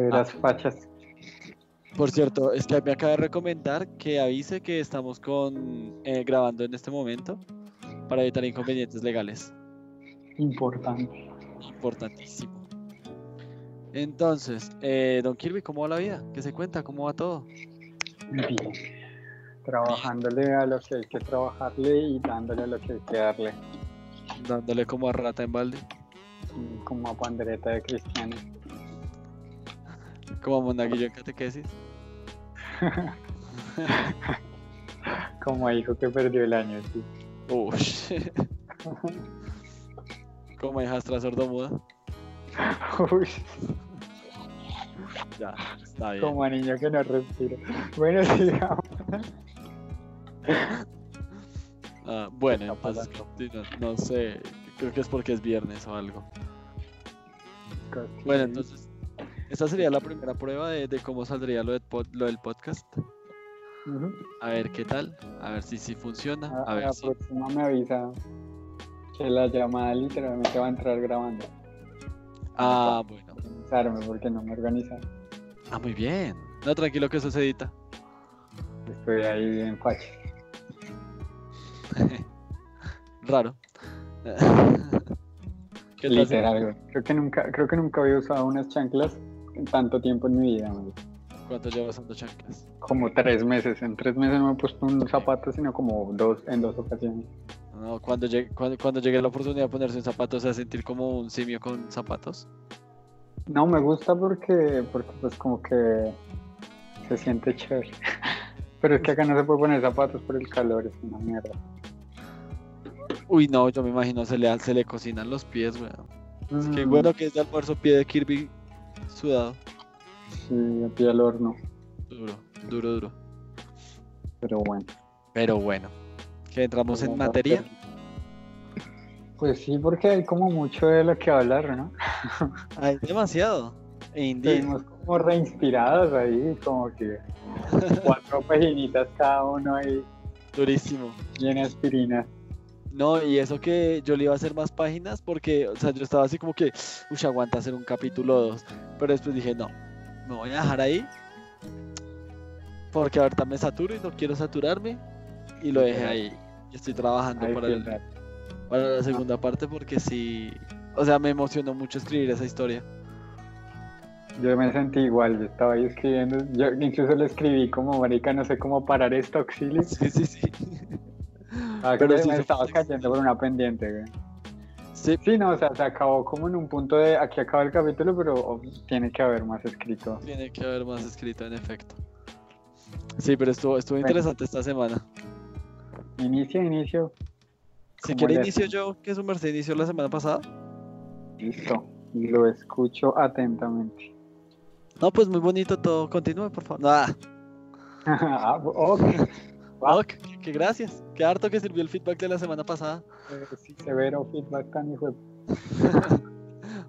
De Ah. las fachas. Por cierto, es que me acaba de recomendar que avise que estamos con eh, grabando en este momento para evitar inconvenientes legales. Importante. Importantísimo. Entonces, eh, Don Kirby, ¿cómo va la vida? ¿Qué se cuenta? ¿Cómo va todo? Bien. Trabajándole a lo que hay que trabajarle y dándole a lo que hay que darle. Dándole como a rata en balde, Y Como a pandereta de cristiano. Como monaguillo en catequesis. Como hijo que perdió el año, sí. Ush. como hijastra sordomuda. Uy, Ya, está bien. como a niño que no respira. Bueno, sigamos. Ah, bueno, entonces. No sé, creo que es porque es viernes o algo. Bueno, entonces, esta sería la primera prueba de, de cómo saldría lo, del pod- lo del podcast. A ver qué tal, a ver si sí funciona, A, ver la si... próxima me avisa que la llamada literalmente va a entrar grabando. Ah, bueno. Organizarme porque no me organiza. Ah, muy bien. No, tranquilo que eso se edita. Estoy ahí en facha. Raro. Literal. Creo que nunca, creo que nunca había usado unas chanclas tanto tiempo en mi vida, güey. ¿Cuánto llevas usando chanclas? Como tres meses. En tres meses no me he puesto un zapato, sino como dos en dos ocasiones. No, cuando llegue, cuando, cuando llegue la oportunidad de ponerse un zapato, se va a sentir como un simio con zapatos. No, me gusta porque, porque pues como que se siente chévere. Pero es que acá no se puede poner zapatos por el calor, es una mierda. Uy, no, yo me imagino se le, se le cocinan los pies, weón. Es que Mm, bueno que es de almuerzo pie de Kirby sudado. Sí, a pie al horno, Duro, duro, duro. pero bueno. Pero bueno, que entramos en materia. Pues sí, porque hay como mucho de lo que hablar, ¿no? Hay demasiado. Indeed. Estuvimos como reinspirados ahí, como que cuatro paginitas cada uno ahí, Durísimo. llena de aspirina. No, y eso que yo le iba a hacer más páginas porque, o sea, yo estaba así como que, uy, aguanta hacer un capítulo 2. Pero después dije, no, me voy a dejar ahí. Porque ahorita me saturo y no quiero saturarme. Y lo dejé ahí. Estoy trabajando para, el- la segunda parte porque sí. O sea, me emocionó mucho escribir esa historia. Yo me sentí igual, yo estaba ahí escribiendo, yo incluso le escribí como marica, no sé cómo parar esto, auxilio. Sí, sí, sí. Ah, Pero sí me se estaba fue cayendo por una pendiente, güey. Sí, Sí, no, o sea, se acabó como en un punto de aquí acaba el capítulo, pero oh, tiene que haber más escrito. tiene que haber más escrito en efecto. Sí, pero estuvo, estuvo Bueno. interesante esta semana. Inicio, inicio. Si ¿Cómo quiere inicio yo, que su merced inició la semana pasada. Listo. Y lo escucho atentamente. No, pues muy bonito todo. Continúe, por favor. Ah, ah, ok. Ok, que, que gracias. Qué harto que sirvió el feedback de la semana pasada. Eh, sí, severo feedback tan hijo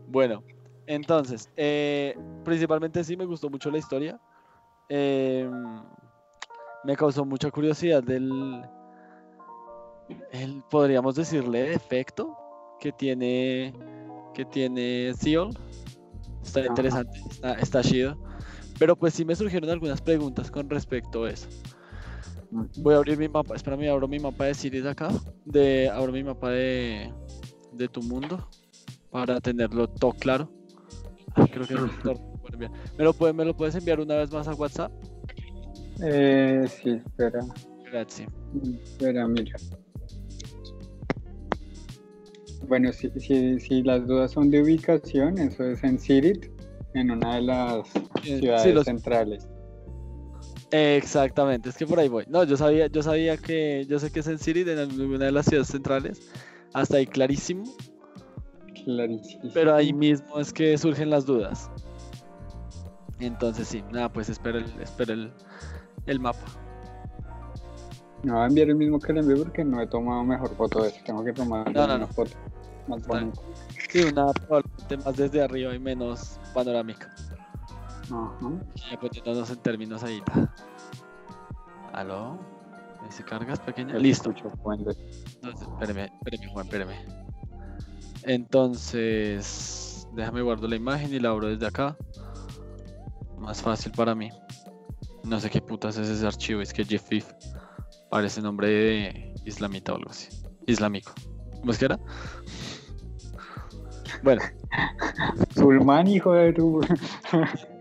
Bueno, entonces, eh, principalmente sí me gustó mucho la historia. Eh, me causó mucha curiosidad del, el, podríamos decirle, defecto que tiene, que tiene Seal. Está interesante, está, está chido. Pero pues sí me surgieron algunas preguntas con respecto a eso. Voy a abrir mi mapa, espérame, abro mi mapa de Cities acá, de, abro mi mapa de, de tu mundo para tenerlo todo claro. Creo que no. ¿Me, lo puede- ¿Me lo puedes enviar una vez más a WhatsApp? Eh, sí, espera. Gracias. Espera, mira. Bueno, si, si, si las dudas son de ubicación, eso es en Sirit, en una de las ciudades sí, los- centrales. Exactamente, es que por ahí voy. No, yo sabía, yo sabía que, yo sé que es en City, en alguna de las ciudades centrales, hasta ahí clarísimo, Clarísimo. pero ahí mismo es que surgen las dudas. Entonces sí, nada, pues espera el, espera el, el mapa. Me va a enviar el mismo que le envié porque no he tomado mejor foto de eso. Tengo que tomar No, no, una no. foto más bonita. Sí, una probablemente más desde arriba y menos panorámica. Ajá. Ya poniéndonos en términos ahí. ta. ¿Aló? ¿Me si cargas pequeña? Listo. Escucho. Entonces, espéreme, espéreme, Juan, espéreme. Entonces, déjame guardo la imagen y la abro desde acá. Más fácil para mí. No sé qué putas es ese archivo, es que GFIF parece nombre de islamita o algo así. Islámico. ¿Cómo es que era? Bueno. Sulman, hijo de tu.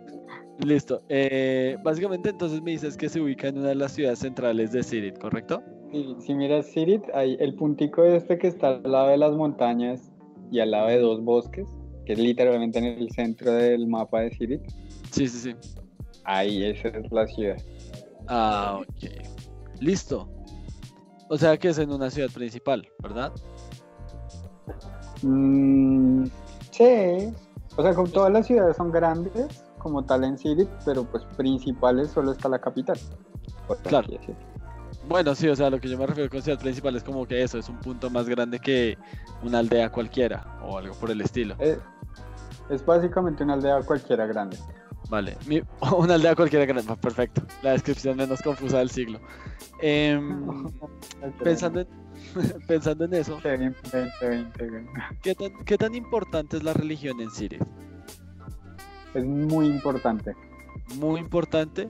Listo. Eh, básicamente entonces me dices que se ubica en una de las ciudades centrales de Sirit, ¿correcto? Sí, si miras Sirit, hay el puntico este que está al lado de las montañas y al lado de dos bosques, que es literalmente en el centro del mapa de Sirit. Sí, sí, sí. Ahí, esa es la ciudad. Ah, ok. Listo. O sea que es en una ciudad principal, ¿verdad? Mm, sí. O sea, como todas las ciudades son grandes, como tal en Sirit, pero pues principales solo está la capital. Claro. Bueno, sí, o sea, lo que yo me refiero con ciudad principal es como que eso es un punto más grande que una aldea cualquiera o algo por el estilo. Es, es básicamente una aldea cualquiera grande. Vale, una aldea cualquiera grande, perfecto. La descripción menos confusa del siglo. Em, pensando, en, pensando en eso, ¿qué tan, ¿qué tan importante es la religión en Siria? Es muy importante. Muy importante.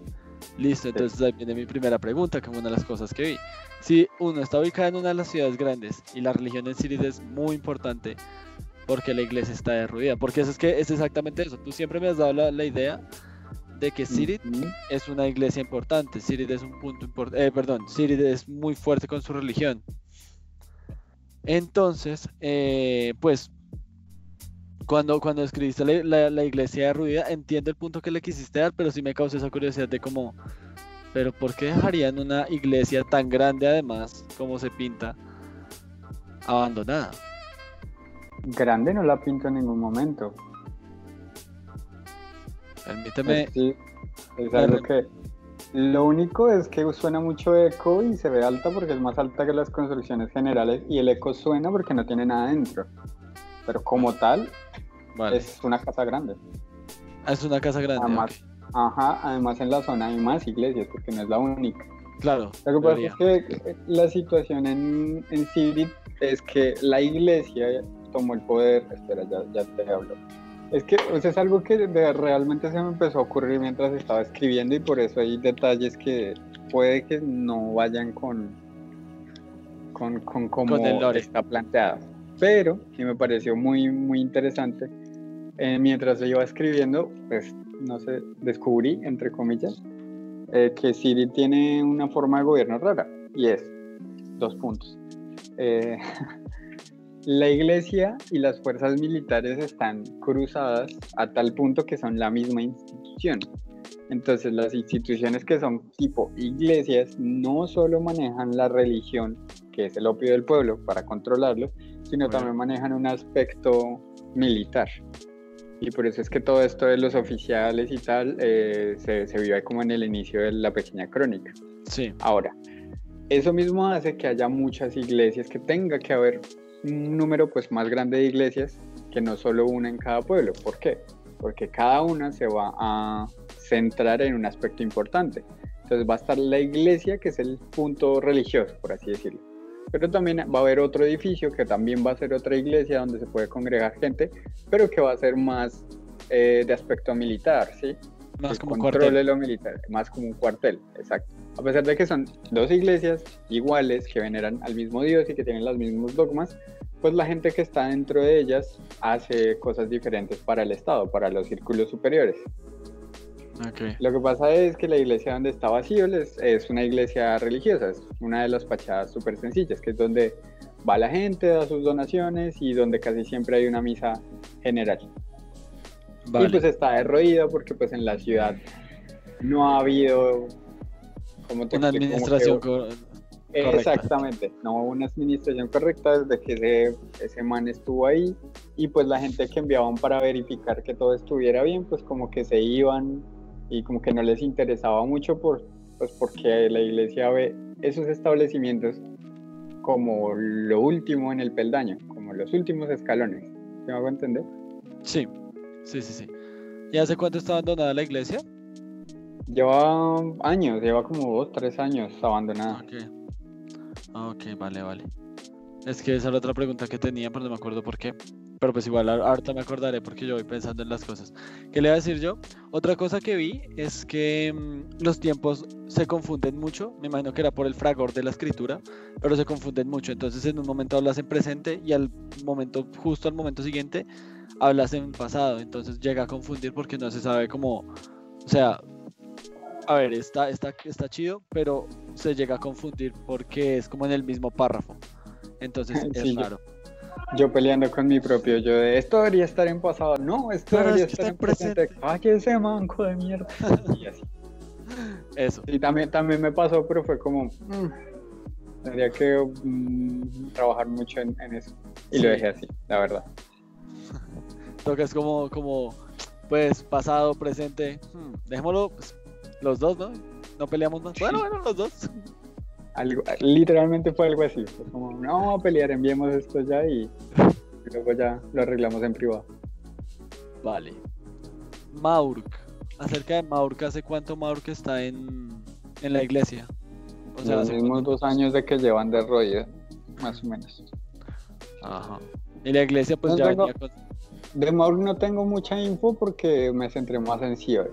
Listo, entonces ahí viene mi primera pregunta, que fue una de las cosas que vi. Si uno está ubicado en una de las ciudades grandes y la religión en Siria es muy importante, porque la iglesia está derruida. Porque eso es que es exactamente eso. Tú siempre me has dado la, idea de que Sirit es una iglesia importante. Sirit es un punto importante. Eh, perdón, Sirit es muy fuerte con su religión. Entonces, eh, pues, cuando, cuando escribiste la, la, iglesia derruida, entiendo el punto que le quisiste dar, pero sí me causa esa curiosidad de cómo. Pero ¿por qué dejarían una iglesia tan grande, además, como se pinta, abandonada? grande no la pinto en ningún momento. Permíteme. Sí, es algo que. Lo único es que suena mucho eco y se ve alta porque es más alta que las construcciones generales y el eco suena porque no tiene nada dentro. Pero como tal, es una casa grande. Ah, es una casa grande. Además, Ajá, además en la zona hay más iglesias porque no es la única. Claro. Lo que pasa es que la situación en, en es que la iglesia tomó el poder, espera, ya, ya te hablo. Es que es algo que realmente se me empezó a ocurrir mientras estaba escribiendo y por eso hay detalles que puede que no vayan con, con, con cómo está planteado. Pero que me pareció muy, muy interesante. Eh, mientras yo iba escribiendo, pues, no sé, descubrí, entre comillas, eh, que Siri tiene una forma de gobierno rara y es dos puntos. Eh, La iglesia y las fuerzas militares están cruzadas a tal punto que son la misma institución. Entonces las instituciones que son tipo iglesias no solo manejan la religión, que es el opio del pueblo, para controlarlo, sino también manejan un aspecto militar. Y por eso es que todo esto de los oficiales y tal eh, se, se vive como en el inicio de la pequeña crónica. Sí. Ahora, eso mismo hace que haya muchas iglesias, que tenga que haber un número pues más grande de iglesias que no solo una en cada pueblo. ¿Por qué? Porque cada una se va a centrar en un aspecto importante. Entonces va a estar la iglesia, que es el punto religioso, por así decirlo. Pero también va a haber otro edificio que también va a ser otra iglesia donde se puede congregar gente, pero que va a ser más eh, de aspecto militar, ¿sí? Más como cuartel. lo militar, más como un cuartel, exacto. A pesar de que son dos iglesias iguales que veneran al mismo Dios y que tienen los mismos dogmas, pues la gente que está dentro de ellas hace cosas diferentes para el Estado, para los círculos superiores. Okay. Lo que pasa es que la iglesia donde está vacío es una iglesia religiosa, es una de las fachadas súper sencillas, que es donde va la gente, da sus donaciones y donde casi siempre hay una misa general. Y pues está derruido porque pues en la ciudad no ha habido una administración correcta. Exactamente, no hubo una administración correcta desde que ese, ese man estuvo ahí y pues la gente que enviaban para verificar que todo estuviera bien, pues como que se iban y como que no les interesaba mucho por, pues porque la iglesia ve esos establecimientos como lo último en el peldaño, como los últimos escalones. ¿Me hago entender? Sí, sí, sí, sí. ¿Y hace cuánto está abandonada la iglesia? Lleva años, lleva como dos, tres años abandonada. Ok, ok, vale, vale. Es que esa era otra pregunta que tenía, pero no me acuerdo por qué. Pero pues igual ahorita me acordaré porque yo voy pensando en las cosas. ¿Qué le voy a decir yo? Otra cosa que vi es que mm, los tiempos se confunden mucho. Me imagino que era por el fragor de la escritura, pero se confunden mucho. Entonces en un momento hablas en presente y al momento, justo al momento siguiente, hablas en pasado. Entonces llega a confundir porque no se sabe cómo, o sea, a ver, está, está, está chido, pero se llega a confundir porque es como en el mismo párrafo. Entonces es raro. Yo, peleando con mi propio yo de esto debería estar en pasado. No, esto debería estar en presente. ese manco de mierda. y así. Eso. Y también, también me pasó, pero fue como. Mm, tendría que mm, trabajar mucho en, eso. Y lo dejé así, la verdad. Lo que es como, como pues pasado, presente. Hmm, dejémoslo pues, los dos, ¿no? No peleamos más. Bueno, bueno, los dos. Algo, literalmente fue algo así. Fue como, no vamos a pelear, enviemos esto ya y, luego ya lo arreglamos en privado. Vale. Maurk. Acerca de Maurk, ¿hace cuánto Maurk está en, en la iglesia? O sea, los mismos dos años de que llevan de rodilla, más o menos. Ajá. Y la iglesia pues ya venía con... De Maurk no tengo mucha info porque me centré más en Sion.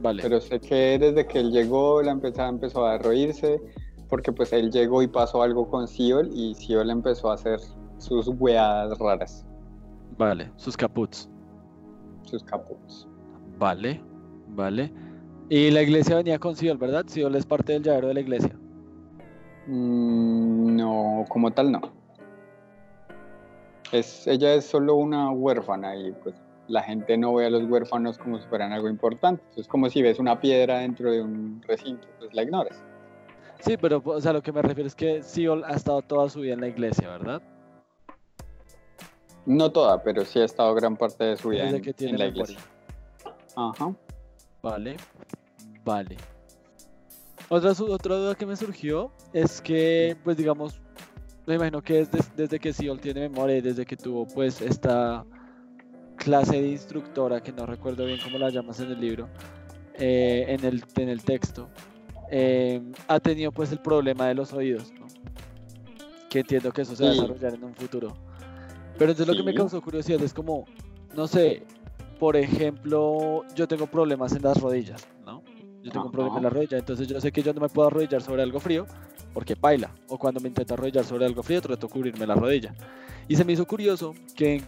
Vale. Pero sé que desde que él llegó, la empezó, empezó a derroírse, porque pues él llegó y pasó algo con Siol y Siol empezó a hacer sus weadas raras. Vale, sus caputs. Sus caputs. Vale, vale. Y la iglesia venía con Siol, ¿verdad? Siol es parte del llavero de la iglesia. Mm, no, como tal no. Es, ella es solo una huérfana y pues la gente no ve a los huérfanos como si fueran algo importante. Es como si ves una piedra dentro de un recinto, pues la ignoras. Sí, pero o sea, lo que me refiero es que Siol ha estado toda su vida en la iglesia, ¿verdad? No toda, pero sí ha estado gran parte de su vida en, la iglesia. Ajá. Vale, vale. Otra, otra duda que me surgió es que, pues digamos, me imagino que es desde que Siol tiene memoria desde que tuvo pues esta clase de instructora, que no recuerdo bien cómo la llamas en el libro, eh, en, el, en el texto, eh, ha tenido pues el problema de los oídos, que entiendo que eso se va a desarrollar en un futuro. Pero entonces lo que me causó curiosidad es como, no sé, por ejemplo, yo tengo problemas en las rodillas, ¿no? Yo tengo un problema en la rodilla, entonces yo sé que yo no me puedo arrodillar sobre algo frío porque baila, o cuando me intento arrodillar sobre algo frío trato de cubrirme la rodilla. Y se me hizo curioso que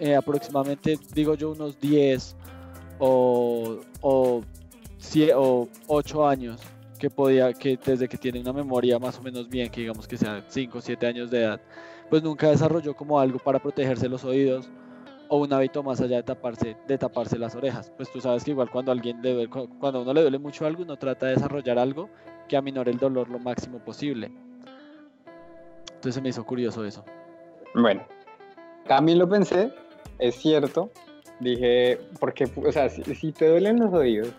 eh, aproximadamente, digo yo, unos 10 o, o, 8 años que podía, que desde que tiene una memoria más o menos bien, que digamos que sea 5 o 7 años de edad, pues nunca desarrolló como algo para protegerse los oídos o un hábito más allá de taparse, de taparse las orejas. Pues tú sabes que igual cuando alguien le cuando a uno le duele mucho algo, uno trata de desarrollar algo que aminore el dolor lo máximo posible. Entonces me hizo curioso eso. Bueno, también lo pensé, es cierto. Dije, porque, o sea, si, te duelen los oídos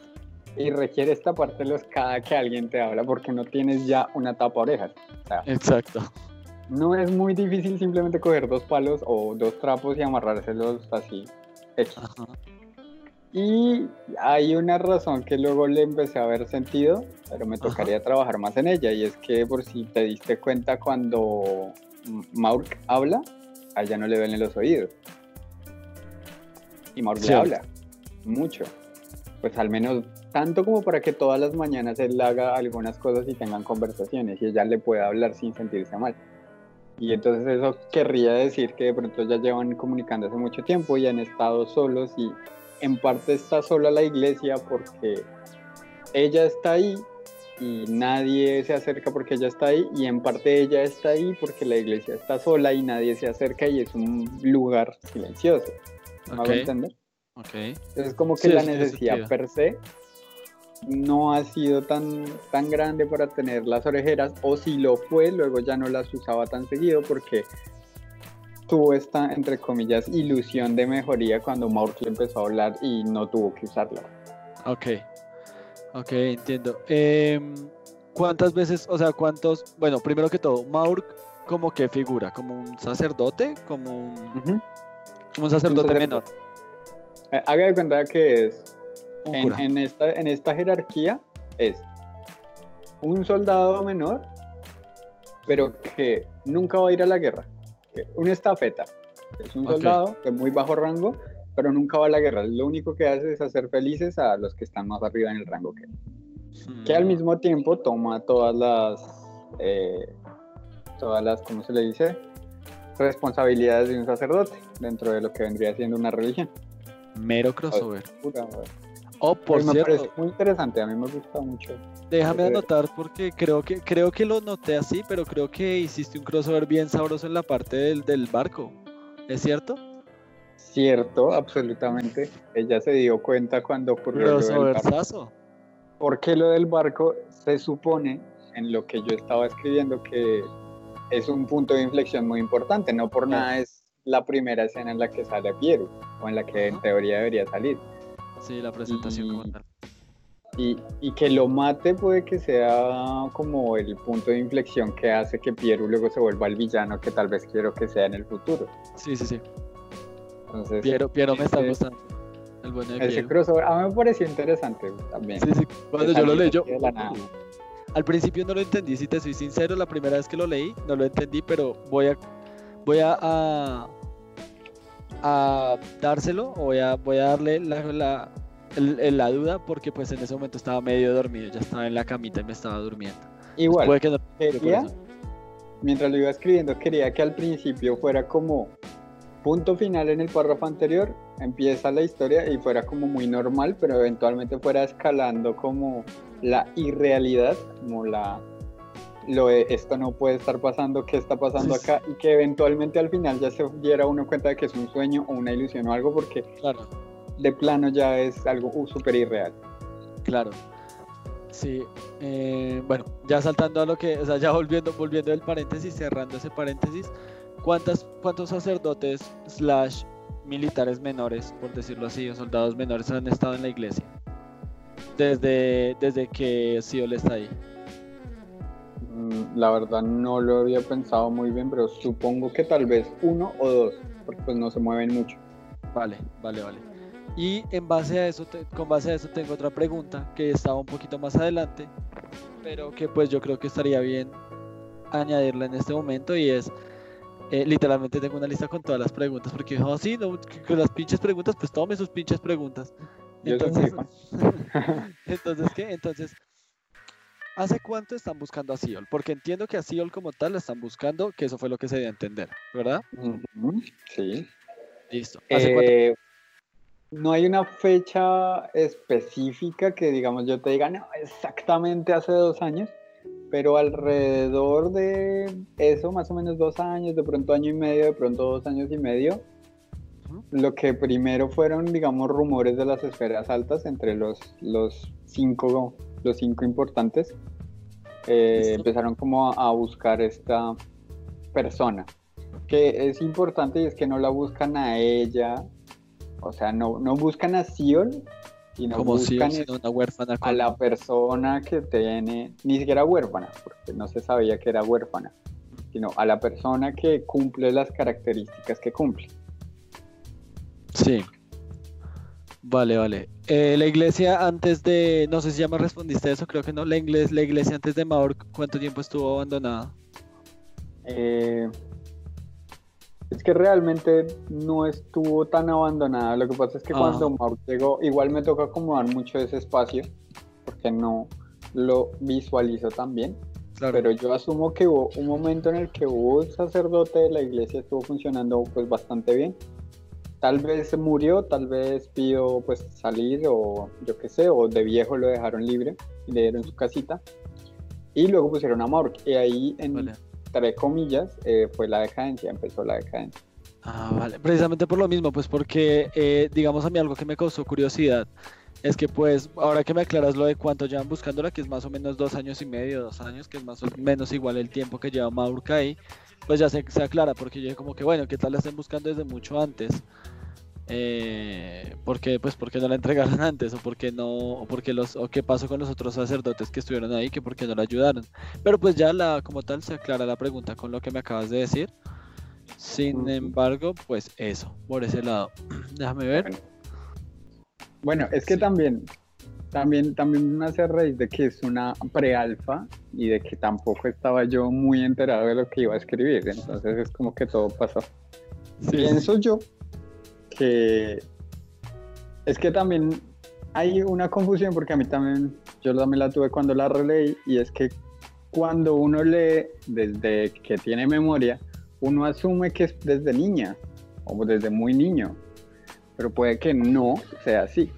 y requieres tapártelos cada que alguien te habla, porque no tienes ya una tapa orejas. Exacto. No es muy difícil simplemente coger dos palos o dos trapos y amarrárselos así. Y hay una razón que luego le empecé a ver sentido, pero me tocaría trabajar más en ella, y es que por si te diste cuenta cuando Maurk habla, a ella no le ven los oídos y Mauro le habla mucho. Pues al menos tanto como para que todas las mañanas él haga algunas cosas y tengan conversaciones y ella le pueda hablar sin sentirse mal. Y entonces eso querría decir que de pronto ya llevan comunicando hace mucho tiempo y han estado solos y en parte está sola la iglesia porque ella está ahí y nadie se acerca porque ella está ahí y en parte ella está ahí porque la iglesia está sola y nadie se acerca y es un lugar silencioso. ¿Me okay. a entender? Okay. Es como que la necesidad per se no ha sido tan, tan grande para tener las orejeras, o si lo fue, luego ya no las usaba tan seguido porque tuvo esta, entre comillas, ilusión de mejoría cuando Maurk empezó a hablar y no tuvo que usarla. Ok, ok, entiendo. Em, ¿Cuántas veces, o sea, cuántos, bueno, primero que todo, Maurk como que figura, como un sacerdote, como un un sacerdote menor. Eh, haga de cuenta que es, en, esta, en esta jerarquía, es un soldado menor, pero que nunca va a ir a la guerra. Un estafeta. Es un soldado de muy bajo rango, pero nunca va a la guerra. Lo único que hace es hacer felices a los que están más arriba en el rango que él. Que al mm. mismo tiempo toma todas las, eh, todas las, ¿cómo se le dice? Responsabilidades de un sacerdote dentro de lo que vendría siendo una religión. Mero crossover. Oh, por cierto. parece muy interesante, a mí me gusta mucho. Déjame anotar porque creo que creo que lo noté así, pero creo que hiciste un crossover bien sabroso en la parte del, del barco. ¿Es cierto? Cierto, absolutamente. Ella se dio cuenta cuando ocurrió lo del barco. Porque lo del barco se supone, en lo que yo estaba escribiendo, que es un punto de inflexión muy importante. No por nada es la primera escena en la que sale Piero, o en la que en teoría debería salir. Sí, la presentación como tal. Y, y, que lo mate puede que sea como el punto de inflexión que hace que Piero luego se vuelva el villano que tal vez quiero que sea en el futuro. Sí, sí, sí. Entonces, Piero, Piero me está gustando. El bueno de ese crossover a mí me pareció interesante también. Sí, sí, cuando yo lo leí, yo... Al principio no lo entendí, si te soy sincero, la primera vez que lo leí no lo entendí, pero voy a voy a, a, a dárselo o voy a, voy a darle la, la, la duda porque pues en ese momento estaba medio dormido, ya estaba en la camita y me estaba durmiendo. Igual, que quería, mientras lo iba escribiendo, quería que al principio fuera como punto final en el párrafo anterior, empieza la historia y fuera como muy normal, pero eventualmente fuera escalando como la irrealidad, como la lo de esto no puede estar pasando, qué está pasando acá, y que eventualmente al final ya se diera uno cuenta de que es un sueño o una ilusión o algo, porque claro de plano ya es algo uh, súper irreal. Claro. Sí, eh, bueno, ya saltando a lo que, o sea, ya volviendo, volviendo del paréntesis, cerrando ese paréntesis, ¿cuántas, ¿cuántos sacerdotes slash militares menores, por decirlo así, o soldados menores han estado en la iglesia? Desde, desde que Siol está ahí. Mm, la verdad no lo había pensado muy bien, pero supongo que tal vez uno o dos, porque pues no se mueven mucho. Vale, vale, vale. Y en base a eso, con base a eso tengo otra pregunta que estaba un poquito más adelante, pero que pues yo creo que estaría bien añadirla en este momento y es, eh, literalmente tengo una lista con todas las preguntas, porque oh, sí, no, con las pinches preguntas, pues tome sus pinches preguntas. Entonces, entonces ¿qué? Entonces, ¿hace cuánto están buscando a Siol? Porque entiendo que a Siol como tal la están buscando, que eso fue lo que se dio a entender, ¿verdad? Sí. Listo. ¿Hace cuánto? no hay una fecha específica que digamos yo te diga, no, exactamente hace dos años, pero alrededor de eso, más o menos dos años, de pronto año y medio, de pronto dos años y medio, lo que primero fueron, digamos, rumores de las esferas altas entre los, los, cinco, los cinco importantes, eh, empezaron como a buscar esta persona, que es importante y es que no la buscan a ella o sea, no, no buscan a Sion, sino buscan a la persona que tiene, ni siquiera huérfana, porque no se sabía que era huérfana, sino a la persona que cumple las características que cumple. Sí. Vale, vale. Eh, la iglesia antes de, no sé si ya me respondiste a eso, creo que no, la, iglesia, la iglesia antes de Maor, ¿cuánto tiempo estuvo abandonada? Eh, es que realmente no estuvo tan abandonada. Lo que pasa es que cuando ah. Maur llegó, igual me toca acomodar mucho ese espacio, porque no lo visualizo tan bien. Pero yo asumo que hubo un momento en el que hubo un sacerdote de la iglesia, estuvo funcionando pues bastante bien. Tal vez murió, tal vez pidió pues salir o yo qué sé, o de viejo lo dejaron libre y le dieron su casita. Y luego pusieron a Maur. Y ahí en, entre comillas, eh, fue la decadencia, empezó la decadencia. Ah, vale. Precisamente por lo mismo, pues porque, eh, digamos a mí algo que me causó curiosidad es que pues ahora que me aclaras lo de cuánto llevan buscándola, que es más o menos dos años y medio, dos años, que es más o menos igual el tiempo que lleva Maurka ahí, pues ya se, se aclara, porque yo como que bueno, ¿qué tal la estén buscando desde mucho antes? Eh, porque pues porque no la entregaron antes o porque no o porque los o qué pasó con los otros sacerdotes que estuvieron ahí que porque no la ayudaron pero pues ya la como tal se aclara la pregunta con lo que me acabas de decir. Sin embargo pues eso por ese lado. Déjame ver. Bueno. Es que también también también me hace raíz de que es una prealfa y de que tampoco estaba yo muy enterado de lo que iba a escribir. Entonces es como que todo pasó. Pienso yo que es que también hay una confusión porque a mí también, yo también la tuve cuando la releí y es que cuando uno lee desde que tiene memoria, uno asume que es desde niña o desde muy niño, pero puede que no sea así.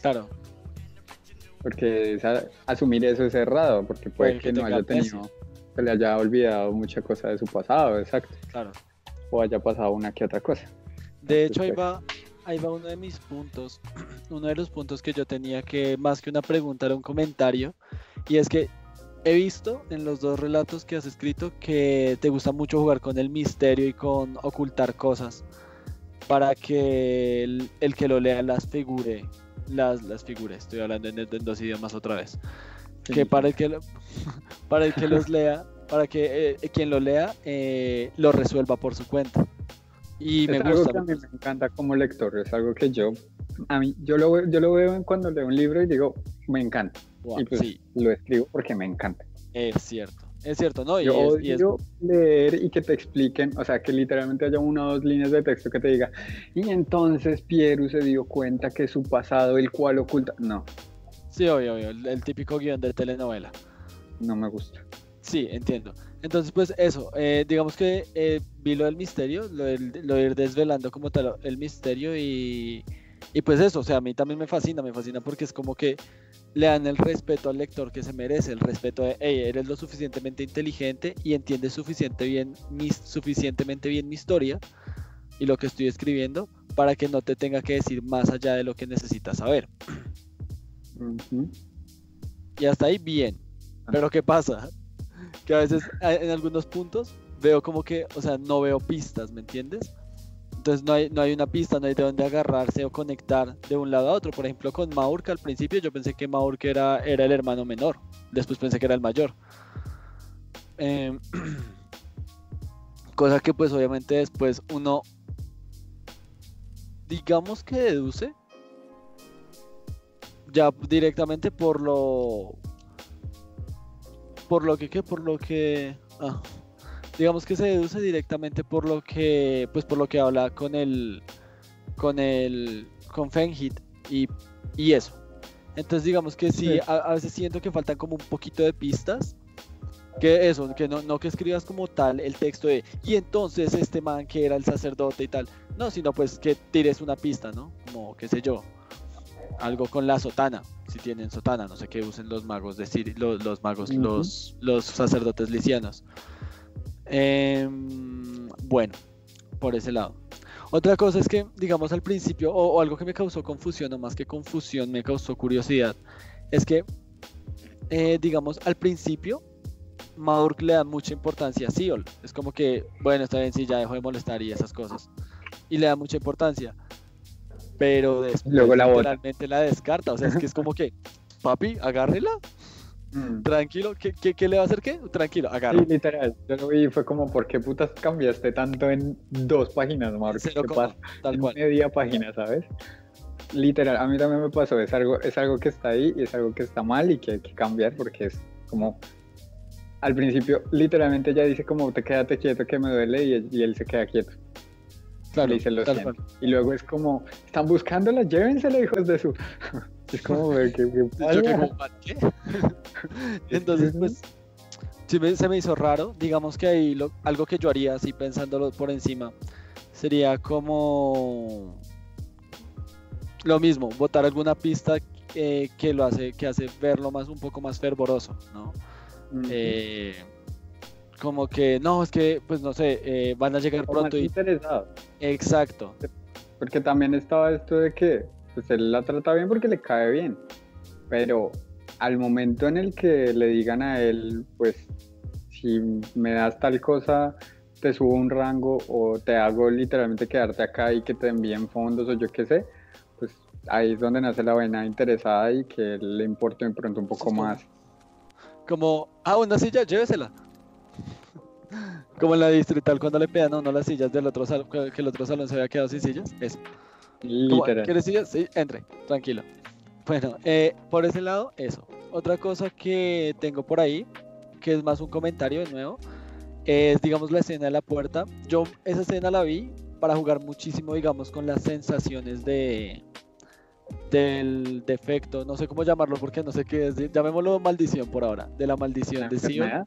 Claro. Porque asumir eso es errado, porque puede, que, no haya tenido, se le haya olvidado mucha cosa de su pasado, exacto. Claro. O haya pasado una que otra cosa. De hecho, ahí va, ahí va uno de mis puntos, uno de los puntos que yo tenía que más que una pregunta era un comentario, y es que he visto en los dos relatos que has escrito que te gusta mucho jugar con el misterio y con ocultar cosas para que el, que lo lea las figure, las, las figure, estoy hablando en, dos idiomas otra vez, que para el que, para el que los lea, para que eh, quien lo lea eh, lo resuelva por su cuenta. Y me algo gusta. Que a mí me encanta como lector, es algo que yo, a mí, yo lo, yo lo veo cuando leo un libro y digo, me encanta. y pues lo escribo porque me encanta. Es cierto, es cierto, ¿no? Y yo odio leer y que te expliquen, o sea, que literalmente haya una o dos líneas de texto que te diga, y entonces Pieru se dio cuenta que su pasado, el cual oculta. No. Sí, obvio, obvio, el, típico guion de telenovela. No me gusta. Sí, entiendo. Entonces, pues eso, eh, digamos que eh, vi lo del misterio, lo, lo de ir desvelando como tal el misterio y, y pues eso, o sea, a mí también me fascina, me fascina porque es como que le dan el respeto al lector que se merece, el respeto de, hey, eres lo suficientemente inteligente y entiendes suficiente bien, mi, suficientemente bien mi historia y lo que estoy escribiendo para que no te tenga que decir más allá de lo que necesitas saber. Y hasta ahí bien. Pero ¿qué pasa? Que a veces en algunos puntos veo como que, o sea, no veo pistas, ¿me entiendes? Entonces no hay, no hay una pista, no hay de dónde agarrarse o conectar de un lado a otro. Por ejemplo, con Maur, que al principio yo pensé que Maur era, era el hermano menor. Después pensé que era el mayor. Em, cosa que pues obviamente después uno, digamos que deduce, ya directamente por lo... Por lo que, ¿qué? Por lo que... Ah, digamos que se deduce directamente por lo que pues por lo que habla con el con el con Fenhit y, y eso entonces digamos que sí, A, veces siento que faltan como un poquito de pistas que eso, que no, no que escribas como tal el texto de y entonces este man que era el sacerdote y tal, no, sino pues que tires una pista, ¿no? Como qué sé yo, algo con la sotana, si tienen sotana, no sé qué usen los magos de los, los magos, los, los sacerdotes licianos. Em, bueno, por ese lado. Otra cosa es que, digamos, al principio, o, algo que me causó confusión, o más que confusión, me causó curiosidad, es que, eh, digamos, al principio, Maurk le da mucha importancia a Siol. Es como que, bueno, está bien, sí, ya dejó de molestar y esas cosas. Y le da mucha importancia. Pero después, Luego la literalmente la descarta. O sea, es que es como que, papi, agárrela. Mm. Tranquilo, ¿qué, le va a hacer qué? Tranquilo, agarra. Sí, literal. Yo lo vi y fue como, ¿por qué putas cambiaste tanto en dos páginas, Marco? ¿Qué pasa? Tal en media página, ¿sabes? Literal, a mí también me pasó. Es algo, es algo que está ahí y es algo que está mal y que hay que cambiar porque es como. Al principio, literalmente ella dice como, te quédate quieto que me duele y, él se queda quieto. Claro, y, lo y luego es como, están buscándola, llévensela, hijos de su. Es como, que, ¿qué? Entonces, pues, sí se me hizo raro. Digamos que ahí lo, algo que yo haría, así pensándolo por encima, sería como lo mismo, botar alguna pista que lo hace, que hace verlo más un poco más fervoroso, ¿no? Eh, como que no, es que, pues no sé, eh, van a llegar pronto y. Interesado. Exacto. Porque también estaba esto de que pues él la trata bien porque le cae bien. Pero al momento en el que le digan a él, pues si me das tal cosa, te subo un rango o te hago literalmente quedarte acá y que te envíen fondos o yo qué sé, pues ahí es donde nace la vaina interesada y que le importe de pronto un poco más. Como, ah, una silla, llévesela. Como en la distrital cuando le pedan a uno las sillas del otro salón, que el otro salón se había quedado sin sillas. Eso. ¿Quieres sillas? Sí, entre, tranquilo. Bueno, eh, por ese lado, eso. Otra cosa que tengo por ahí, que es más un comentario de nuevo, es, digamos, la escena de la puerta. Yo esa escena la vi para jugar muchísimo, digamos, con las sensaciones de del defecto, no sé cómo llamarlo porque no sé qué es, llamémoslo maldición por ahora, de la maldición de Sion.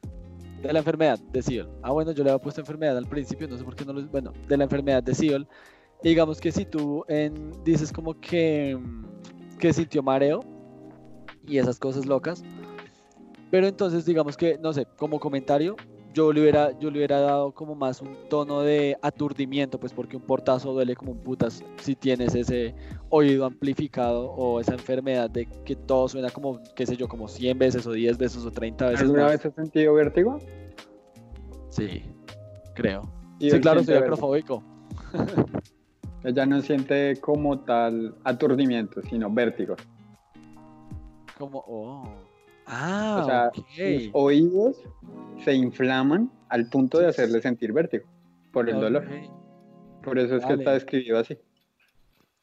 De la enfermedad de Sion. Ah, bueno, yo le había puesto enfermedad al principio, no sé por qué no lo. Bueno, de la enfermedad de Sion. digamos que si tú dices como que, que sintió mareo y esas cosas locas, pero entonces digamos que, no sé, como comentario, yo le hubiera, yo le hubiera dado como más un tono de aturdimiento, pues porque un portazo duele como un putas si tienes ese oído amplificado o esa enfermedad de que todo suena como, qué sé yo, como 100 veces o 10 veces o 30 veces. ¿Alguna vez has sentido vértigo? Sí, creo. Sí, claro, soy acrofóbico. Ella no siente como tal aturdimiento, sino vértigo. Como, oh. Ah, o sea, los oídos se inflaman al punto de hacerle sentir vértigo por el dolor. Por eso es que está descrito así.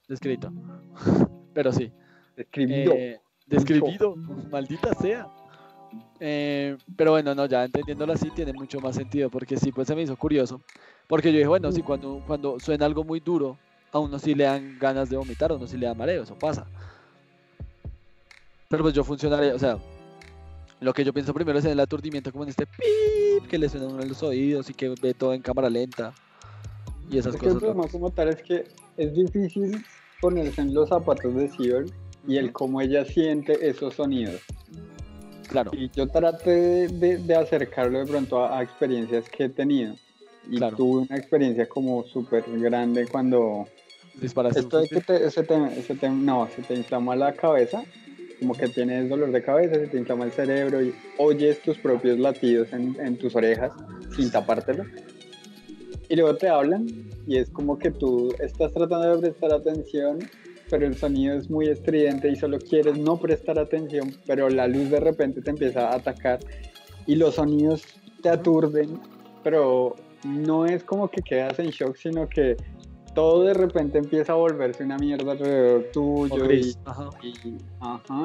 Descrito. Pero sí. Describido. Eh, describido, maldita sea. Eh, pero bueno, no, ya entendiéndolo así tiene mucho más sentido, porque sí, pues se me hizo curioso. Porque yo dije, bueno, si cuando, cuando suena algo muy duro, a uno sí le dan ganas de vomitar, a uno sí le da mareo, eso pasa. Pero pues yo funcionaría, o sea, lo que yo pienso primero es en el aturdimiento, como en este pip que le suena uno en los oídos y que ve todo en cámara lenta. Y esas cosas. El problema como tal es que es difícil ponerse en los zapatos de Sion y el cómo ella siente esos sonidos. Claro. Y yo traté de, acercarlo de pronto a, experiencias que he tenido. Y tuve una experiencia como súper grande cuando... Disparaste Esto de que te, se te, no, se te inflama la cabeza como que tienes dolor de cabeza, se te inflama el cerebro y oyes tus propios latidos en, en tus orejas sin tapártelo. Y luego te hablan y es como que tú estás tratando de prestar atención, pero el sonido es muy estridente y solo quieres no prestar atención, pero la luz de repente te empieza a atacar y los sonidos te aturden, pero no es como que quedas en shock, sino que todo de repente empieza a volverse una mierda alrededor tuyo y,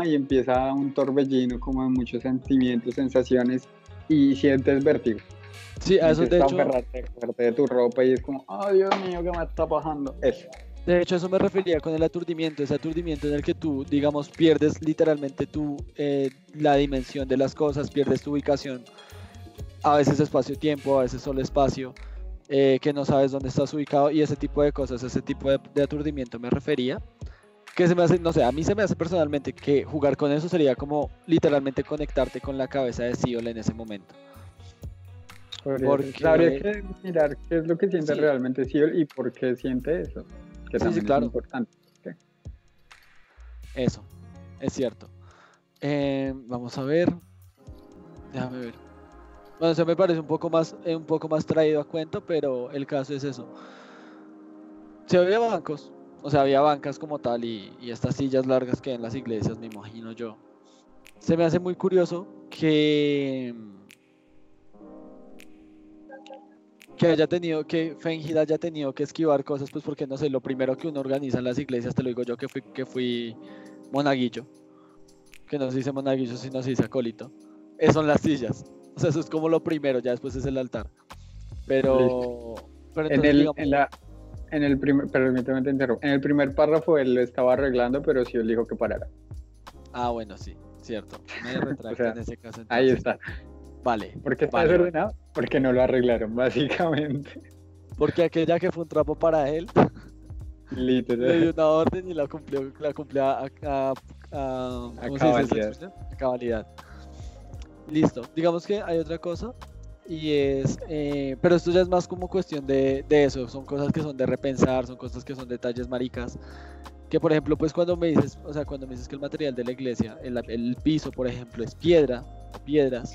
y, empieza un torbellino como de muchos sentimientos, sensaciones y sientes vértigo. Sí, a eso de hecho... de tu ropa y es como, oh Dios mío, ¿qué me está pasando? Eso. De hecho, eso me refería con el aturdimiento, ese aturdimiento en el que tú, digamos, pierdes literalmente tu, eh, la dimensión de las cosas, pierdes tu ubicación, a veces espacio-tiempo, a veces solo espacio, eh, que no sabes dónde estás ubicado y ese tipo de cosas, ese tipo de, aturdimiento me refería. Que se me hace, no sé, a mí se me hace personalmente que jugar con eso sería como literalmente conectarte con la cabeza de Siola en ese momento. Porque... Habría que mirar qué es lo que siente realmente Siola y por qué siente eso. Que también es importante. Eso, es cierto. Eh, vamos a ver. Déjame ver. Bueno, eso me parece un poco más, eh, un poco más traído a cuento, pero el caso es eso. Se había bancos, o sea, había bancas como tal y, estas sillas largas que en las iglesias, me imagino yo. Se me hace muy curioso que que haya tenido que Fengid haya tenido que esquivar cosas, pues porque no sé, lo primero que uno organiza en las iglesias, te lo digo yo que fui que fui monaguillo, que no se dice monaguillo, sino se dice acólito, son las sillas. O sea, eso es como lo primero, ya después es el altar. Pero, en, el, en, la, en el primer, permíteme te interrumpo. En el primer párrafo él lo estaba arreglando, pero sí él dijo que parara. Ah, bueno, sí, cierto. Me retracto en ese caso. Ahí está. Vale. ¿Por qué está desordenado? Porque no lo arreglaron, básicamente. Porque aquella que fue un trapo para él. Literal. Le dio una orden y la cumplió, la cumplió a, a, a, cabalidad. a cabalidad. Listo. Digamos que hay otra cosa y es, eh, pero esto ya es más como cuestión de, de, eso, son cosas que son de repensar, son cosas que son detalles maricas, que por ejemplo, pues cuando me dices, o sea, cuando me dices que el material de la iglesia, el, el piso, por ejemplo, es piedra, piedras,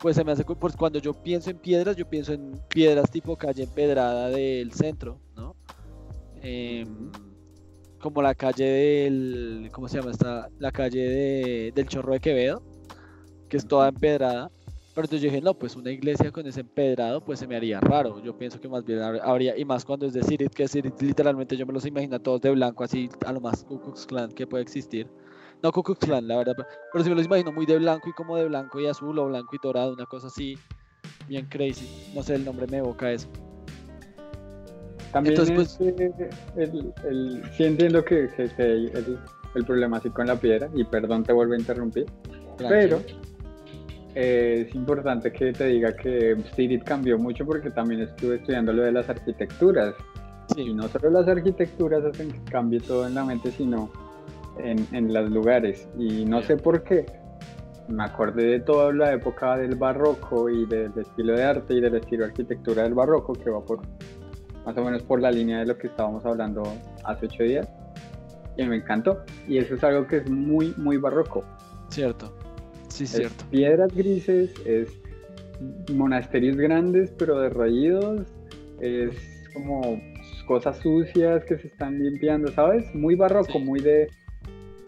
pues se me hace, pues cuando yo pienso en piedras, yo pienso en piedras tipo calle empedrada del centro, ¿no? Em, como la calle del, ¿cómo se llama esta? La calle de, del Chorro de Quevedo, que es toda empedrada. Pero entonces yo dije, no, pues una iglesia con ese empedrado, pues se me haría raro. Yo pienso que más bien habría, y más cuando es de Sirit, que Sirit literalmente yo me los imagino todos de blanco, así a lo más Ku Klux Klan que puede existir. No Ku Klux Klan, la verdad, pero sí me los imagino muy de blanco y como de blanco y azul o blanco y dorado, una cosa así, bien crazy. No sé, el nombre me evoca eso. También Entonces, pues, el, el, sí entiendo que, que, el, el, problema así con la piedra, y perdón te vuelvo a interrumpir, pero eh, es importante que te diga que Spirit cambió mucho porque también estuve estudiando lo de las arquitecturas. Y no solo las arquitecturas hacen que cambie todo en la mente, sino en, en los lugares. Y no sé por qué, me acordé de toda la época del barroco y del estilo de arte y del estilo de arquitectura del barroco que va por más o menos por la línea de lo que estábamos hablando hace ocho días. Y me encantó. Y eso es algo que es muy muy barroco. Cierto sí cierto piedras grises es monasterios grandes pero derraídos es como cosas sucias que se están limpiando sabes muy barroco muy de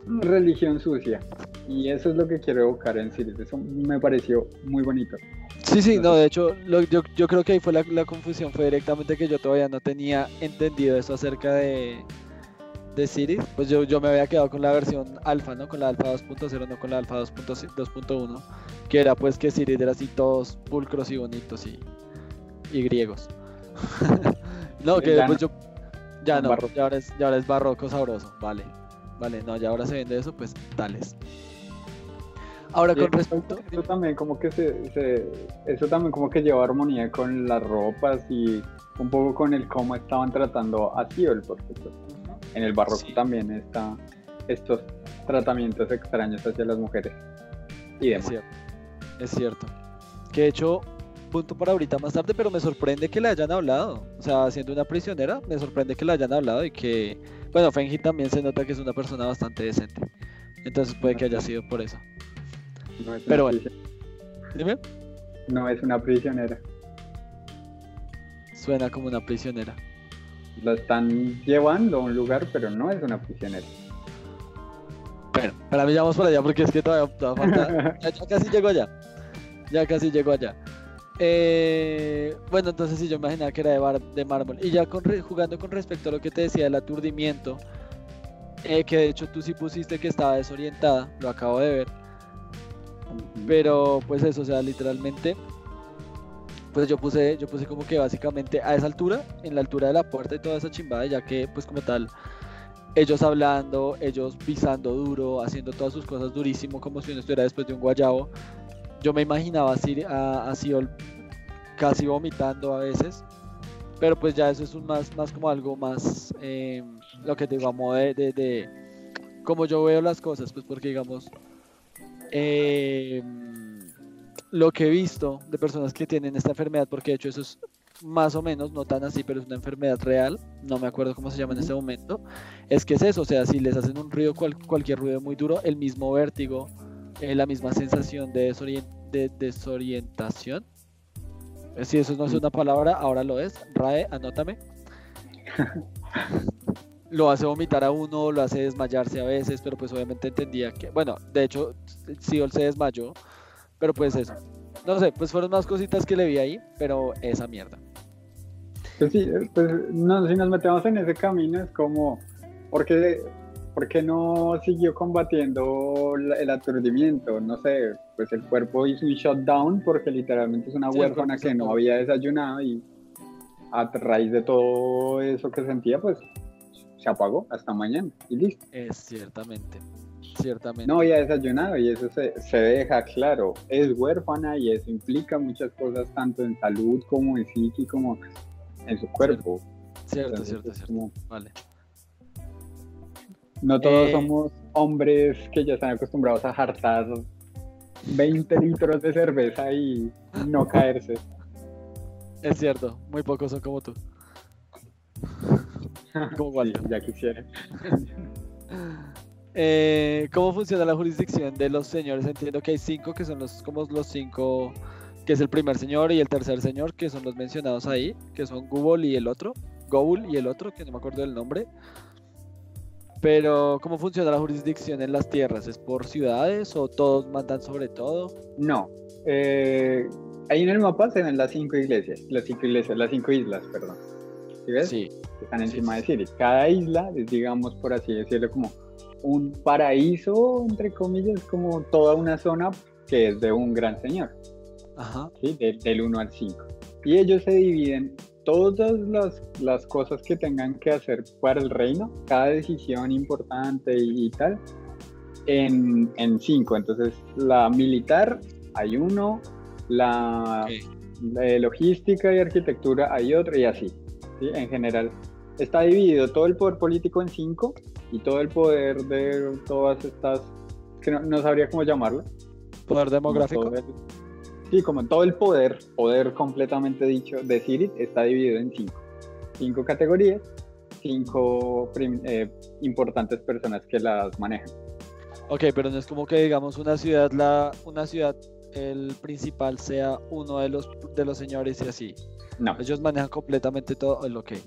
religión sucia y eso es lo que quiero evocar en Sirius. Eso me pareció muy bonito. Sí, sí, no, de hecho, yo, yo, creo que ahí fue la, confusión, fue directamente que yo todavía no tenía entendido eso acerca de, de Sirius. Pues yo, yo me había quedado con la versión alfa, ¿no? Con la alfa 2.0, no con la alfa 2.1, que era pues que Sirius era así todos pulcros y bonitos y, y griegos. no, que después yo... Ya no, ya ahora, es, ya ahora es barroco sabroso, vale. Vale, no, ya ahora se vende eso, pues tales. Ahora con respecto... Eso también como que se, eso también como que lleva armonía con las ropas y un poco con el cómo estaban tratando a Siol, porque pues, en el barroco también está estos tratamientos extraños hacia las mujeres y demás. Es cierto, es cierto. Que de hecho, punto para ahorita más tarde, pero me sorprende que le hayan hablado. O sea, siendo una prisionera, me sorprende que le hayan hablado y que, bueno, Fenji también se nota que es una persona bastante decente. Entonces puede que haya sido por eso. Pero bueno. Dime. No es una prisionera. Suena como una prisionera. La están llevando a un lugar, pero no es una prisionera. Bueno, para mí ya vamos por allá porque es que todavía, falta. ya, casi llego allá. Ya casi llego allá. Eh, bueno, entonces sí, yo imaginaba que era de, de mármol. Y ya jugando con respecto a lo que te decía del aturdimiento, eh, que de hecho tú sí pusiste que estaba desorientada, lo acabo de ver. Pero pues eso, o sea, literalmente, pues yo puse, yo puse como que básicamente a esa altura, en la altura de la puerta y toda esa chimbada, ya que pues como tal, ellos hablando, ellos pisando duro, haciendo todas sus cosas durísimo, como si uno estuviera después de un guayabo. Yo me imaginaba así, a, a casi vomitando a veces, pero pues ya eso es un más, más como algo más, em, lo que te digo, de, de, de, como yo veo las cosas, pues porque digamos, eh, lo que he visto de personas que tienen esta enfermedad, porque de hecho eso es más o menos, no tan así, pero es una enfermedad real, no me acuerdo cómo se llama en este momento, es que es eso, o sea, si les hacen un ruido, cualquier ruido muy duro, el mismo vértigo, eh, la misma sensación de, de desorientación, eh, si eso no es una palabra, ahora lo es, RAE, anótame. lo hace vomitar a uno, lo hace desmayarse a veces, pero pues obviamente entendía que, bueno, de hecho, Siol se desmayó, pero pues eso. No sé, pues fueron más cositas que le vi ahí, pero esa mierda. Pues sí, pues no, si nos metemos en ese camino es como, ¿por qué, no siguió combatiendo el aturdimiento? No sé, pues el cuerpo hizo un shutdown porque literalmente es una huérfana que no había desayunado y a raíz de todo eso que sentía, pues se apagó hasta mañana y listo. Es ciertamente, ciertamente. No había desayunado y eso se, se, deja claro. Es huérfana y eso implica muchas cosas, tanto en salud como en psique, como en su cuerpo. Cierto, cierto, cierto. vale. No todos eh, somos hombres que ya están acostumbrados a jartar 20 litros de cerveza y no caerse. Es cierto, muy pocos son como tú. ya quisiera. Eh, ¿Cómo funciona la jurisdicción de los señores? Entiendo que hay cinco que son los como los cinco, que es el primer señor y el tercer señor, que son los mencionados ahí, que son Gubol y el otro, Gobul y el otro, que no me acuerdo del nombre. Pero, ¿cómo funciona la jurisdicción en las tierras? ¿Es por ciudades o todos mandan sobre todo? No. Eh, ahí en el mapa se ven las cinco iglesias, las cinco iglesias, las cinco islas, perdón. ¿Sí ves? Sí están encima de Siris. Cada isla es, digamos, por así decirlo, como un paraíso, entre comillas, como toda una zona que es de un gran señor. Ajá. ¿sí? del 1 al 5. Y ellos se dividen todas las, las, cosas que tengan que hacer para el reino, cada decisión importante y, tal, en, en, cinco. Entonces, la militar hay uno, la, logística y arquitectura hay otro, y así, ¿sí? en general. Está dividido todo el poder político en cinco y todo el poder de todas estas, que no, sabría cómo llamarlo. Poder demográfico. sí, como todo el poder, poder completamente dicho de Sirit está dividido en cinco. Cinco categorías, cinco eh, importantes personas que las manejan. Ok, pero no es como que digamos una ciudad, la, una ciudad, el principal sea uno de los de los señores y así. No. Ellos manejan completamente todo lo que.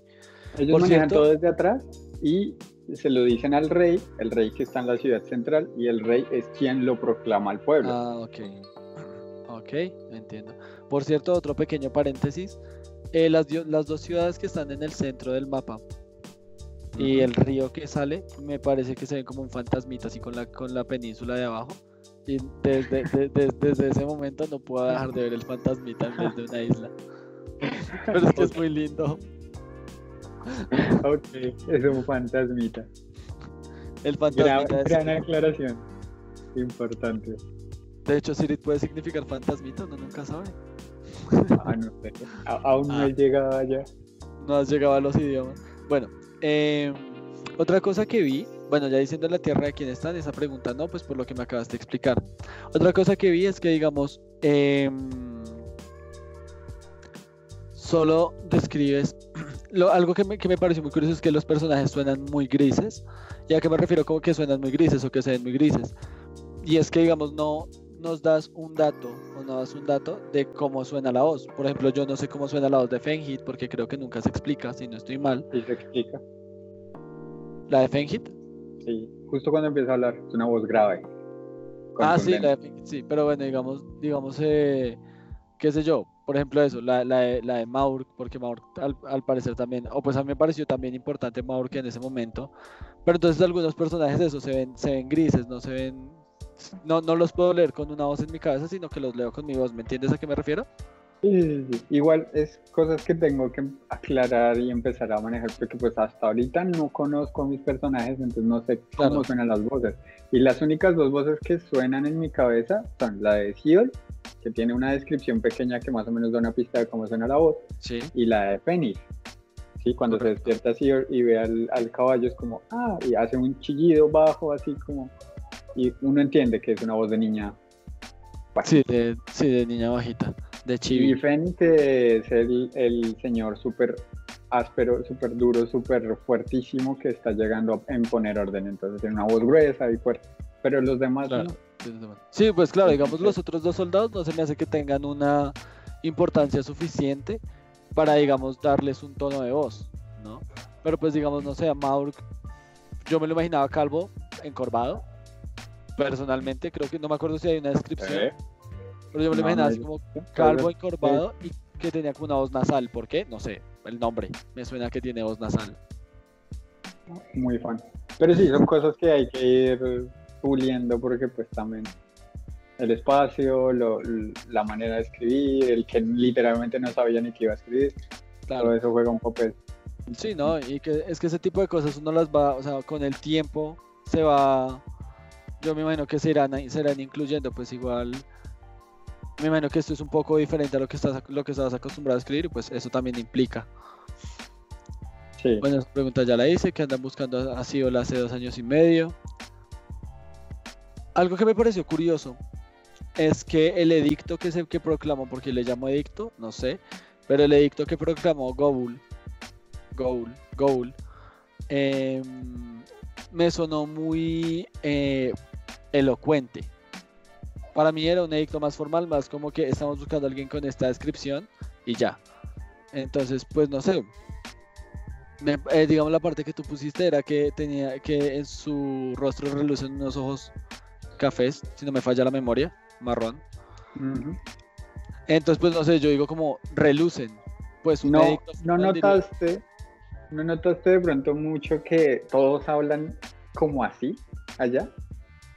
Ellos manejan todo desde atrás y se lo dicen al rey, el rey que está en la ciudad central, y el rey es quien lo proclama al pueblo. Ah, ok. Ok, entiendo. Por cierto, otro pequeño paréntesis. Eh, las, las dos ciudades que están en el centro del mapa y el río que sale, me parece que se ven como un fantasmita así con la, con la península de abajo. Y desde, desde ese momento no puedo dejar de ver el fantasmita en vez de una isla. Pero es que es muy lindo. Ok, es un fantasmita. El fantasmita gran, aclaración. Importante. De hecho, Sirit puede significar fantasmita, uno nunca sabe. Ah, no sé. aún no he ah. llegado allá. No has llegado a los idiomas. Bueno, eh, otra cosa que vi, bueno, ya diciendo la tierra de quién están, esa pregunta no, pues por lo que me acabas de explicar. Otra cosa que vi es que, digamos, eh, solo describes algo que me, que me pareció muy curioso es que los personajes suenan muy grises. ¿Ya que me refiero como que suenan muy grises o que se ven muy grises? Y es que, digamos, no nos das un dato o no das un dato de cómo suena la voz. Por ejemplo, yo no sé cómo suena la voz de Fenhit porque creo que nunca se explica, si no estoy mal. Sí, se explica. ¿La de Fenhit? Sí, justo cuando empieza a hablar, es una voz grave. Ah, sí, la de Fenhit, sí, pero bueno, digamos, digamos, eh, qué sé yo, por ejemplo, eso, la, la, de, la de Maur, porque Maur al, parecer también, o pues a mí me pareció también importante Maur que en ese momento, pero entonces algunos personajes eso se ven, se ven grises, no se ven, no, no los puedo leer con una voz en mi cabeza, sino que los leo con mi voz, ¿me entiendes a qué me refiero? Sí, igual es cosas que tengo que aclarar y empezar a manejar porque pues hasta ahorita no conozco a mis personajes, entonces no sé cómo suenan las voces. Y las únicas dos voces que suenan en mi cabeza son la de Seol que tiene una descripción pequeña que más o menos da una pista de cómo suena la voz, y la de Fenix. ¿sí? Cuando se despierta así y ve al, caballo es como, ah, y hace un chillido bajo, así como, y uno entiende que es una voz de niña. Sí de, sí, de niña bajita, de chibi. Y Fenix es el, el señor súper áspero, súper duro, súper fuertísimo que está llegando a imponer orden, entonces tiene una voz gruesa y fuerte, pero los demás no Sí, pues claro, digamos los otros dos soldados no se me hace que tengan una importancia suficiente para, digamos, darles un tono de voz, ¿no? Pero pues digamos, no sé, a Maur, yo me lo imaginaba calvo, encorvado, personalmente, creo que no me acuerdo si hay una descripción, ¿Eh? pero yo me lo imaginaba así como calvo, encorvado y que tenía como una voz nasal, ¿por qué? No sé, el nombre, me suena que tiene voz nasal. Muy fan. Pero sí, son cosas que hay que ir puliendo porque pues también el espacio, la manera de escribir, el que literalmente no sabía ni que iba a escribir, claro. todo eso juega un papel. Sí, ¿no? Y que es que ese tipo de cosas uno las va, o sea, con el tiempo se va, yo me imagino que se irán, se irán incluyendo, pues igual, me imagino que esto es un poco diferente a lo que estás, lo que estás acostumbrado a escribir, pues eso también implica. Sí. Bueno, esa pregunta ya la hice, que andan buscando la hace dos años y medio. Algo que me pareció curioso es que el edicto que se que proclamó, porque le llamo edicto, no sé, pero el edicto que proclamó Goul, Goul, Goul, em, me sonó muy eh, elocuente. Para mí era un edicto más formal, más como que estamos buscando a alguien con esta descripción y ya. Entonces, pues no sé. Eh, digamos la parte que tú pusiste era que tenía que en su rostro relucen unos ojos cafés, si no me falla la memoria, marrón. Entonces, pues no sé, yo digo como relucen. Pues no, no notaste, no notaste de pronto mucho que todos hablan como así allá.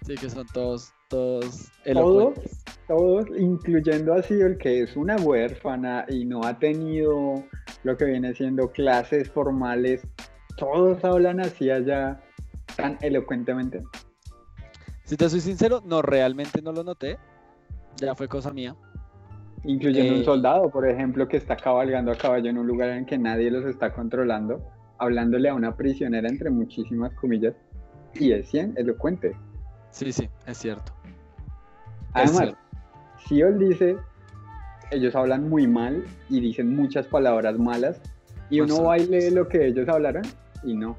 Sí, que son todos, todos Todos, todos, incluyendo a el que es una huérfana y no ha tenido lo que viene siendo clases formales, todos hablan así allá tan elocuentemente. Si te soy sincero, no, realmente no lo noté. Ya fue cosa mía. Incluyendo un eh, soldado, por ejemplo, que está cabalgando a caballo en un lugar en que nadie los está controlando, hablándole a una prisionera entre muchísimas comillas, y es 100 elocuente. Sí, sí, es cierto. Además, si él dice, ellos hablan muy mal y dicen muchas palabras malas, y uno va y lee lo que ellos hablaron, y no.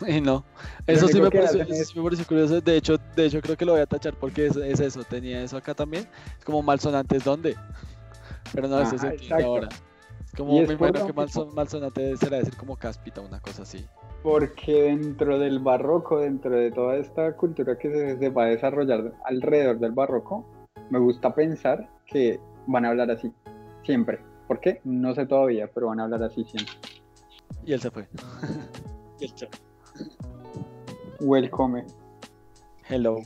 Y no. Eso sí, me pareció, curioso. De hecho, de hecho, creo que lo voy a tachar porque es, eso. Tenía eso acá también. Es como malsonantes, ¿dónde? Pero no, eso es ahora. Es como, me imagino que malsonante será decir como cáspita, una cosa así. Porque dentro del barroco, dentro de toda esta cultura que se, se va a desarrollar alrededor del barroco, me gusta pensar que van a hablar así, siempre. ¿Por qué? No sé todavía, pero van a hablar así siempre. Y él se fue. y él se fue. Welcome. Hello.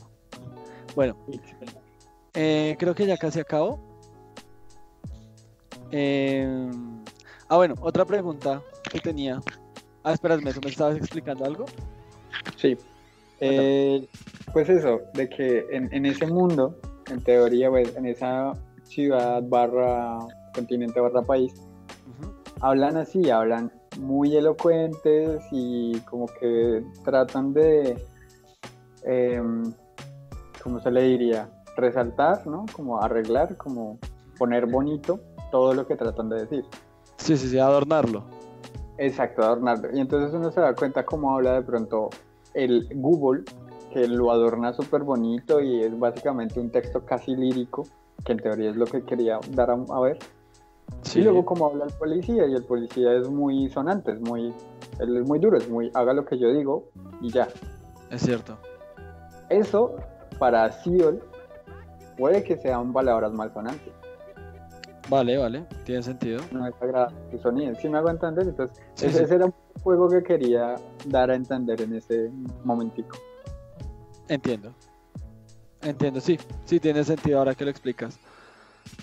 Bueno, eh, creo que ya casi acabo. Eh, ah, bueno, otra pregunta que tenía. Ah, espérame, ¿me estabas explicando algo? Sí. Eh, pues eso, de que en, ese mundo, en teoría, pues, en esa ciudad barra continente barra país, hablan así, hablan muy elocuentes y como que tratan de, eh, ¿cómo se le diría? Resaltar, ¿no? Como arreglar, como poner bonito todo lo que tratan de decir. Sí, sí, sí, adornarlo. Exacto, adornarlo. Y entonces uno se da cuenta cómo habla de pronto el Google, que lo adorna súper bonito y es básicamente un texto casi lírico, que en teoría es lo que quería dar a ver y luego como habla el policía, y el policía es muy sonante, es muy, él es muy duro, es muy, haga lo que yo digo y ya. Es cierto. Eso, para Siol, puede que sean palabras malsonantes. Vale, vale, tiene sentido. No es agradable su sonido, si me hago entender, entonces ese, era un juego que quería dar a entender en ese momentico. Entiendo. Entiendo, sí, sí tiene sentido ahora que lo explicas.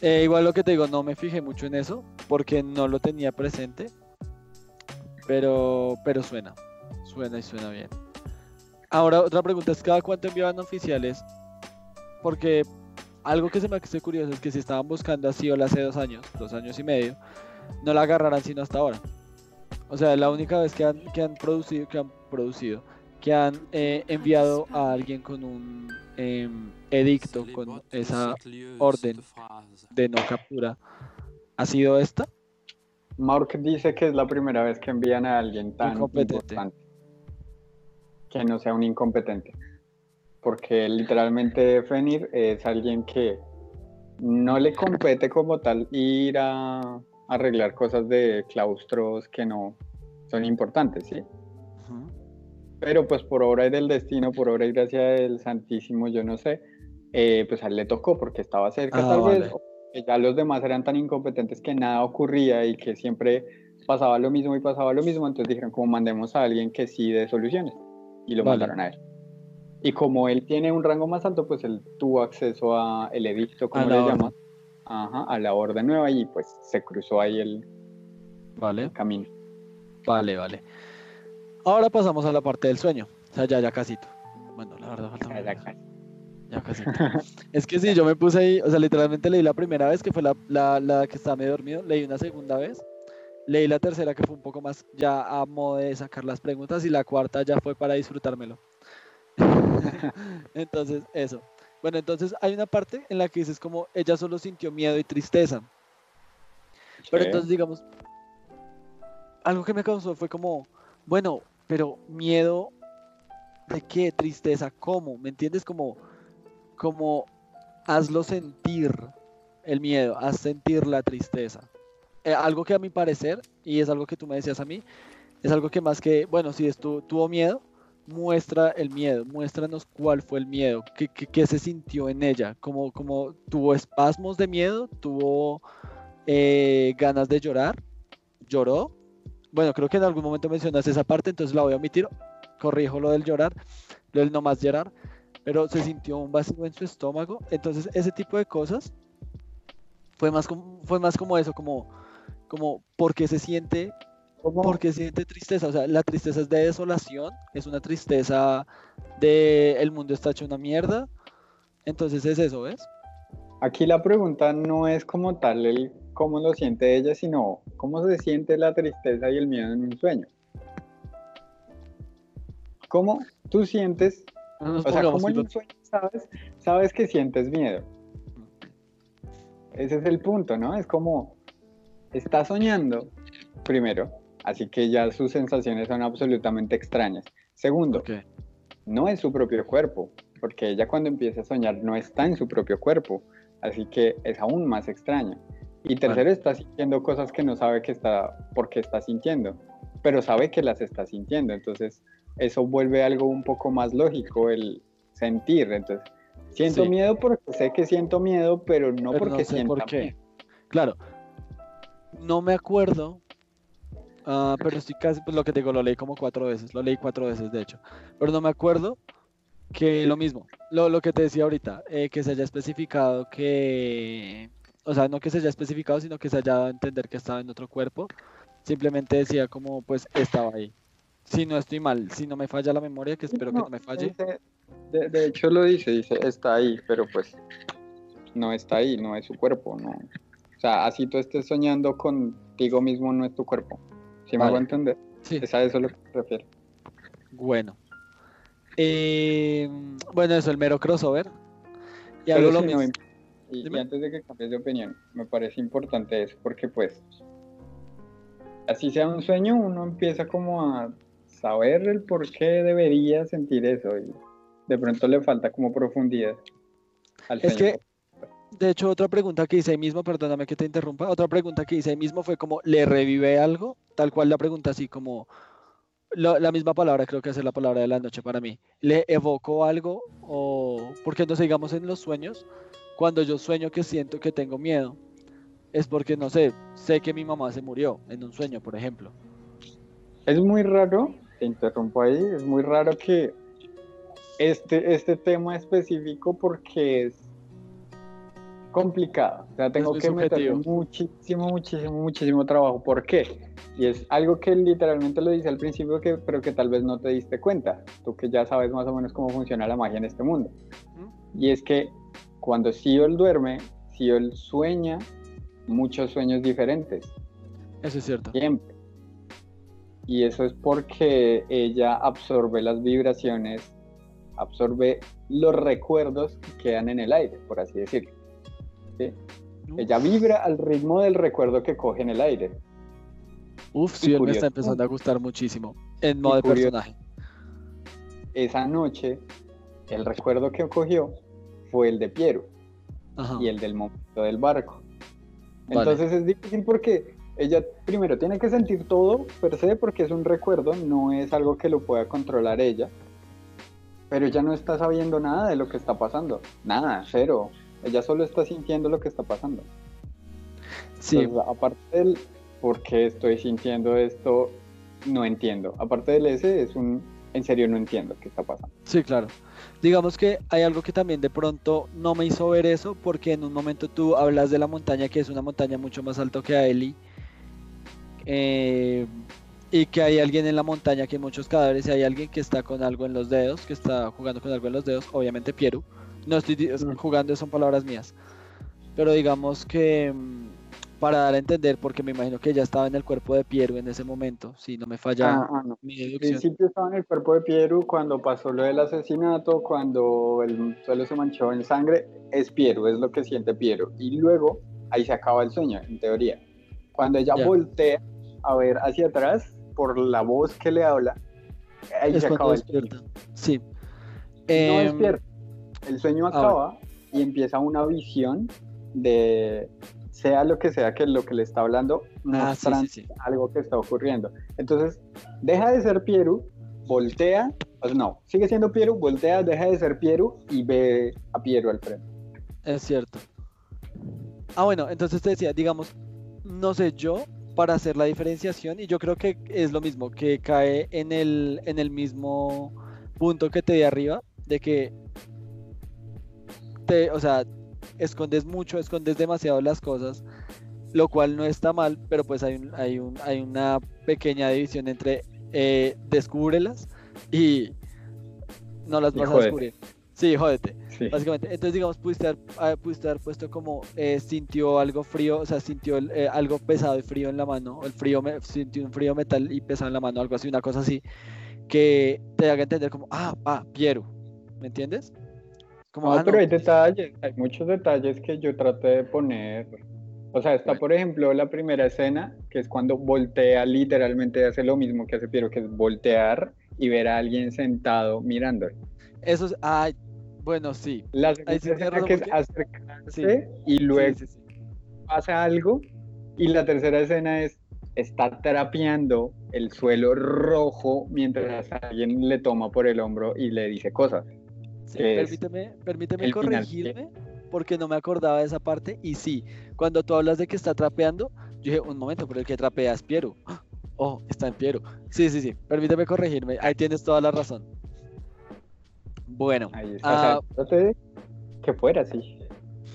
Eh, igual lo que te digo, no me fijé mucho en eso porque no lo tenía presente. Pero, pero suena, suena y suena bien. Ahora, otra pregunta es: ¿cada cuánto enviaban oficiales? Porque algo que se me hace curioso es que si estaban buscando así o hace dos años, dos años y medio, no la agarrarán sino hasta ahora. O sea, la única vez que han, que han producido, que han producido, que han eh, enviado a alguien con un em, edicto, con esa orden de no captura, ¿ha sido esta? Mark dice que es la primera vez que envían a alguien tan importante que no sea un incompetente. Porque literalmente Fenir es alguien que no le compete como tal ir a arreglar cosas de claustros que no son importantes, ¿sí? Pero pues por obra del destino, por obra y gracia del Santísimo, yo no sé, eh, pues a él le tocó porque estaba cerca ah, tal vez, que ya los demás eran tan incompetentes que nada ocurría y que siempre pasaba lo mismo y pasaba lo mismo, entonces dijeron como mandemos a alguien que sí dé soluciones y lo mandaron a él. Y como él tiene un rango más alto, pues él tuvo acceso a el edicto, como le llaman, a la orden nueva y pues se cruzó ahí el, vale. el camino. Vale, vale. Ahora pasamos a la parte del sueño. O sea, ya, ya casito. Bueno, la verdad falta ya, ya, ya casi. es que sí, yo me puse ahí, o sea, literalmente leí la primera vez, que fue la, la, la, que estaba medio dormido, leí una segunda vez, leí la tercera, que fue un poco más ya a modo de sacar las preguntas, y la cuarta ya fue para disfrutármelo. entonces, eso. Bueno, entonces hay una parte en la que dices como ella solo sintió miedo y tristeza. Pero entonces, digamos, algo que me causó fue como, bueno, pero miedo de qué, tristeza, cómo, ¿me entiendes? Como, como hazlo sentir el miedo, haz sentir la tristeza. Eh, algo que a mi parecer, y es algo que tú me decías a mí, es algo que más que, bueno, si estuvo, tuvo miedo, muestra el miedo, muéstranos cuál fue el miedo, qué, qué, se sintió en ella, como, como tuvo espasmos de miedo, tuvo eh, ganas de llorar, lloró, bueno, creo que en algún momento mencionaste esa parte, entonces la voy a omitir. Corrijo lo del llorar, lo del no más llorar. pero se sintió un vacío en su estómago. Entonces, ese tipo de cosas fue más como, fue más como eso, como, como porque se siente, porque siente tristeza. O sea, la tristeza es de desolación, es una tristeza de el mundo está hecho una mierda. Entonces es eso, ¿ves? Aquí la pregunta no es como tal el cómo lo siente ella, sino cómo se siente la tristeza y el miedo en un sueño. ¿Cómo tú sientes, o sea, cómo en un sueño sabes, sabes que sientes miedo? Ese es el punto, ¿no? Es como, está soñando, primero, así que ya sus sensaciones son absolutamente extrañas. Segundo, no es su propio cuerpo, porque ella cuando empieza a soñar no está en su propio cuerpo, así que es aún más extraño. Y tercero, está sintiendo cosas que no sabe que está, por qué está sintiendo, pero sabe que las está sintiendo. Entonces, eso vuelve algo un poco más lógico, el sentir. Entonces, siento miedo porque sé que siento miedo, pero no porque no siento por qué. Claro, no me acuerdo, uh, pero estoy casi, pues lo que te digo, lo leí como cuatro veces, lo leí cuatro veces de hecho, pero no me acuerdo que lo mismo, lo, lo que te decía ahorita, eh, que se haya especificado que o sea, no que se haya especificado, sino que se haya dado a entender que estaba en otro cuerpo. Simplemente decía como, pues, estaba ahí. Si no estoy mal, si no me falla la memoria, que espero que no me falle. de, hecho lo dice, dice, está ahí, pero pues no está ahí, no es su cuerpo, no. O sea, así tú estés soñando contigo mismo, no es tu cuerpo. ¿Sí me hago entender? Sí. Es a eso lo que me refiero. Bueno. Eh, bueno, eso, el mero crossover. Y algo lo mismo. Y, antes de que cambies de opinión, me parece importante eso, porque pues, así sea un sueño, uno empieza como a saber el por qué debería sentir eso y de pronto le falta como profundidad al Es que, de hecho, otra pregunta que hice ahí mismo, perdóname que te interrumpa, otra pregunta que hice ahí mismo fue como, ¿le revive algo? Tal cual la pregunta así como, la misma palabra, creo que es la palabra de la noche para mí. ¿Le evocó algo? O, porque no sigamos en los sueños, cuando yo sueño que siento que tengo miedo, es porque, no sé, sé que mi mamá se murió en un sueño, por ejemplo. Es muy raro, te interrumpo ahí, es muy raro que este, este tema específico porque es complicado. O sea, tengo que meter muchísimo, muchísimo, muchísimo trabajo. ¿Por qué? Y es algo que literalmente lo dice al principio, que, pero que tal vez no te diste cuenta. Tú que ya sabes más o menos cómo funciona la magia en este mundo. Y es que cuando Siol duerme, Siol sueña muchos sueños diferentes. Eso es cierto. Siempre. Y eso es porque ella absorbe las vibraciones, absorbe los recuerdos que quedan en el aire, por así decirlo. Ella vibra al ritmo del recuerdo que coge en el aire. Uf, sí, me está empezando a gustar muchísimo en modo de personaje. Esa noche, el recuerdo que cogió fue el de Piero y el del momento del barco. Entonces es difícil porque ella primero tiene que sentir todo per se porque es un recuerdo, no es algo que lo pueda controlar ella, pero ella no está sabiendo nada de lo que está pasando, nada, cero. Ella solo está sintiendo lo que está pasando. Sí. aparte del por qué estoy sintiendo esto, no entiendo. Aparte del ese, es un en serio no entiendo qué está pasando. Sí, claro. Digamos que hay algo que también de pronto no me hizo ver eso, porque en un momento tú hablas de la montaña, que es una montaña mucho más alta que Aeli, eh, y que hay alguien en la montaña, que hay muchos cadáveres, y hay alguien que está con algo en los dedos, que está jugando con algo en los dedos, obviamente Piero. No estoy jugando, son palabras mías. Pero digamos que mm, para dar a entender, porque me imagino que ya estaba en el cuerpo de Piero en ese momento, si no me falla ah, ah, mi deducción. En principio estaba en el cuerpo de Piero cuando pasó lo del asesinato, cuando el suelo se manchó en sangre, es Piero, es lo que siente Piero. Y luego ahí se acaba el sueño, en teoría. Cuando ella voltea a ver hacia atrás, por la voz que le habla, ahí se acaba el sueño. Sí. No em, despierta. El sueño acaba y empieza una visión de sea lo que sea que lo que le está hablando, ah, algo que está ocurriendo. Entonces, deja de ser Pieru, voltea, pues no, sigue siendo Pieru, voltea, deja de ser Pieru y ve a Pieru al frente. Es cierto. Ah, bueno, entonces te decía, digamos, no sé yo, para hacer la diferenciación, y yo creo que es lo mismo, que cae en el, en el mismo punto que te di arriba, de que te, o sea, escondes mucho, escondes demasiado las cosas, lo cual no está mal, pero pues hay, un, hay, un, hay una pequeña división entre eh, descúbrelas y no las vas a descubrir. Sí, jódete, básicamente. Entonces, digamos, pudiste haber, ah, pudiste haber puesto como eh, sintió algo frío, o sea, sintió eh, algo pesado y frío en la mano, el frío, sintió un frío metal y pesado en la mano, algo así, una cosa así, que te haga entender como, ah, ah, Piero, ¿me entiendes? Como, ah, pero hay detalles, hay muchos detalles que yo traté de poner. O sea, está, por ejemplo, la primera escena, que es cuando voltea, literalmente hace lo mismo que hace Piero, que es voltear y ver a alguien sentado mirándolo. Eso es, ay, bueno, sí. La segunda escena que es acercarse y luego pasa algo. Y la tercera escena es está trapeando el suelo rojo mientras alguien le toma por el hombro y le dice cosas. Permíteme, permíteme corregirme porque no me acordaba de esa parte y sí, cuando tú hablas de que está trapeando, yo dije, un momento, pero el que trapea es Piero. Oh, está en Piero. Sí, sí, sí, permíteme corregirme, ahí tienes toda la razón. Bueno. Ahí está. Ah, que fuera, sí.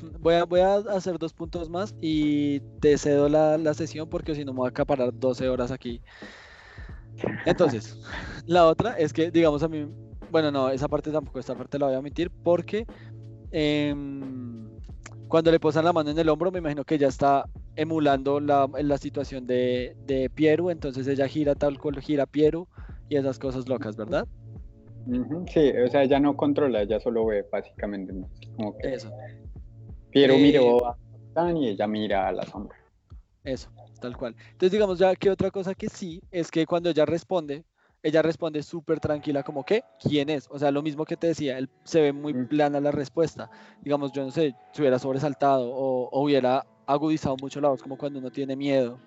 Voy a, voy a hacer dos puntos más y te cedo la, la sesión porque si no me voy a acaparar 12 horas aquí. Entonces, la otra es que, digamos, a mí, bueno, no, esa parte tampoco, esta parte la voy a omitir porque em, cuando le posan la mano en el hombro, me imagino que ella está emulando la, la situación de, de Piero, entonces ella gira tal cual gira Piero y esas cosas locas, ¿verdad? Sí, o sea, ella no controla, ella solo ve, básicamente. Como que Eso. Piero eh, miró a y ella mira a la sombra. Eso, tal cual. Entonces, digamos, ya que otra cosa que sí es que cuando ella responde, ella responde súper tranquila, como que, ¿quién es? O sea, lo mismo que te decía, él se ve muy mm. plana la respuesta. Digamos, yo no sé, si hubiera sobresaltado o, hubiera agudizado mucho la voz, como cuando uno tiene miedo,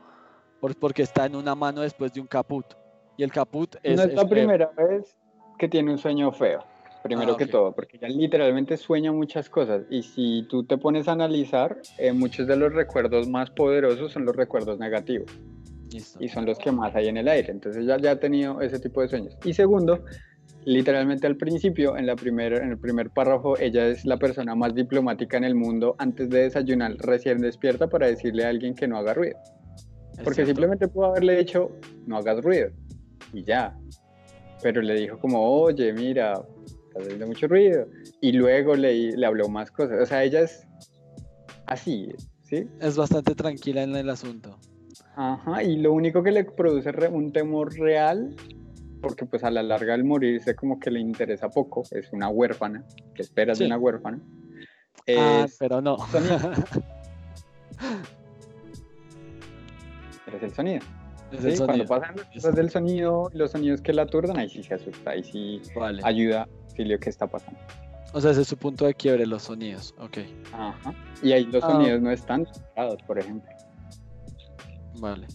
porque está en una mano después de un caput. Y el caput es. No es la primera vez que tiene un sueño feo, primero ah, que todo, porque ella literalmente sueña muchas cosas y si tú te pones a analizar, eh, muchos de los recuerdos más poderosos son los recuerdos negativos. Y son los que más hay en el aire. Entonces ella ya ha tenido ese tipo de sueños. Y segundo, literalmente al principio, en, la primera, en el primer párrafo, ella es la persona más diplomática en el mundo antes de desayunar, recién despierta para decirle a alguien que no haga ruido. Porque simplemente pudo haberle dicho, no hagas ruido. Y ya, pero le dijo como, oye, mira, está haciendo mucho ruido. Y luego le, le habló más cosas. O sea, ella es así, ¿sí? Es bastante tranquila en el asunto. Ajá, y lo único que le produce un temor real, porque pues a la larga al morirse como que le interesa poco, es una huérfana, que esperas de una huérfana. ah, pero no. Es el sonido. ¿sí? Cuando pasan cosas del sonido, los sonidos que la aturdan, ahí sí se asusta, ahí sí ayuda a lo que está pasando. O sea, ese es su punto de quiebre, los sonidos, ok. Ajá. Y ahí los ah. sonidos no están por ejemplo. Vale.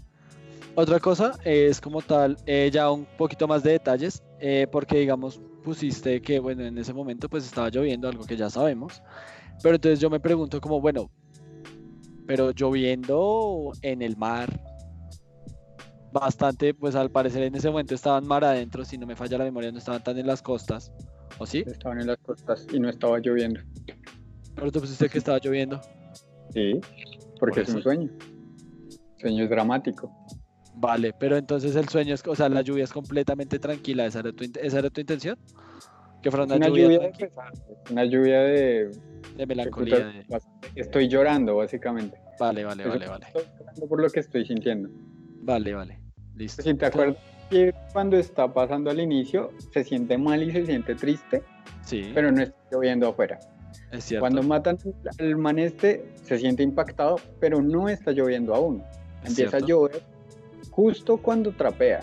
Otra cosa es como tal, eh, ya un poquito más de detalles, eh, porque digamos, pusiste que, bueno, en ese momento pues estaba lloviendo, algo que ya sabemos, pero entonces yo me pregunto como, bueno, pero lloviendo en el mar, bastante, pues al parecer en ese momento estaban mar adentro, si no me falla la memoria, no estaban tan en las costas, ¿o sí? Estaban en las costas y no estaba lloviendo. ¿Pero tú pusiste que estaba lloviendo? Sí, porque es un sueño. Sueño es dramático. Vale, pero entonces el sueño es, o sea, la lluvia es completamente tranquila, ¿esa era tu, esa era tu intención? Que fuera una, lluvia, de una lluvia de... De melancolía. Estoy llorando, básicamente. Vale, vale, vale, vale. Estoy llorando por lo que estoy sintiendo. Vale, vale. Listo. Si te acuerdas que cuando está pasando al inicio, se siente mal y se siente triste, sí. pero no está lloviendo afuera. Es cierto. Cuando matan al man este, se siente impactado, pero no está lloviendo aún. Empieza a llover justo cuando trapea.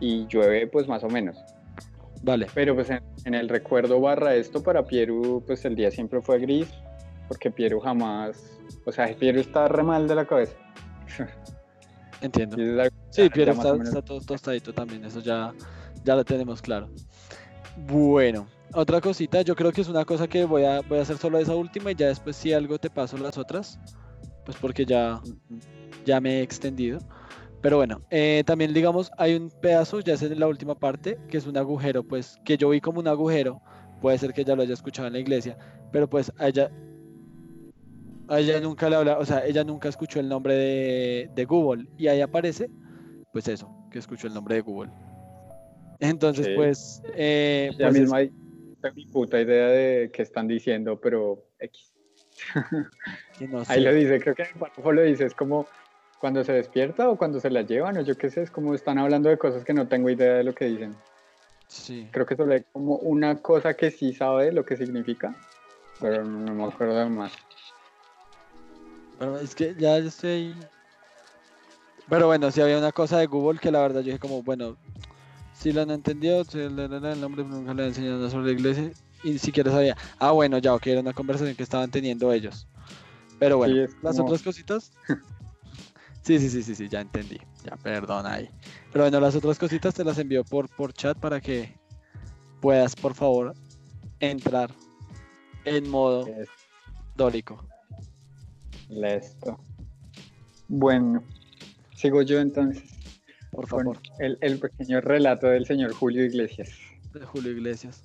Y llueve pues más o menos. Vale. Pero pues en, el recuerdo barra esto para Pieru, pues el día siempre fue gris, porque Pieru jamás, o sea, Pieru está re mal de la cabeza. Entiendo. sí, pero está, todo tostadito también, eso ya, ya lo tenemos claro. Bueno, otra cosita, yo creo que es una cosa que voy a, voy a hacer solo esa última y ya después si algo te paso las otras, pues porque ya, ya me he extendido. Pero bueno, eh, también digamos, hay un pedazo, ya es en la última parte, que es un agujero, pues que yo vi como un agujero, puede ser que ella lo haya escuchado en la iglesia, pero pues a ella, a ella nunca le habla, o sea, ella nunca escuchó el nombre de, de Google y ahí aparece, pues eso, que escuchó el nombre de Google. Entonces, Sí. pues, eh, Ya pues es- mismo hay mi puta idea de qué están diciendo, pero X. no Ahí sé. lo dice, creo que en el párrafo lo dice, es como cuando se despierta o cuando se la llevan, o yo qué sé, es como están hablando de cosas que no tengo idea de lo que dicen. Sí. Creo que solo hay como una cosa que sí sabe lo que significa, pero no me acuerdo más. Pero es que ya estoy. Pero bueno, si había una cosa de Google que la verdad yo dije como, bueno, si lo han entendido, si el, el- el nombre nunca le han enseñado sobre la iglesia y ni siquiera sabía. Ah, bueno, ya, ok, era una conversación que estaban teniendo ellos. Pero bueno, Sí, es las como- otras cositas. Sí, sí, sí, sí, sí, ya entendí. Ya, perdón ahí. Pero bueno, las otras cositas te las envío por, por chat para que puedas, por favor, entrar en modo Es- dórico. Listo. Bueno, sigo yo entonces Por favor, el, el pequeño relato del señor Julio Iglesias. de Julio Iglesias.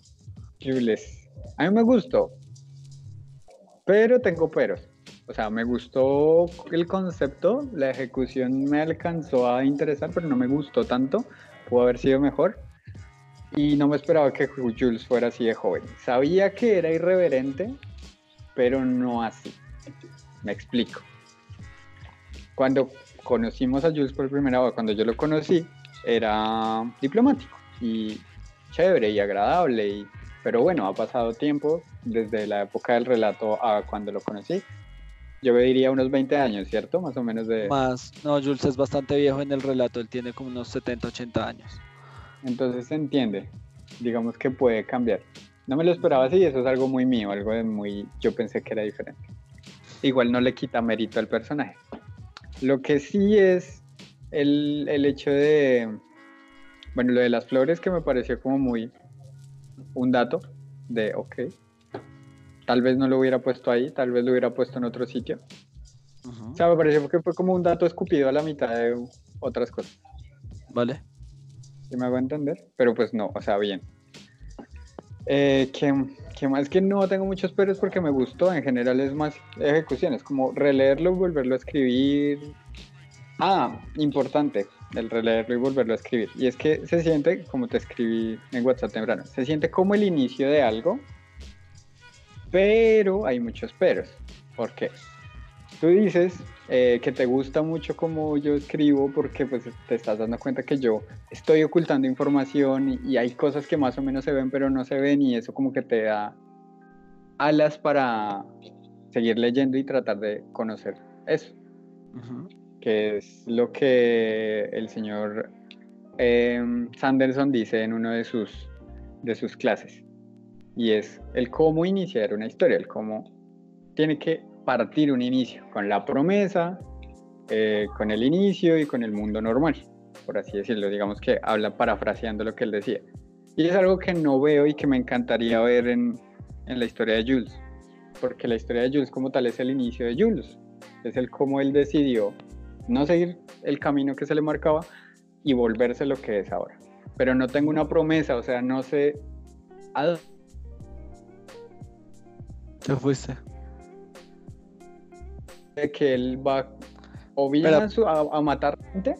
Jules. A mí me gustó, pero tengo peros. O sea, me gustó el concepto, la ejecución me alcanzó a interesar, pero no me gustó tanto. Pudo haber sido mejor. Y no me esperaba que Jules fuera así de joven. Sabía que era irreverente, pero no así. Me explico. Cuando conocimos a Jules por primera vez, cuando yo lo conocí, era diplomático y chévere y agradable. Y, pero bueno, ha pasado tiempo desde la época del relato a cuando lo conocí. Yo diría unos 20 años, ¿cierto? Más o menos de... Más, no, Jules es bastante viejo en el relato, él tiene como unos 70, 80 años. Entonces se entiende. Digamos que puede cambiar. No me lo esperaba así, eso es algo muy mío, algo de muy... Yo pensé que era diferente. Igual no le quita mérito al personaje. Lo que sí es el, el hecho de... Bueno, lo de las flores que me pareció como muy... Un dato de, ok. Tal vez no lo hubiera puesto ahí, tal vez lo hubiera puesto en otro sitio. O sea, me pareció que fue como un dato escupido a la mitad de otras cosas. ¿Vale? ¿Sí me hago entender? Pero pues no, o sea, bien. Eh, ¿qué, qué más? Que no tengo muchos peros porque me gustó. En general es más ejecuciones, como releerlo y volverlo a escribir. Ah, importante, el releerlo y volverlo a escribir. Y es que se siente, como te escribí en WhatsApp temprano, se siente como el inicio de algo, pero hay muchos peros. ¿Por qué? Tú dices eh, que te gusta mucho como yo escribo porque pues te estás dando cuenta que yo estoy ocultando información y, y hay cosas que más o menos se ven pero no se ven y eso como que te da alas para seguir leyendo y tratar de conocer eso, que es lo que el señor em, Sanderson dice en uno de sus, de sus clases y es el cómo iniciar una historia, el cómo tiene que partir un inicio con la promesa, eh, con el inicio y con el mundo normal, por así decirlo. Digamos que habla parafraseando lo que él decía. Y es algo que no veo y que me encantaría ver en, en la historia de Jules, porque la historia de Jules como tal es el inicio de Jules, es el cómo él decidió no seguir el camino que se le marcaba y volverse lo que es ahora. Pero no tengo una promesa, o sea, no sé a ¿Qué fuiste? que él va o bien a, su- a- a matar gente.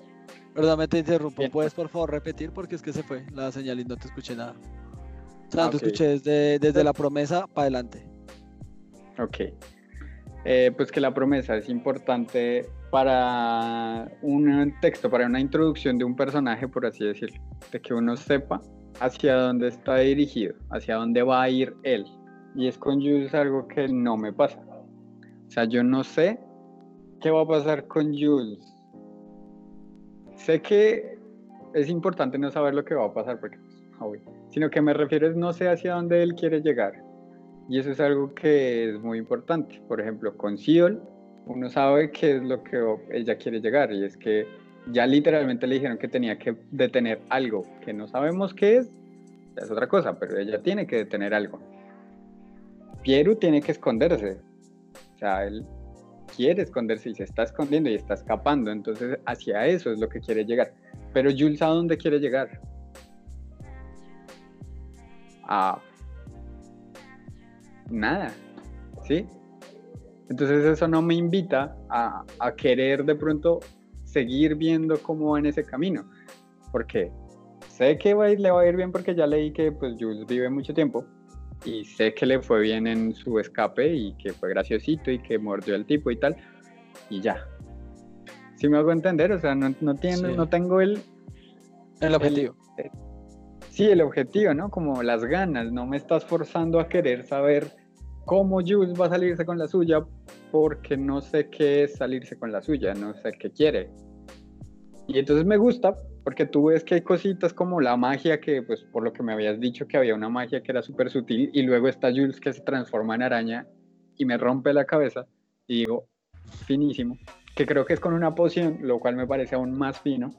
Perdóname, te interrumpo. Bien. ¿Puedes por favor repetir? Porque es que se fue la señal y no te escuché nada. O sea, Ah, no te escuché desde, desde la promesa para adelante. Ok. Eh, pues que la promesa es importante para un texto, para una introducción de un personaje, por así decirlo. De que uno sepa hacia dónde está dirigido, hacia dónde va a ir él. Y es con Jules algo que no me pasa. O sea, yo no sé qué va a pasar con Jules. Sé que es importante no saber lo que va a pasar, porque, pues, obvio. sino que me refiero es no sé hacia dónde él quiere llegar. Y eso es algo que es muy importante. Por ejemplo, con Seol, uno sabe qué es lo que ella quiere llegar. Y es que ya literalmente le dijeron que tenía que detener algo que no sabemos qué es. Es otra cosa, pero ella tiene que detener algo. Pieru tiene que esconderse. O sea, él quiere esconderse y se está escondiendo y está escapando. Entonces, hacia eso es lo que quiere llegar. Pero Jules, ¿a dónde quiere llegar? A nada, ¿sí? Entonces eso no me invita a, a querer de pronto seguir viendo cómo va en ese camino, porque sé que va le va a ir bien porque ya leí que pues Jules vive mucho tiempo y sé que le fue bien en su escape y que fue graciosito y que mordió al tipo y tal y ya. Si me hago entender, o sea, no, no, no tengo el... El objetivo. sí, el objetivo, ¿no? Como las ganas, no me estás forzando a querer saber cómo Jules va a salirse con la suya porque no sé qué es salirse con la suya, no sé qué quiere. Y entonces me gusta porque tú ves que hay cositas como la magia que, pues por lo que me habías dicho que había una magia que era súper sutil y luego está Jules que se transforma en araña y me rompe la cabeza y digo, finísimo, que creo que es con una poción, lo cual me parece aún más fino.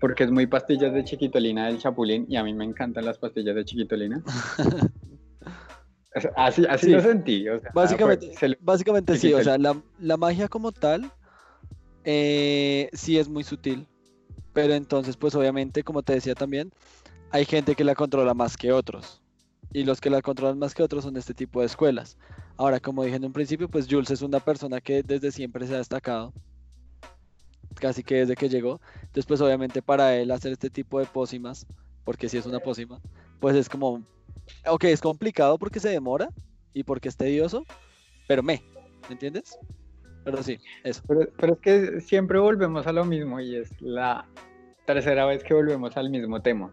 Porque es muy pastillas de chiquitolina del chapulín y a mí me encantan las pastillas de chiquitolina. así así lo sentí. básicamente, básicamente sí, o sea, la, la magia como tal eh, sí es muy sutil. Pero entonces, pues obviamente, como te decía también, hay gente que la controla más que otros. Y los que la controlan más que otros son este tipo de escuelas. Ahora, como dije en un principio, pues Jules es una persona que desde siempre se ha destacado. Casi que desde que llegó. Entonces, pues obviamente para él hacer este tipo de pócimas, porque si es una pócima, pues es como, ok, es complicado porque se demora y porque es tedioso, pero ¿me entiendes? Pero sí, eso. Pero, es que siempre volvemos a lo mismo y es la tercera vez que volvemos al mismo tema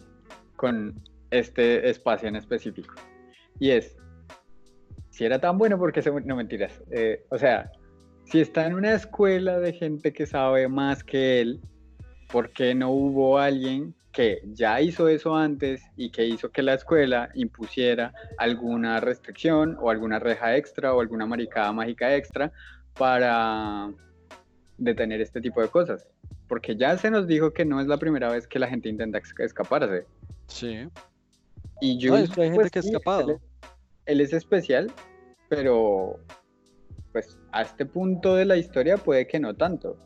con este espacio en específico. Y es, si era tan bueno, porque se... No mentiras. Eh, o sea, si está en una escuela de gente que sabe más que él, ¿por qué no hubo alguien que ya hizo eso antes y que hizo que la escuela impusiera alguna restricción o alguna reja extra o alguna maricada mágica extra para detener este tipo de cosas. Porque ya se nos dijo que no es la primera vez que la gente intenta escaparse. Sí. Y yo, hay gente pues, que ha escapado. Él, es especial, pero pues a este punto de la historia puede que no tanto.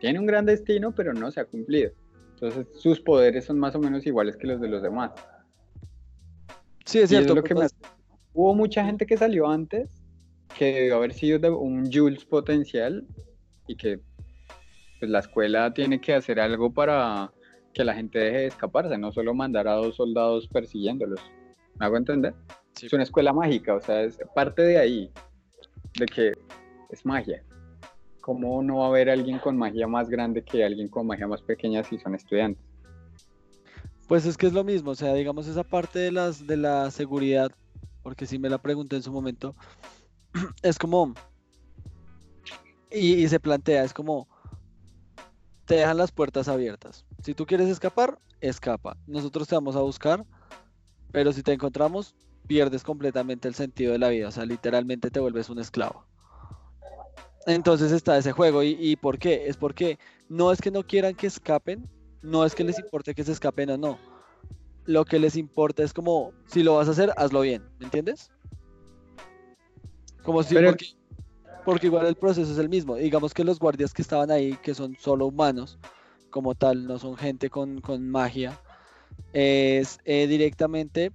Tiene un gran destino, pero no se ha cumplido. Entonces sus poderes son más o menos iguales que los de los demás. Sí, es cierto. lo que pues, Hubo mucha gente que salió antes que debió haber sido un Jules potencial y que pues, la escuela tiene que hacer algo para que la gente deje de escaparse, no solo mandar a dos soldados persiguiéndolos. ¿Me hago entender? Es una escuela mágica, o sea, es parte de ahí, de que es magia. ¿Cómo no va a haber alguien con magia más grande que alguien con magia más pequeña si son estudiantes? Pues es que es lo mismo, o sea, digamos esa parte de, las, de la seguridad, porque si me la pregunté en su momento, es como, y, se plantea, es como, te dejan las puertas abiertas. Si tú quieres escapar, escapa. Nosotros te vamos a buscar, pero si te encontramos, pierdes completamente el sentido de la vida. O sea, literalmente te vuelves un esclavo. Entonces está ese juego. ¿Y, ¿Y, por qué? Es porque no es que no quieran que escapen, no es que les importe que se escapen o no. Lo que les importa es como, si lo vas a hacer, hazlo bien. ¿Me entiendes? Como si, porque, igual el proceso es el mismo. Digamos que los guardias que estaban ahí, que son solo humanos, como tal, no son gente con, magia, es eh, directamente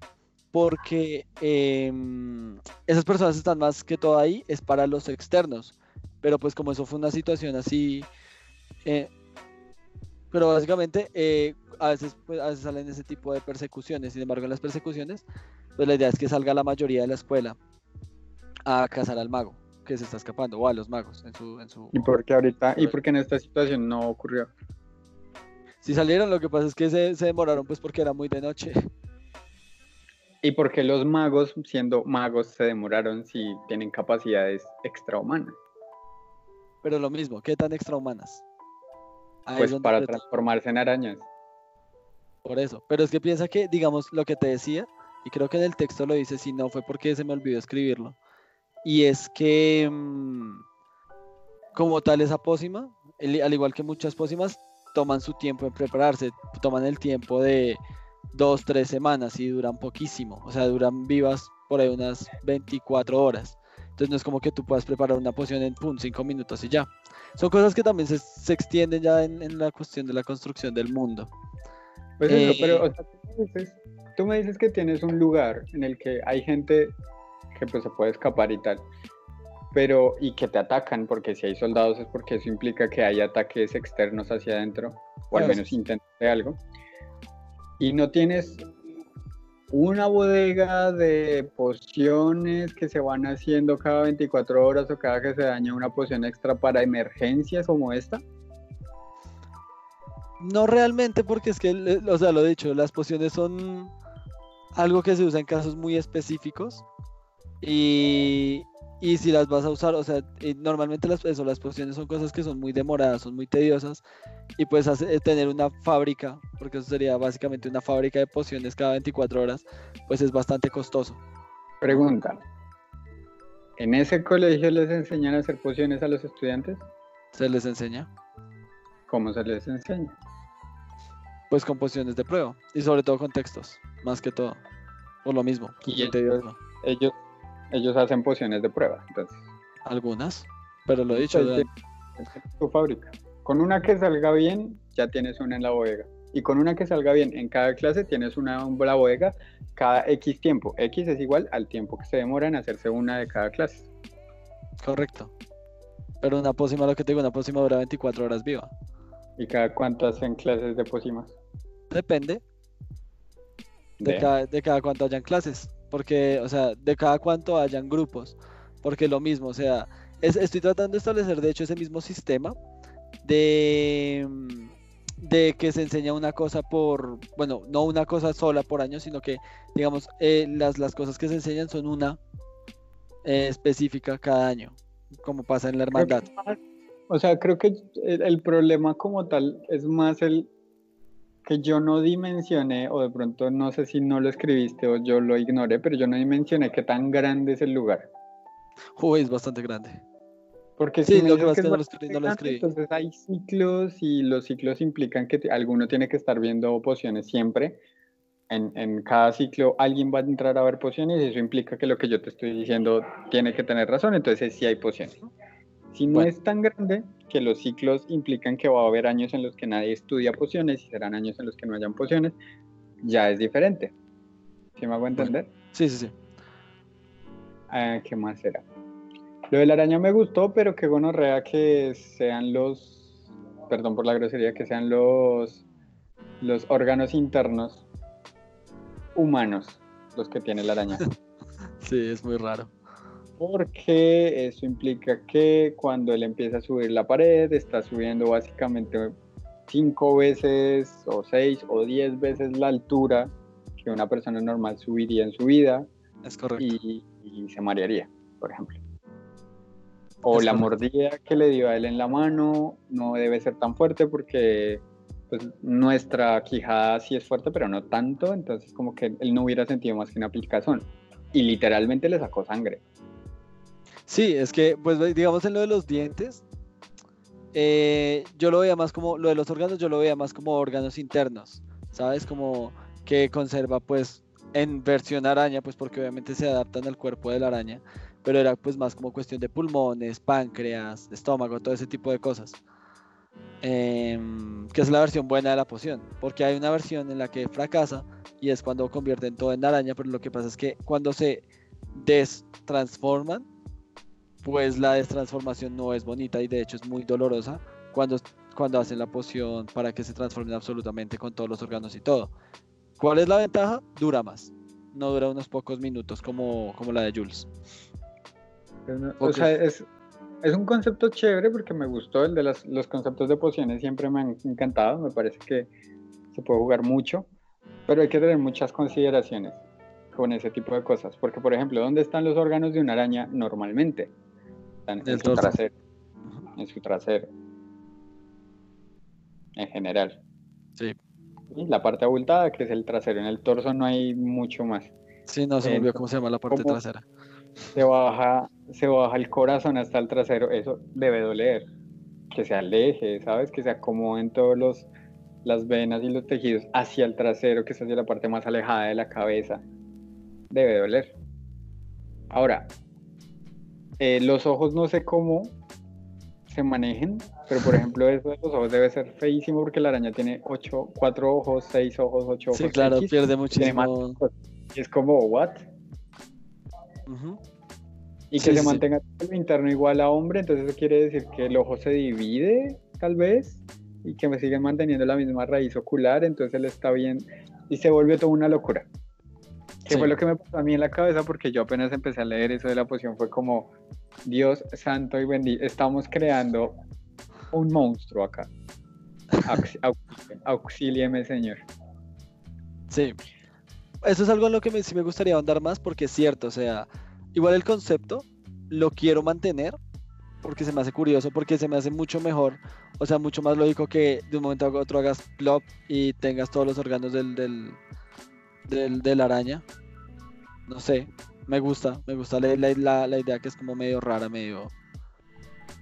porque em, esas personas están más que todo ahí, es para los externos. Pero pues como eso fue una situación así, eh, pero básicamente eh, a, veces, pues, a veces salen ese tipo de persecuciones. Sin embargo, en las persecuciones, pues la idea es que salga la mayoría de la escuela a cazar al mago que se está escapando o a los magos en su, en su... ¿Y por qué ahorita? ¿Y por qué en esta situación no ocurrió? Si salieron, lo que pasa es que se, se demoraron pues porque era muy de noche. ¿Y por qué los magos, siendo magos, se demoraron si tienen capacidades extrahumanas? Pero lo mismo, ¿qué tan extrahumanas? pues para transformarse en arañas. Por eso, pero es que piensa que, digamos, lo que te decía, y creo que en el texto lo dice, si no fue porque se me olvidó escribirlo, y es que mm, como tal esa pócima, al igual que muchas pócimas, toman su tiempo en prepararse, toman el tiempo de dos, tres semanas y duran poquísimo, o sea, duran vivas por ahí unas 24 horas. Entonces no es como que tú puedas preparar una poción en pum, cinco minutos y ya. Son cosas que también se, se extienden ya en, la cuestión de la construcción del mundo. Pues eso, pero o sea, tú, me dices, tú me dices que tienes un lugar en el que hay gente que pues se puede escapar y tal. Pero, y que te atacan, porque si hay soldados es porque eso implica que hay ataques externos hacia adentro, o al menos intentos de algo. Y no tienes una bodega de pociones que se van haciendo cada 24 horas o cada que se daña una poción extra para emergencias como esta. No realmente, porque es que, o sea, lo dicho, las pociones son algo que se usa en casos muy específicos. Y, y si las vas a usar, o sea, normalmente las, eso, las pociones son cosas que son muy demoradas, son muy tediosas, y puedes hacer, tener una fábrica, porque eso sería básicamente una fábrica de pociones cada 24 horas, pues es bastante costoso. Pregunta, ¿en ese colegio les enseñan a hacer pociones a los estudiantes? Se les enseña. ¿Cómo se les enseña? Pues con pociones de prueba, y sobre todo con textos, más que todo, por lo mismo. Y ellos, ellos ellos hacen pociones de prueba, entonces. Algunas, pero lo he dicho. Es tu fábrica. Con una que salga bien, ya tienes una en la bodega. Y con una que salga bien en cada clase, tienes una en la bodega cada X tiempo. X es igual al tiempo que se demora en hacerse una de cada clase. Correcto. Pero una pócima, lo que te digo, una pócima dura 24 horas viva. ¿Y cada cuánto hacen clases de pócimas? Depende. De, cada, de cada cuánto hayan clases porque, o sea, de cada cuánto hayan grupos, porque lo mismo, o sea, estoy tratando de establecer, de hecho, ese mismo sistema de, de que se enseña una cosa por, bueno, no una cosa sola por año, sino que, digamos, eh, las, las cosas que se enseñan son una eh, específica cada año, como pasa en la hermandad. O sea, creo que el problema como tal es más el que yo no dimensioné, o de pronto no sé si no lo escribiste o yo lo ignoré, pero yo no dimensioné qué tan grande es el lugar. Uy, es bastante grande. Porque si lo que, es que no, lo escribí, entonces hay ciclos y los ciclos implican que alguno tiene que estar viendo pociones siempre. En, en, cada ciclo alguien va a entrar a ver pociones y eso implica que lo que yo te estoy diciendo tiene que tener razón, entonces sí hay pociones. Si no es tan grande, que los ciclos implican que va a haber años en los que nadie estudia pociones y serán años en los que no hayan pociones, ya es diferente. ¿Sí me hago entender? Sí, sí, sí. Ah, ¿Qué más será? Lo de la araña me gustó, pero que gonorrea que sean los, perdón por la grosería, que sean los, los órganos internos humanos los que tiene la araña. sí, es muy raro porque eso implica que cuando él empieza a subir la pared, está subiendo básicamente cinco veces o seis o diez veces la altura que una persona normal subiría en su vida. Es correcto. Y, se marearía, por ejemplo. O la mordida que le dio a él en la mano no debe ser tan fuerte porque pues, nuestra quijada sí es fuerte, pero no tanto, entonces como que él no hubiera sentido más que una picazón. Y literalmente le sacó sangre. Sí, es que, pues digamos en lo de los dientes, eh, yo lo veía más como, lo de los órganos, yo lo veía más como órganos internos, ¿sabes? Como que conserva pues en versión araña, pues porque obviamente se adaptan al cuerpo de la araña, pero era pues más como cuestión de pulmones, páncreas, estómago, todo ese tipo de cosas. Em, que es la versión buena de la poción, porque hay una versión en la que fracasa y es cuando convierten todo en araña, pero lo que pasa es que cuando se destransforman, pues la destransformación no es bonita y de hecho es muy dolorosa cuando, cuando hacen la poción para que se transformen absolutamente con todos los órganos y todo. ¿Cuál es la ventaja? Dura más. No dura unos pocos minutos como, como la de Jules. O sea, es, es, un concepto chévere porque me gustó el de las, los conceptos de pociones, siempre me han encantado, me parece que se puede jugar mucho, pero hay que tener muchas consideraciones con ese tipo de cosas, porque por ejemplo, ¿dónde están los órganos de una araña normalmente? En, su trasero. En su trasero. En general. Sí. la parte abultada, que es el trasero. En el torso no hay mucho más. Sí, no se me olvidó cómo se llama la parte trasera. Se baja, se baja el corazón hasta el trasero. Eso debe doler. Que se aleje, ¿sabes? Que se acomoden todos los las venas y los tejidos hacia el trasero, que es hacia la parte más alejada de la cabeza. Debe doler. Ahora, eh, los ojos no sé cómo se manejen, pero por ejemplo eso de los ojos debe ser feísimo porque la araña tiene ocho, cuatro ojos, seis ojos, ocho ojos. Sí, claro, pierde muchísimo. Y es como, ¿what? y que se mantenga el interno igual a hombre, entonces eso quiere decir que el ojo se divide, tal vez, y que me siguen manteniendo la misma raíz ocular, entonces él está bien, y se volvió toda una locura. Que fue lo que me pasó a mí en la cabeza, porque yo apenas empecé a leer eso de la poción, fue como, Dios santo y bendito, estamos creando un monstruo acá. auxílieme, Señor. Sí. Eso es algo en lo que me, sí me gustaría ahondar más, porque es cierto, o sea, igual el concepto lo quiero mantener, porque se me hace curioso, porque se me hace mucho mejor, o sea, mucho más lógico que de un momento a otro hagas plop y tengas todos los órganos del, del, del, araña. No sé, me gusta, me gusta la, la, idea que es como medio rara, medio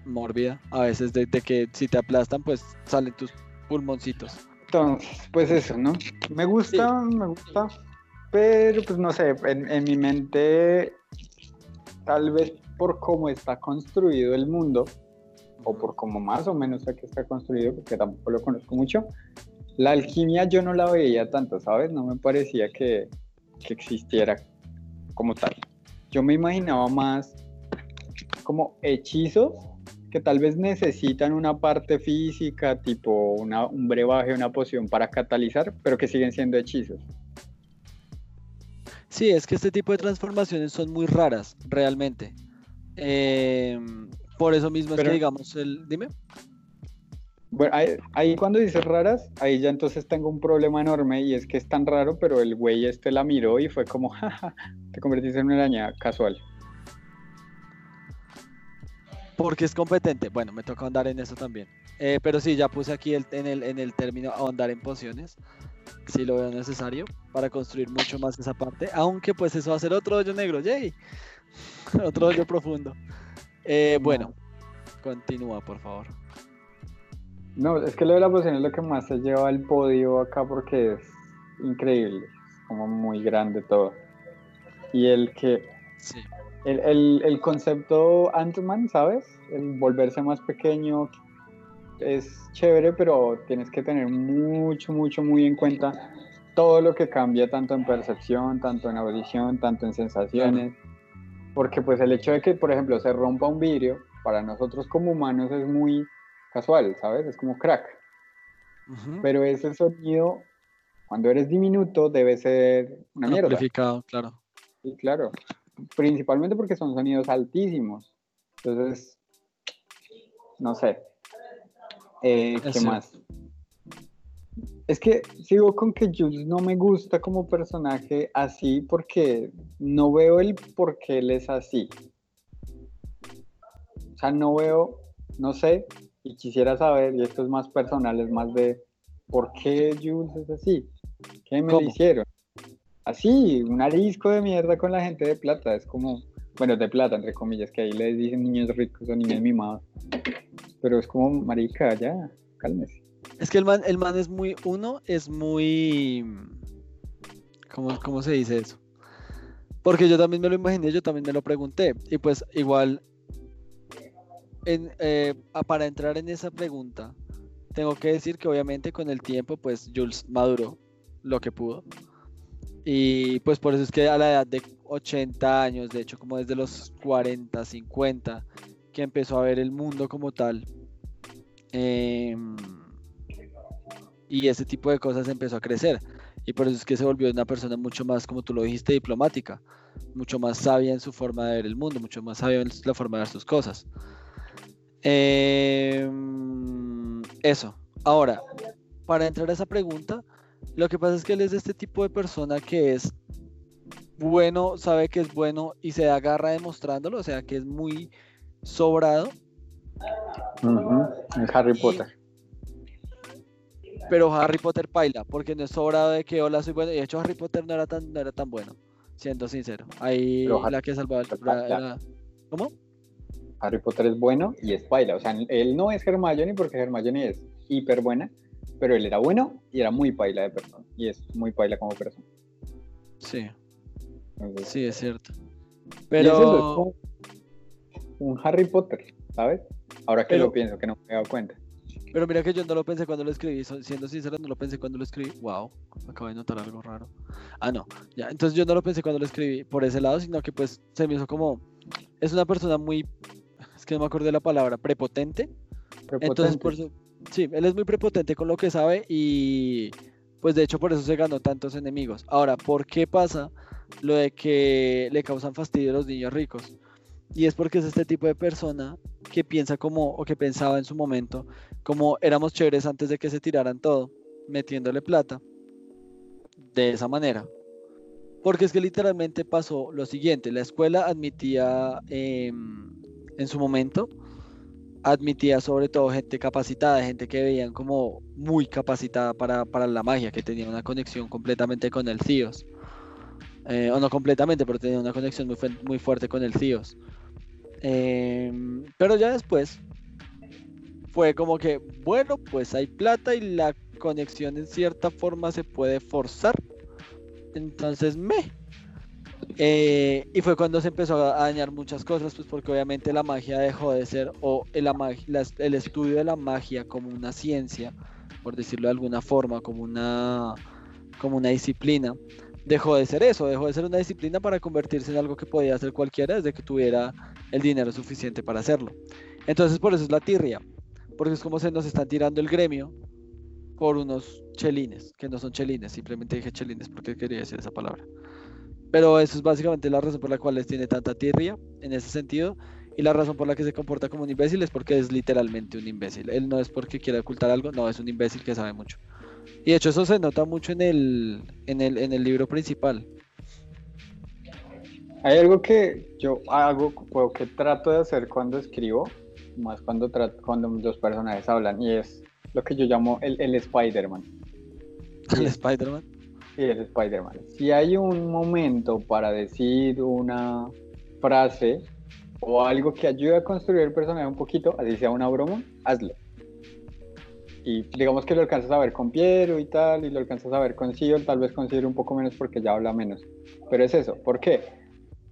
mórbida. A veces de, que si te aplastan, pues salen tus pulmoncitos. Entonces, pues eso, ¿no? Me gusta, me gusta. Pero pues no sé, en, en mi mente, tal vez por cómo está construido el mundo, o por cómo más o menos que está construido, porque tampoco lo conozco mucho, la alquimia yo no la veía tanto, ¿sabes? No me parecía que, que existiera como tal. Yo me imaginaba más como hechizos que tal vez necesitan una parte física, tipo una, un brebaje, una poción para catalizar, pero que siguen siendo hechizos. Sí, es que este tipo de transformaciones son muy raras, realmente. Em, por eso mismo es que digamos el... Dime. Bueno, ahí, cuando dices raras, ahí ya entonces tengo un problema enorme y es que es tan raro, pero el güey este la miró y fue como, jaja, te convertiste en una araña casual. Porque es competente. Bueno, me toca ahondar en eso también. Eh, pero sí, ya puse aquí el, en, el, en el término ahondar en pociones. Si lo veo necesario para construir mucho más esa parte. Aunque pues eso va a ser otro hoyo negro. ¡Yay! otro hoyo profundo. Eh, bueno, continúa, por favor. No, es que lo de la poción es lo que más se lleva al podio acá porque es increíble, es como muy grande todo. Y el que... Sí. El, el, concepto Ant-Man, ¿sabes? El volverse más pequeño es chévere, pero tienes que tener mucho, mucho, muy en cuenta todo lo que cambia tanto en percepción, tanto en audición, tanto en sensaciones. Porque pues el hecho de que, por ejemplo, se rompa un vidrio, para nosotros como humanos es muy casual, ¿sabes? Es como crack. Pero ese sonido, cuando eres diminuto, debe ser una mierda. Amplificado, claro. Sí, claro. Principalmente porque son sonidos altísimos. Entonces, no sé. Eh, ¿Qué más? Es que sigo con que Jules no me gusta como personaje así porque no veo el por qué él es así. O sea, no veo, no sé, y quisiera saber, y esto es más personal, es más de por qué Jules es así, qué me hicieron. Así, un arisco de mierda con la gente de plata, es como, bueno, de plata, entre comillas, que ahí les dicen niños ricos o niños mimados. Pero es como, marica, ya, cálmese. Es que el man, el man es muy, uno, es muy, ¿cómo, ¿cómo se dice eso? Porque yo también me lo imaginé, yo también me lo pregunté. Y pues igual eh, para entrar en esa pregunta, tengo que decir que obviamente con el tiempo, pues Jules maduró lo que pudo. Y pues por eso es que a la edad de 80 años, de hecho como desde los 40, 50, que empezó a ver el mundo como tal. Em, y ese tipo de cosas empezó a crecer. Y por eso es que se volvió una persona mucho más, como tú lo dijiste, diplomática. Mucho más sabia en su forma de ver el mundo, mucho más sabia en la forma de ver sus cosas. Em, eso. Ahora, para entrar a esa pregunta, lo que pasa es que él es de este tipo de persona que es bueno, sabe que es bueno y se agarra demostrándolo, o sea que es muy sobrado. Harry Potter. Pero Harry Potter paila, porque no es sobrado de que hola soy bueno. Y de hecho Harry Potter no era tan, no era tan bueno, siendo sincero. Ahí la que salvaba el ¿Cómo? Harry Potter es bueno y es paila. O sea, él no es Hermione porque Hermione es hiper buena, pero él era bueno y era muy paila de persona. Y es muy paila como persona. Sí. sí, es cierto. Pero. un Harry Potter, ¿sabes? Ahora que lo pienso, que no me he dado cuenta. Pero mira que yo no lo pensé cuando lo escribí, siendo sincero, no lo pensé cuando lo escribí. Wow, acabo de notar algo raro. Ah, no, ya, entonces yo no lo pensé cuando lo escribí por ese lado, sino que pues se me hizo como es una persona muy, es que no me acuerdo de la palabra, prepotente. Entonces, por eso, sí, él es muy prepotente con lo que sabe y pues de hecho por eso se ganó tantos enemigos. Ahora, ¿por qué pasa lo de que le causan fastidio a los niños ricos? Y es porque es este tipo de persona que piensa como, o que pensaba en su momento, como éramos chéveres antes de que se tiraran todo, metiéndole plata, de esa manera. Porque es que literalmente pasó lo siguiente, la escuela admitía em, en su momento, admitía sobre todo gente capacitada, gente que veían como muy capacitada para, la magia, que tenía una conexión completamente con el CIOS. Eh, o no completamente, pero tenía una conexión muy, muy fuerte con el CIOS. Em, pero ya después fue como que, bueno, pues hay plata y la conexión en cierta forma se puede forzar. Entonces me. Eh, y fue cuando se empezó a dañar muchas cosas, pues porque obviamente la magia dejó de ser, o el, el estudio de la magia como una ciencia, por decirlo de alguna forma, como una, como una disciplina, dejó de ser eso, dejó de ser una disciplina para convertirse en algo que podía hacer cualquiera desde que tuviera el dinero suficiente para hacerlo. Entonces por eso es la tirria, porque es como se nos están tirando el gremio por unos chelines, que no son chelines, simplemente dije chelines porque quería decir esa palabra. Pero eso es básicamente la razón por la cual les tiene tanta tirria en ese sentido. Y la razón por la que se comporta como un imbécil es porque es literalmente un imbécil. Él no es porque quiera ocultar algo, no, es un imbécil que sabe mucho. Y de hecho eso se nota mucho en el, en el, en el libro principal. Hay algo que yo hago, o que trato de hacer cuando escribo, más cuando, cuando los personajes hablan, y es lo que yo llamo el, el Spider-Man. ¿El Spider-Man? Sí, el Spider-Man. Si hay un momento para decir una frase o algo que ayude a construir el personaje un poquito, así sea una broma, hazlo y digamos que lo alcanzas a ver con Piero y tal, y lo alcanzas a ver con Sion, tal vez con un poco menos porque ya habla menos. Pero es eso, ¿por qué?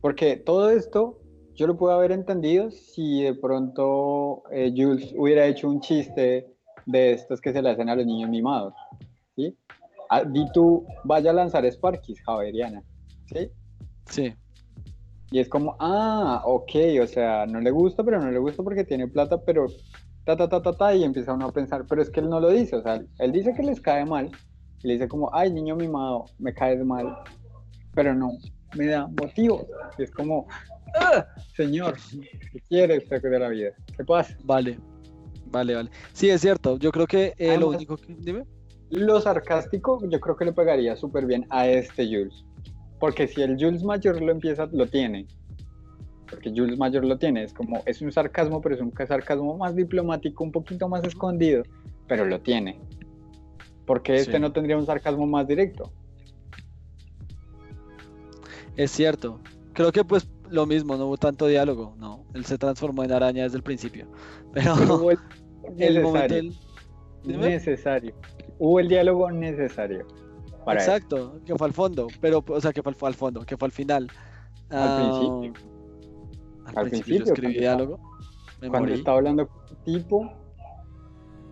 Porque todo esto yo lo puedo haber entendido si de pronto eh, Jules hubiera hecho un chiste de estos que se le hacen a los niños mimados, ¿sí? Ah, di tú, vaya a lanzar Sparkis, Javeriana, ¿sí? Sí. Y es como, ah, ok, o sea, no le gusta, pero no le gusta porque tiene plata, pero ta, ta, ta, ta, y empieza uno a pensar, pero es que él no lo dice, o sea, él dice que les cae mal, y le dice como, ay, niño mimado, me caes mal, pero no, me da motivos, y es como, ¡Ah! señor, ¿qué quiere usted de la vida? ¿Qué pasa? Vale, vale, vale. Sí, es cierto, yo creo que eh, lo único que... Dime. Lo sarcástico yo creo que le pegaría súper bien a este Jules, porque si el Jules mayor lo empieza, lo tiene, porque Jules Mayor lo tiene, es como, es un sarcasmo, pero es un sarcasmo más diplomático, un poquito más escondido, pero lo tiene. Porque este no tendría un sarcasmo más directo. Es cierto. Creo que pues lo mismo, no hubo tanto diálogo, no. Él se transformó en araña desde el principio. Pero, hubo el, necesario. necesario. Hubo el diálogo necesario. Exacto, que fue al fondo, pero, o sea, que fue al fondo, que fue al final. Al principio. Ah, al, principio, escribí diálogo. cuando está hablando con el tipo,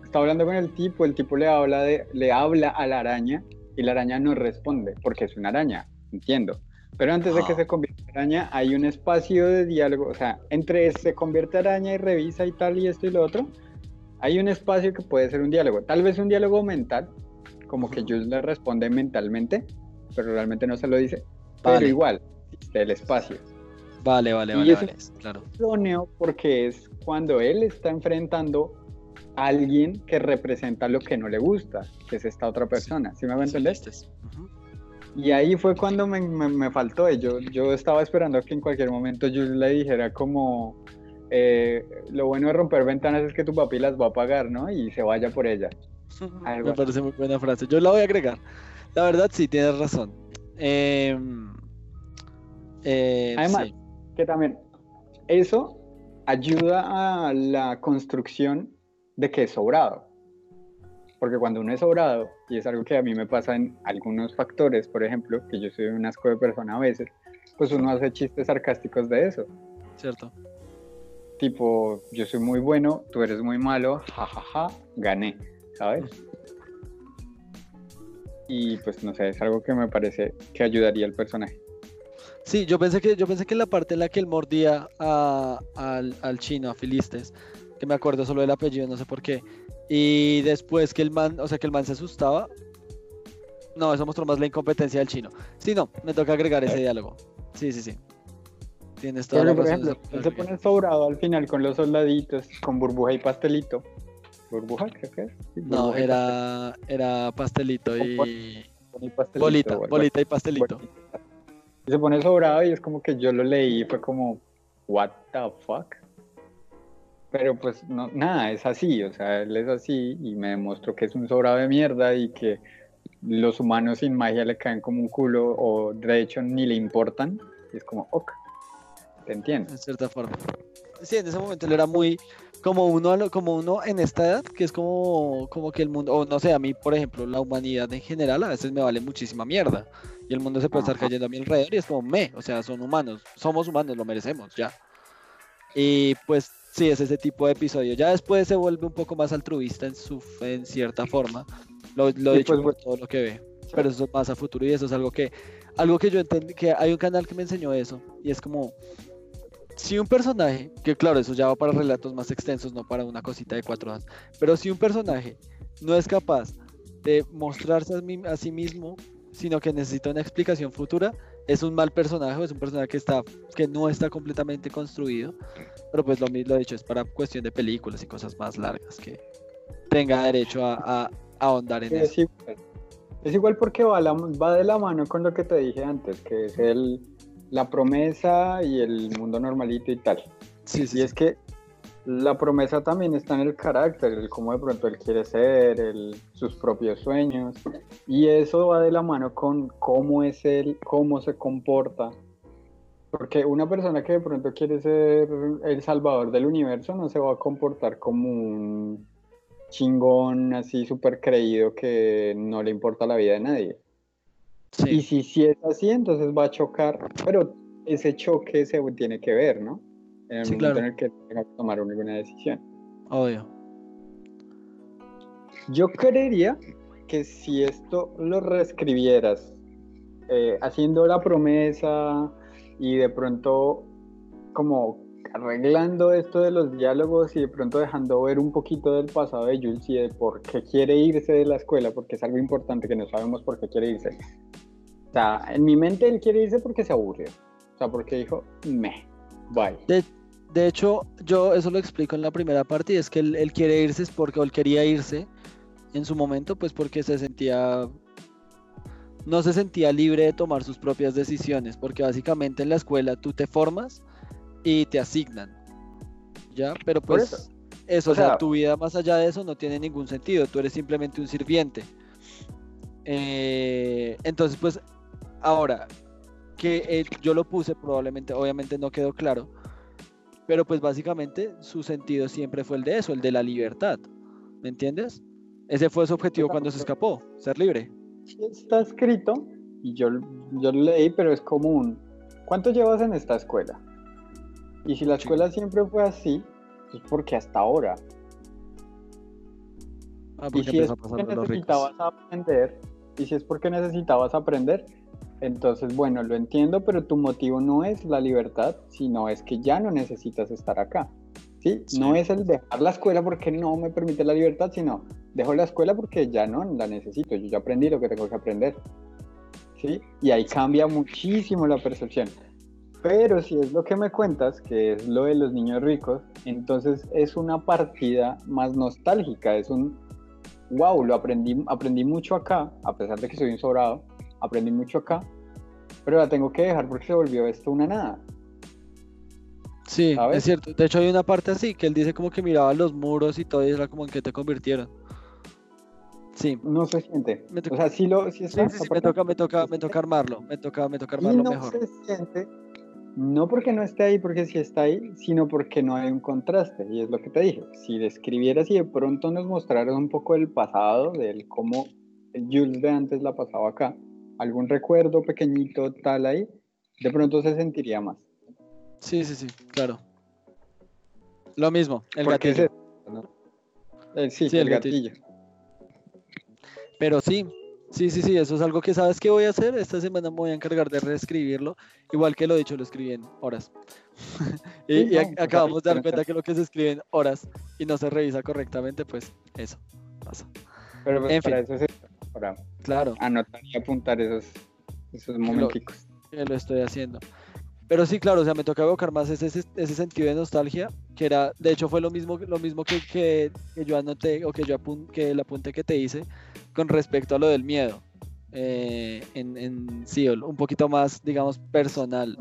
está hablando con el tipo, el tipo le habla, de, le habla a la araña y la araña no responde porque es una araña, entiendo. Pero antes de que ah. se convierta en araña, hay un espacio de diálogo, o sea, entre se convierte araña y revisa y tal y esto y lo otro, hay un espacio que puede ser un diálogo. Tal vez un diálogo mental, como que Jules le responde mentalmente, pero realmente no se lo dice. Pero igual, el espacio. Vale, vale, vale, vale, claro. porque es cuando él está enfrentando a alguien que representa lo que no le gusta, que es esta otra persona. ¿Sí, me va a entender? Y ahí fue cuando me, me, faltó. Yo, yo estaba esperando que en cualquier momento yo le dijera como, eh, lo bueno de romper ventanas es que tu papi las va a pagar, ¿no? Y se vaya por ella. me parece muy buena frase. Yo la voy a agregar. La verdad, sí, tienes razón. Em, eh, Además, que también eso ayuda a la construcción de que es sobrado. Porque cuando uno es sobrado, y es algo que a mí me pasa en algunos factores, por ejemplo, que yo soy un asco de persona a veces, pues uno hace chistes sarcásticos de eso. Cierto. Tipo, yo soy muy bueno, tú eres muy malo, jajaja, gané, ¿sabes? Y pues no sé, es algo que me parece que ayudaría al personaje. Sí, yo pensé que, yo pensé que la parte en la que él mordía al, al chino, a Filistes, que me acuerdo solo del apellido, no sé por qué. Y después que el man, o sea, que el man se asustaba. No, eso mostró más la incompetencia del chino. Sí, no, me toca agregar ese diálogo. Sí, sí, sí. Tienes toda Pero, la por razón, ejemplo, eso él se pone sobrado al final con los soldaditos, con burbuja y pastelito. ¿Burbuja creo que es? Sí, No, era, era pastelito y pastelito y pastelito, bolita, bolita y pastelito. Bolita. Y se pone sobrado y es como que yo lo leí y fue como, what the fuck? Pero pues no, nada, es así, o sea, él es así y me demostró que es un sobrado de mierda y que los humanos sin magia le caen como un culo o de hecho ni le importan. Y es como, ok, te entiendo. en cierta forma. Sí, en ese momento él era muy como uno, como uno en esta edad, que es como, como que el mundo, o no sé, a mí, por ejemplo, la humanidad en general a veces me vale muchísima mierda. Y el mundo se puede estar Ajá. cayendo a mi alrededor y es como me, o sea, son humanos, somos humanos, lo merecemos, ya. Y pues sí, es ese tipo de episodio. Ya después se vuelve un poco más altruista en su en cierta forma. Lo, lo Sí, dicho pues, por todo lo que ve. Pero eso es más a futuro y eso es algo que, algo que yo entendí, que hay un canal que me enseñó eso. Y es como, si un personaje, que claro, eso ya va para relatos más extensos, no para una cosita de cuatro horas, pero si un personaje no es capaz de mostrarse a, mí- a sí mismo, sino que necesita una explicación futura, es un mal personaje, es un personaje que, está, que no está completamente construido, pero pues lo, mi- lo dicho, es para cuestión de películas y cosas más largas que tenga derecho a, a- a ahondar en eso. Es igual, es igual porque va, la- va de la mano con lo que te dije antes, que es el, la promesa y el mundo normalito y tal. Sí, sí, Y es que la promesa también está en el carácter, el cómo de pronto él quiere ser, el, sus propios sueños. Y eso va de la mano con cómo es él, cómo se comporta. Porque una persona que de pronto quiere ser el salvador del universo no se va a comportar como un chingón así súper creído que no le importa la vida de nadie. Sí. Y si, si es así, entonces va a chocar, pero ese choque se tiene que ver, ¿no? En el Sí, momento claro. en el que tenga que tomar alguna decisión. obvio. Yo creería que si esto lo reescribieras, eh, haciendo la promesa y de pronto como arreglando esto de los diálogos y de pronto dejando ver un poquito del pasado de Jules y de por qué quiere irse de la escuela, porque es algo importante que no sabemos por qué quiere irse. Sea, en mi mente él quiere irse porque se aburrió. O sea, porque dijo, me, bye. De, de hecho, yo eso lo explico en la primera parte y es que él, él quiere irse es porque él quería irse en su momento, pues porque se sentía no se sentía libre de tomar sus propias decisiones, porque básicamente en la escuela tú te formas y te asignan. ¿Ya? Pero pues eso. eso, O o sea, sea- tu vida más allá de eso no tiene ningún sentido, tú eres simplemente un sirviente. Eh, entonces, pues, ahora, que eh, yo lo puse, probablemente, obviamente no quedó claro, pero pues básicamente su sentido siempre fue el de eso, el de la libertad, ¿me entiendes? Ese fue su objetivo cuando se escapó, ser libre. Sí está escrito, y yo, yo lo leí, pero es común. ¿Cuánto llevas en esta escuela? Y si la Sí. escuela siempre fue así, pues porque hasta ahora. Ah, Y porque si es porque los ricos. necesitabas aprender, y si es porque necesitabas aprender, entonces bueno, lo entiendo, pero tu motivo no es la libertad, sino es que ya no necesitas estar acá. ¿sí? Sí. No es el dejar la escuela porque no me permite la libertad, sino dejo la escuela porque ya no la necesito, yo ya aprendí lo que tengo que aprender. ¿sí? Y ahí cambia muchísimo la percepción. Pero si es lo que me cuentas, que es lo de los niños ricos, entonces es una partida más nostálgica, es un, wow, lo aprendí, aprendí mucho acá, a pesar de que soy un sobrado, aprendí mucho acá, pero la tengo que dejar porque se volvió esto una nada. Sí, ¿sabes? es cierto. De hecho, hay una parte así que él dice como que miraba los muros y todo y era como en que te convirtieron. Sí, No se siente. O sea, sí lo, sí está, sí, sí, me toca, me toca, me toca armarlo, me toca, me toca Y armarlo no mejor. se siente, no porque no esté ahí, porque sí está ahí, sino porque no hay un contraste. Y es lo que te dije. Si describieras y de pronto nos mostraras un poco el pasado, del cómo Jules de antes la pasaba acá, algún recuerdo pequeñito tal ahí, de pronto se sentiría más. Sí, sí, sí, claro. Lo mismo, el Porque gatillo. sí, Sí, el el gatillo. gatillo. Pero sí, Sí, sí, sí, eso es algo que sabes que voy a hacer. Esta semana me voy a encargar de reescribirlo. Igual que lo dicho, lo escribí en horas. y, acabamos de dar cuenta que lo que se escribe en horas y no se revisa correctamente, pues eso pasa. Pero pues para eso es para claro. anotar y apuntar esos, esos momenticos. Que lo estoy haciendo. Pero sí, claro, o sea, me toca evocar más ese, ese, sentido de nostalgia, que era, de hecho fue lo mismo, lo mismo que, que, yo anoté, o que yo que el apunte que te hice con respecto a lo del miedo. Eh, en, en un poquito más, digamos, personal.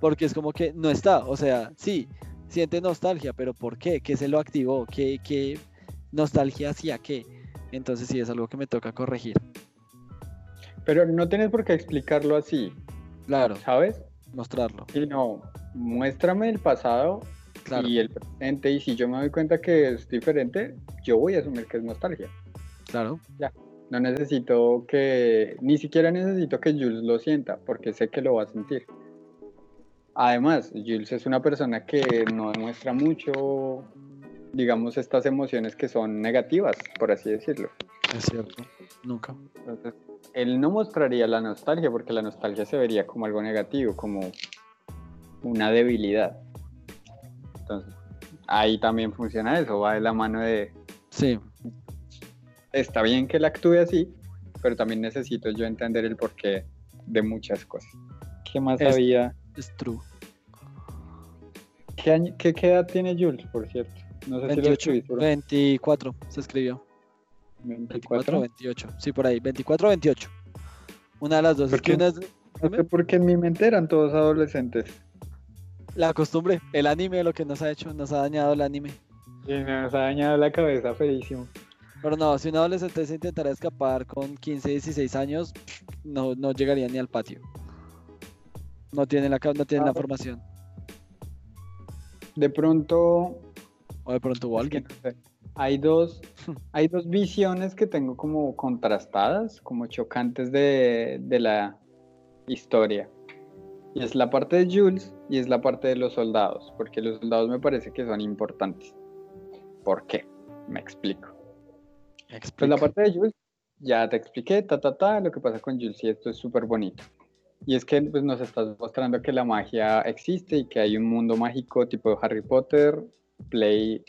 Porque es como que no está, o sea, sí, siente nostalgia, pero ¿por qué? ¿Qué se lo activó? ¿Qué, qué nostalgia hacia qué? Entonces sí, es algo que me toca corregir. Pero no tienes por qué explicarlo así. Claro. ¿Sabes? mostrarlo. Sí, no, muéstrame el pasado y el presente y si yo me doy cuenta que es diferente, yo voy a asumir que es nostalgia. Claro. Ya. No necesito que, ni siquiera necesito que Jules lo sienta, porque sé que lo va a sentir. Además, Jules es una persona que no demuestra mucho, digamos, estas emociones que son negativas, por así decirlo. Es cierto, nunca. Entonces, él no mostraría la nostalgia porque la nostalgia se vería como algo negativo, como una debilidad. Entonces, ahí también funciona eso, va de la mano de... Sí. Está bien que él actúe así, pero también necesito yo entender el porqué de muchas cosas. ¿Qué más había? Es true. ¿Qué, ¿Qué, edad tiene Jules, por cierto? No sé si lo 24 se escribió. 24 28. Sí, por ahí. 24 28. Una de las dos. ¿Por qué? porque en mi mente eran todos adolescentes. La costumbre, el anime, lo que nos ha hecho, nos ha dañado el anime. Sí, nos ha dañado la cabeza feísimo. Pero no, si un adolescente se intentara escapar con 15, 16 años, no, no llegaría ni al patio. No tiene la, no tiene la ah. formación. De pronto. O de pronto hubo alguien hay dos, hay dos visiones que tengo como contrastadas, como chocantes de, la historia. Y es la parte de Jules y es la parte de los soldados, porque los soldados me parece que son importantes. ¿Por qué? Me explico. Pues la parte de Jules, ya te expliqué, ta, ta, ta, lo que pasa con Jules y esto es súper bonito. Y es que pues, nos estás mostrando que la magia existe y que hay un mundo mágico tipo Harry Potter, Play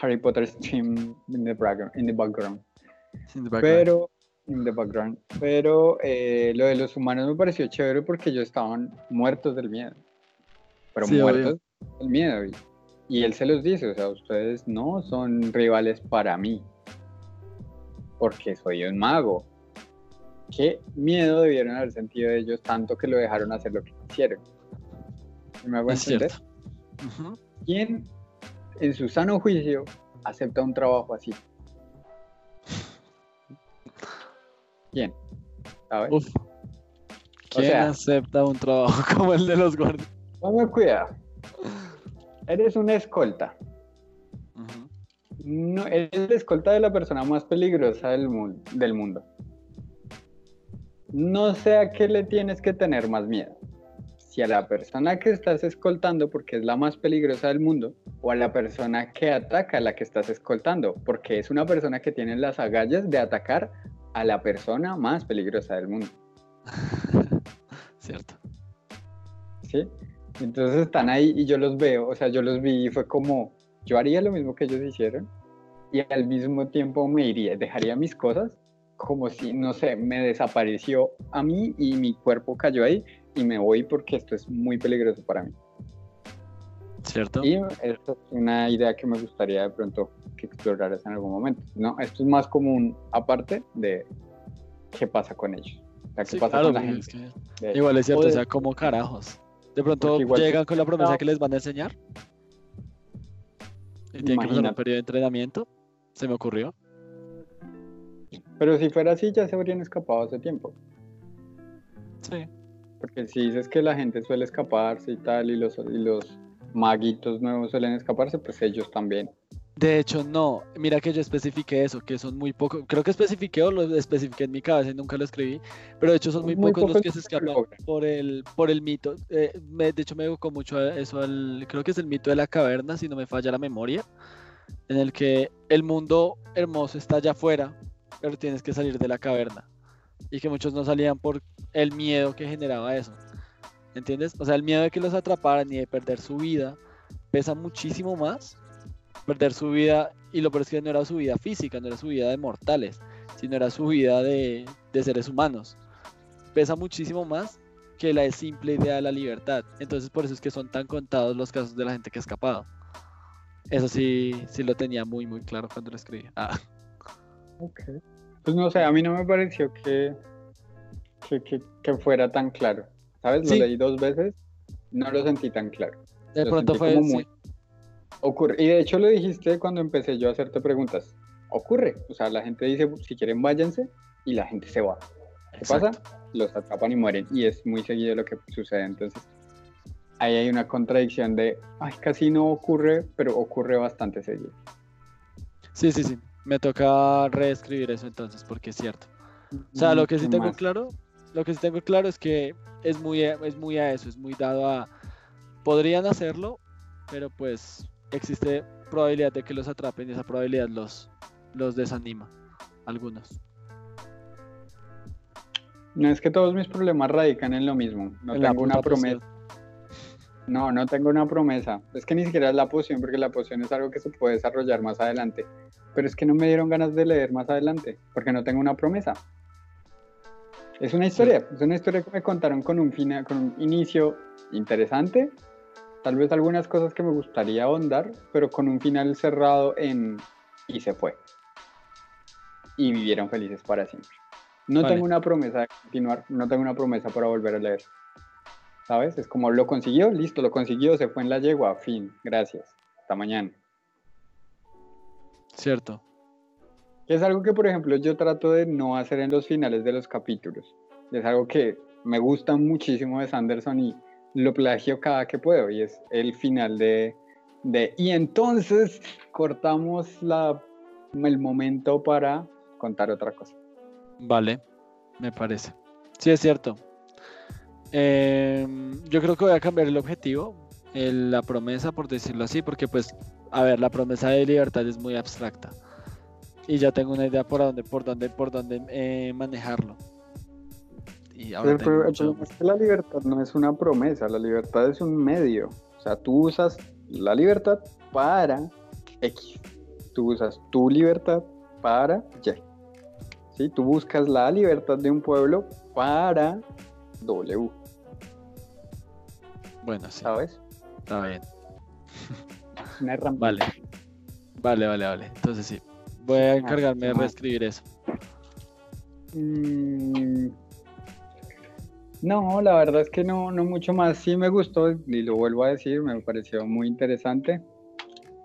Harry Potter stream in the background. In the background. Pero, in the background. Pero eh, lo de los humanos me pareció chévere porque ellos estaban muertos del miedo. Pero muertos del miedo. Y, y él se los dice, o sea, ustedes no son rivales para mí. Porque soy un mago. Qué miedo debieron haber sentido ellos tanto que lo dejaron hacer lo que quisieron. ¿Me hago entender? ¿Quién en su sano juicio, acepta un trabajo así. ¿Quién? ¿Sabes? ¿Quién acepta un trabajo como el de los guardias? Ponme cuidado. Eres una escolta. no, eres la escolta de la persona más peligrosa del, del mundo. No sé a qué le tienes que tener más miedo a la persona que estás escoltando porque es la más peligrosa del mundo o a la persona que ataca a la que estás escoltando porque es una persona que tiene las agallas de atacar a la persona más peligrosa del mundo. Cierto. Sí. Entonces están ahí y yo los veo, o sea, yo los vi y fue como, yo haría lo mismo que ellos hicieron y al mismo tiempo me iría, dejaría mis cosas como si, no sé, me desapareció a mí y mi cuerpo cayó ahí y me voy porque esto es muy peligroso para mí. ¿Cierto? Y esto es una idea que me gustaría de pronto que exploraras en algún momento. No, esto es más común aparte de qué pasa con ellos. qué pasa con la gente. igual es cierto, o sea, como carajos. De pronto llegan con la promesa que les van a enseñar. Y tienen que pasar un periodo de entrenamiento. Se me ocurrió. Pero si fuera así, ya se habrían escapado hace tiempo. Sí. Porque si dices que la gente suele escaparse y tal, y los, y los maguitos nuevos suelen escaparse, pues ellos también. De hecho, no. Mira que yo especifiqué eso, que son muy pocos. Creo que especifiqué o lo especifiqué en mi cabeza y nunca lo escribí. Pero de hecho son muy, pocos, los que se escapan por el, por el mito. Eh, de hecho, me evocó mucho eso al. Creo que es el mito de la caverna, si no me falla la memoria. En el que el mundo hermoso está allá afuera, pero tienes que salir de la caverna. y que muchos no salían por el miedo que generaba eso. ¿Entiendes? O sea, el miedo de que los atraparan y de perder su vida pesa muchísimo más. Perder su vida, y lo peor es que no era su vida física, no era su vida de mortales, sino era su vida de, de seres humanos. Pesa muchísimo más que la simple idea de la libertad. Entonces por eso es que son tan contados los casos de la gente que ha escapado. Eso sí, sí lo tenía muy, muy claro cuando lo escribí. Ah. Ok. Pues no sé, a mí no me pareció que, que, fuera tan claro. ¿Sabes? Lo leí dos veces, no lo sentí tan claro. De pronto fue... Muy... Ocurre. Y de hecho lo dijiste cuando empecé yo a hacerte preguntas. Ocurre. O sea, la gente dice, si quieren váyanse, y la gente se va. ¿Qué pasa? Los atrapan y mueren. Y es muy seguido lo que sucede. Entonces, ahí hay una contradicción de, ay, casi no ocurre, pero ocurre bastante seguido. Sí, sí, sí. Me toca reescribir eso entonces, porque es cierto. O sea, lo que sí tengo claro, lo que sí tengo claro es que es muy, es muy a eso, es muy dado a, podrían hacerlo, pero pues existe probabilidad de que los atrapen y esa probabilidad los, los desanima, algunos. No es que todos mis problemas radican en lo mismo. No tengo una promesa. No, no tengo una promesa. Es que ni siquiera es la poción, porque la poción es algo que se puede desarrollar más adelante. Pero es que no me dieron ganas de leer más adelante, porque no tengo una promesa. Es una historia, es una historia que me contaron con un, final, con un inicio interesante, tal vez algunas cosas que me gustaría ahondar, pero con un final cerrado en y se fue. Y vivieron felices para siempre. No tengo una promesa de continuar, no tengo una promesa para volver a leer. ¿Sabes? Es como lo consiguió, listo, lo consiguió, se fue en la yegua, fin, gracias, hasta mañana. Cierto. Es algo que, por ejemplo, yo trato de no hacer en los finales de los capítulos. Es algo que me gusta muchísimo de Sanderson y lo plagio cada que puedo. Y es el final de, de y entonces cortamos la, el momento para contar otra cosa. Vale, me parece. Sí, es cierto. Em, yo creo que voy a cambiar el objetivo, la promesa, por decirlo así, porque pues, a ver, la promesa de libertad es muy abstracta. Y ya tengo una idea por dónde, por dónde, por dónde eh, manejarlo. Y ahora el, problema es que la libertad no es una promesa, la libertad es un medio. O sea, tú usas la libertad para X. Tú usas tu libertad para Y. Tú buscas la libertad de un pueblo para W. Bueno, sí. ¿Sabes? Está bien. vale. Vale, vale, vale. Entonces sí. Voy a encargarme de reescribir eso. Mm, no, la verdad es que no, no mucho más. Sí me gustó y lo vuelvo a decir, me pareció muy interesante.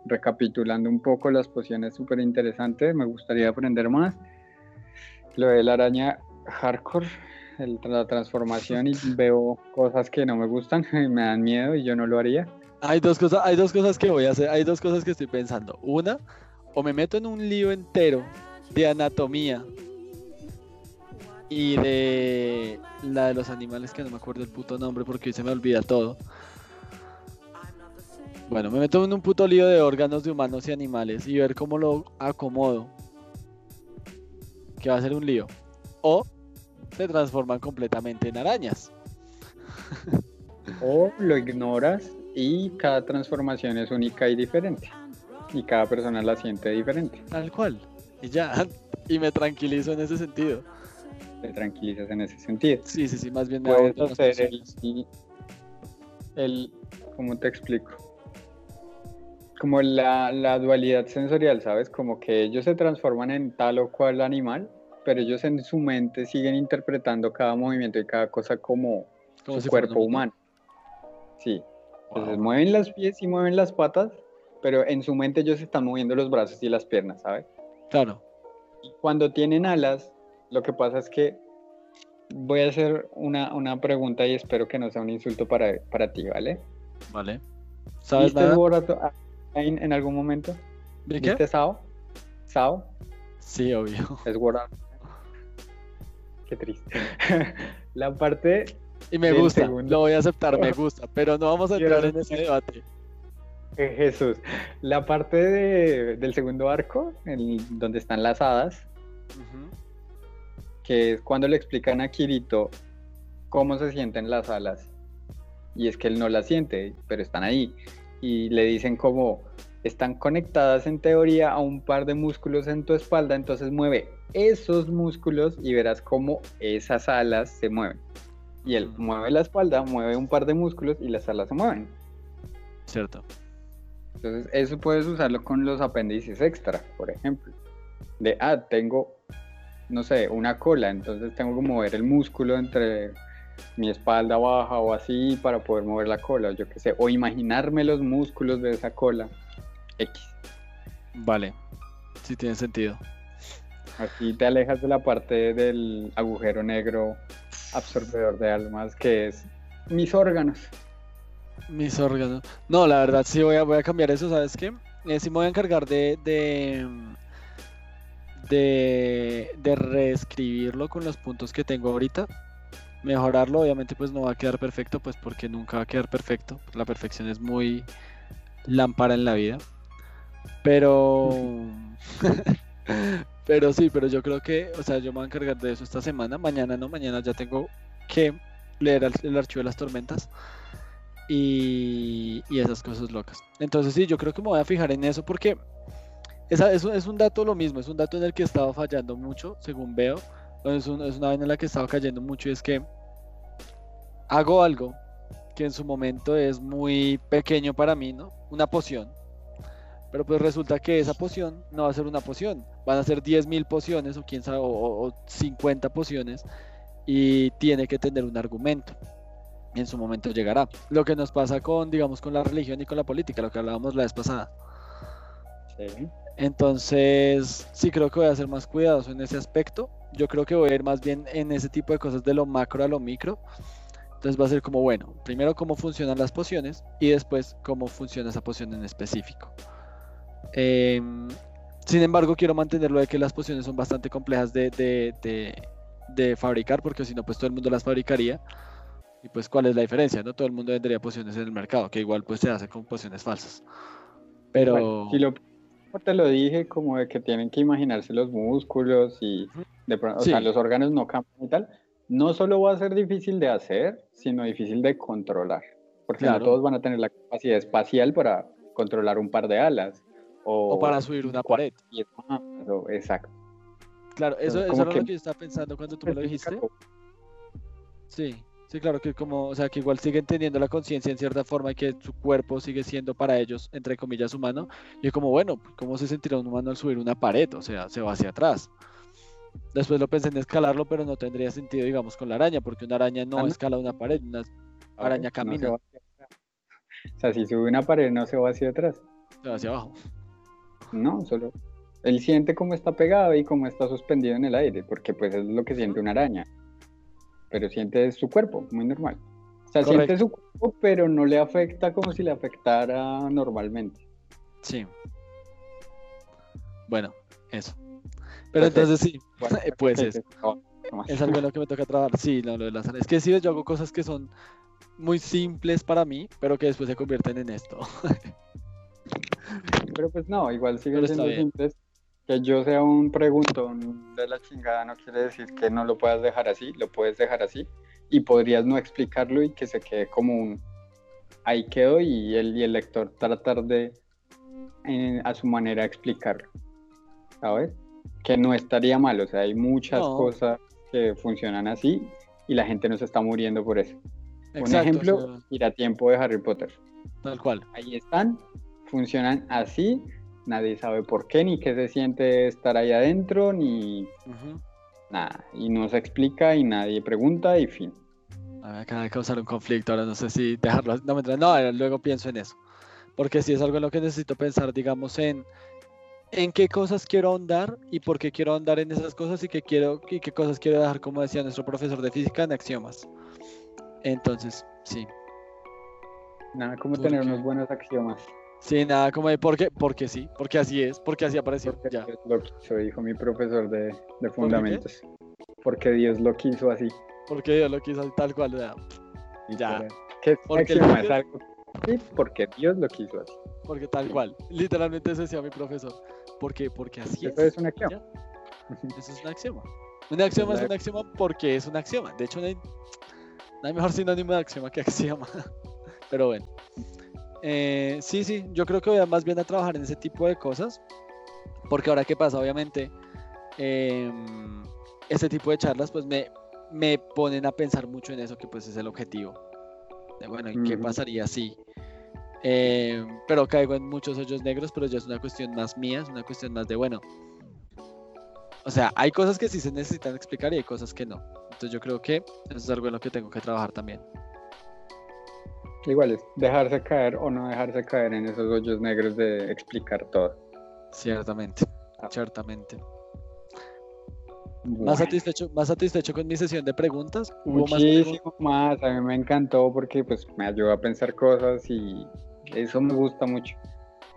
Recapitulando un poco las pociones súper interesantes, me gustaría aprender más. Lo de la araña hardcore, la transformación y veo cosas que no me gustan y me dan miedo y yo no lo haría. Hay dos cosas, hay dos cosas que voy a hacer, hay dos cosas que estoy pensando. Una, o me meto en un lío entero de anatomía y de la de los animales que no me acuerdo el puto nombre porque hoy se me olvida todo. Bueno, me meto en un puto lío de órganos de humanos y animales y ver cómo lo acomodo que va a ser un lío. O se transforman completamente en arañas. o lo ignoras y cada transformación es única y diferente. Y cada persona la siente diferente. Tal cual. Y ya, y me tranquilizo en ese sentido. Te tranquilizas en ese sentido. Sí, sí, sí, más bien me Puedes hacer el, el, ¿cómo te explico? como la, dualidad sensorial, ¿sabes? Como que ellos se transforman en tal o cual animal, pero ellos en su mente siguen interpretando cada movimiento y cada cosa como, su cuerpo humano. Sí. Entonces mueven las pies y mueven las patas, pero en su mente ellos están moviendo los brazos y las piernas, ¿sabes? Claro. Cuando tienen alas, lo que pasa es que voy a hacer una, una pregunta y espero que no sea un insulto para, para ti, ¿vale? Vale. ¿Sabes en algún momento? ¿De qué? ¿Viste Sao? ¿Sao? Sí, obvio. Es Word Qué triste. la parte. Y me gusta, lo voy a aceptar, me gusta, pero no vamos a entrar en ese debate. Eh, Jesús, la parte de, del segundo arco, el, donde están las hadas, que es cuando le explican a Kirito cómo se sienten las alas. Y es que él no las siente, pero están ahí. Y le dicen como están conectadas en teoría a un par de músculos en tu espalda, entonces mueve esos músculos y verás cómo esas alas se mueven. Y él mueve la espalda, mueve un par de músculos y las alas se mueven. Cierto. Entonces, eso puedes usarlo con los apéndices extra, por ejemplo. De, ah, tengo, no sé, una cola, entonces tengo que mover el músculo entre mi espalda baja o así para poder mover la cola, yo qué sé, o imaginarme los músculos de esa cola X. Vale, sí tiene sentido. Así te alejas de la parte del agujero negro absorbedor de almas que es mis órganos. Mis órganos. No, la verdad sí voy a, voy a cambiar eso, ¿sabes qué? Eh, sí me voy a encargar de, de, de, de reescribirlo con los puntos que tengo ahorita. Mejorarlo, obviamente pues no va a quedar perfecto, pues porque nunca va a quedar perfecto. La perfección es muy lámpara en la vida. Pero... pero sí, pero yo creo que, o sea, yo me voy a encargar de eso esta semana. Mañana no, mañana ya tengo que leer el, archivo de las tormentas. Y, esas cosas locas. Entonces sí, yo creo que me voy a fijar en eso porque es, un dato lo mismo, es un dato en el que he estado fallando mucho, según veo. Es, un, es una vez en la que he estado cayendo mucho y es que hago algo que en su momento es muy pequeño para mí, ¿no? Una poción pero pues resulta que esa poción no va a ser una poción, van a ser 10.000 pociones o quién sabe, o, 50 pociones y tiene que tener un argumento. En su momento llegará. Lo que nos pasa con, digamos, con la religión y con la política, lo que hablábamos la vez pasada. Sí. Entonces, sí creo que voy a ser más cuidadoso en ese aspecto. Yo creo que voy a ir más bien en ese tipo de cosas de lo macro a lo micro. Entonces va a ser como, bueno, primero cómo funcionan las pociones y después cómo funciona esa poción en específico. Em, sin embargo, quiero mantenerlo de que las pociones son bastante complejas de, fabricar, porque si no, pues todo el mundo las fabricaría. Y pues, ¿cuál es la diferencia? No todo el mundo vendería pociones en el mercado, que igual pues se hace con pociones falsas. Pero... Si lo, te lo dije, como de que tienen que imaginarse los músculos y de o sea, los órganos no cambian y tal, no solo va a ser difícil de hacer, sino difícil de controlar. Porque no todos van a tener la capacidad espacial para controlar un par de alas. O, para subir una pared. Exacto. Claro, eso, eso era lo que yo estaba pensando cuando tú me lo dijiste. Sí, sí, claro que como, o sea, que igual siguen teniendo la conciencia en cierta forma y que su cuerpo sigue siendo para ellos, entre comillas, humano. Y como, bueno, ¿cómo se sentirá un humano al subir una pared? O sea, se va hacia atrás. Después lo pensé en escalarlo, pero no tendría sentido, digamos, con la araña, porque una araña no ah, escala una pared, una araña camina. o sea, si sube una pared no se va hacia atrás. Se va hacia abajo. No, solo él siente cómo está pegado y cómo está suspendido en el aire, porque pues es lo que siente una araña. Pero siente su cuerpo, muy normal. O sea, siente su cuerpo, pero no le afecta como si le afectara normalmente. Sí. Bueno, eso. Pero entonces sí, pues es. Es algo en lo que me toca trabajar. Sí, lo de las Es que sí, yo hago cosas que son muy simples para mí, pero que después se convierten en esto. Pero pues no, igual sigue siendo simple. Que yo sea un preguntón de la chingada no quiere decir que no lo puedas dejar así, lo puedes dejar así y podrías no explicarlo y que se quede como un ahí quedó y el, y el lector tratar de eh, a su manera explicarlo. ¿Sabes? Que no estaría mal, o sea, hay muchas cosas que funcionan así y la gente no se está muriendo por eso. un ejemplo, ir a tiempo de Harry Potter. Tal cual. Ahí están, funcionan así, nadie sabe por qué, ni qué se siente estar ahí adentro, ni nada, y no se explica y nadie pregunta y fin. A acaba de causar un conflicto, ahora no sé si dejarlo, no, no, luego pienso en eso, porque si es algo en lo que necesito pensar, digamos, en en qué cosas quiero ahondar y por qué quiero ahondar en esas cosas y qué quiero y qué cosas quiero dejar, como decía nuestro profesor de física, en axiomas. Entonces, sí. Nada, como tener unos buenos axiomas. Sí, nada, como de porque, porque sí, porque así es, porque así apareció. Porque ya. Dios lo quiso, dijo mi profesor de, de fundamentos. porque Dios lo quiso así. Porque Dios lo quiso así, tal cual, ya. ya. ¿Qué porque es algo? Sí, porque Dios lo quiso así. Porque tal cual, literalmente eso decía mi profesor. Porque, porque así es. Eso es un axioma. Eso es un axioma. Un axioma es un axioma porque es un axioma. De hecho, no hay, no hay mejor sinónimo de axioma que axioma. Pero bueno. Eh, sí, sí, yo creo que voy a más bien a trabajar en ese tipo de cosas. Porque ahora qué pasa, obviamente, eh, este tipo de charlas pues me, me ponen a pensar mucho en eso que pues es el objetivo. De, bueno, ¿y qué pasaría si? Eh, pero caigo en muchos hoyos negros, pero ya es una cuestión más mía, es una cuestión más de, bueno, o sea, hay cosas que sí se necesitan explicar y hay cosas que no. Entonces yo creo que eso es algo en lo que tengo que trabajar también. Igual es dejarse caer o no dejarse caer en esos hoyos negros de explicar todo. Ciertamente, ah. ciertamente. ¿Más, satisfecho, ¿Más satisfecho con mi sesión de preguntas? Muchísimo más, A mí me encantó porque pues me ayudó a pensar cosas y eso me gusta mucho.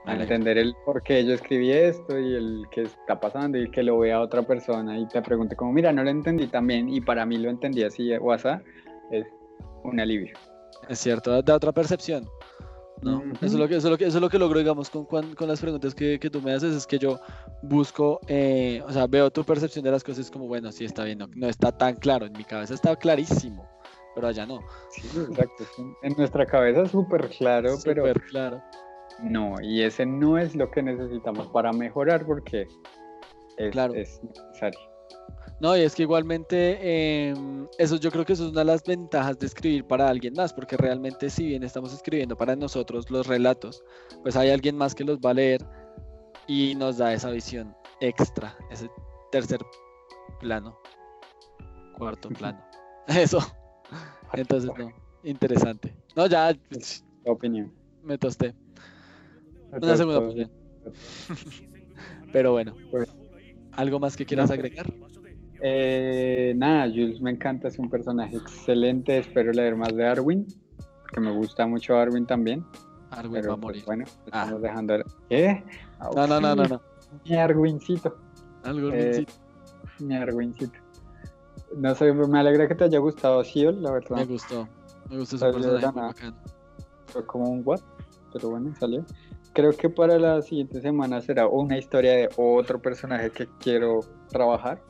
A entender el por qué yo escribí esto y el que está pasando y que lo vea otra persona y te pregunte como, mira, no lo entendí también y para mí lo entendí así, WhatsApp, es un alivio. Es cierto, da otra percepción. ¿no? eso, es lo que, eso, es lo que, eso es lo que logro, digamos, con, con las preguntas que, que, tú me haces, es que yo busco, eh, o sea, veo tu percepción de las cosas como, bueno, sí está bien, no, está tan claro, en mi cabeza está clarísimo, pero allá no. Sí, exacto, en nuestra cabeza es súper claro, pero... Súper claro. No, y ese no es lo que necesitamos para mejorar porque es, claro. es necesario. No, y es que igualmente em, eso yo creo que eso es una de las ventajas de escribir para alguien más, porque realmente si bien estamos escribiendo para nosotros los relatos, pues hay alguien más que los va a leer y nos da esa visión extra, ese tercer plano, cuarto plano. Eso. Entonces, no, interesante. No, ya. opinión. Me tosté. Una segunda Pero bueno. Pues, ¿Algo más que quieras agregar? Eh, nada, Jules me encanta, es un personaje excelente. Espero leer más de Arwin, porque me gusta mucho Arwin también. Arwin va a pues, morir. bueno, ah. estamos dejando. ¿Qué? No, no, no, no, no. Mi Arwincito. Arwincito. Eh, mi Arwincito. No sé, me alegra que te haya gustado Siol, la verdad. Me gustó. Me gustó su personaje Fue como un what, pero bueno, salió. Creo que para la siguiente semana será una historia de otro personaje que quiero trabajar.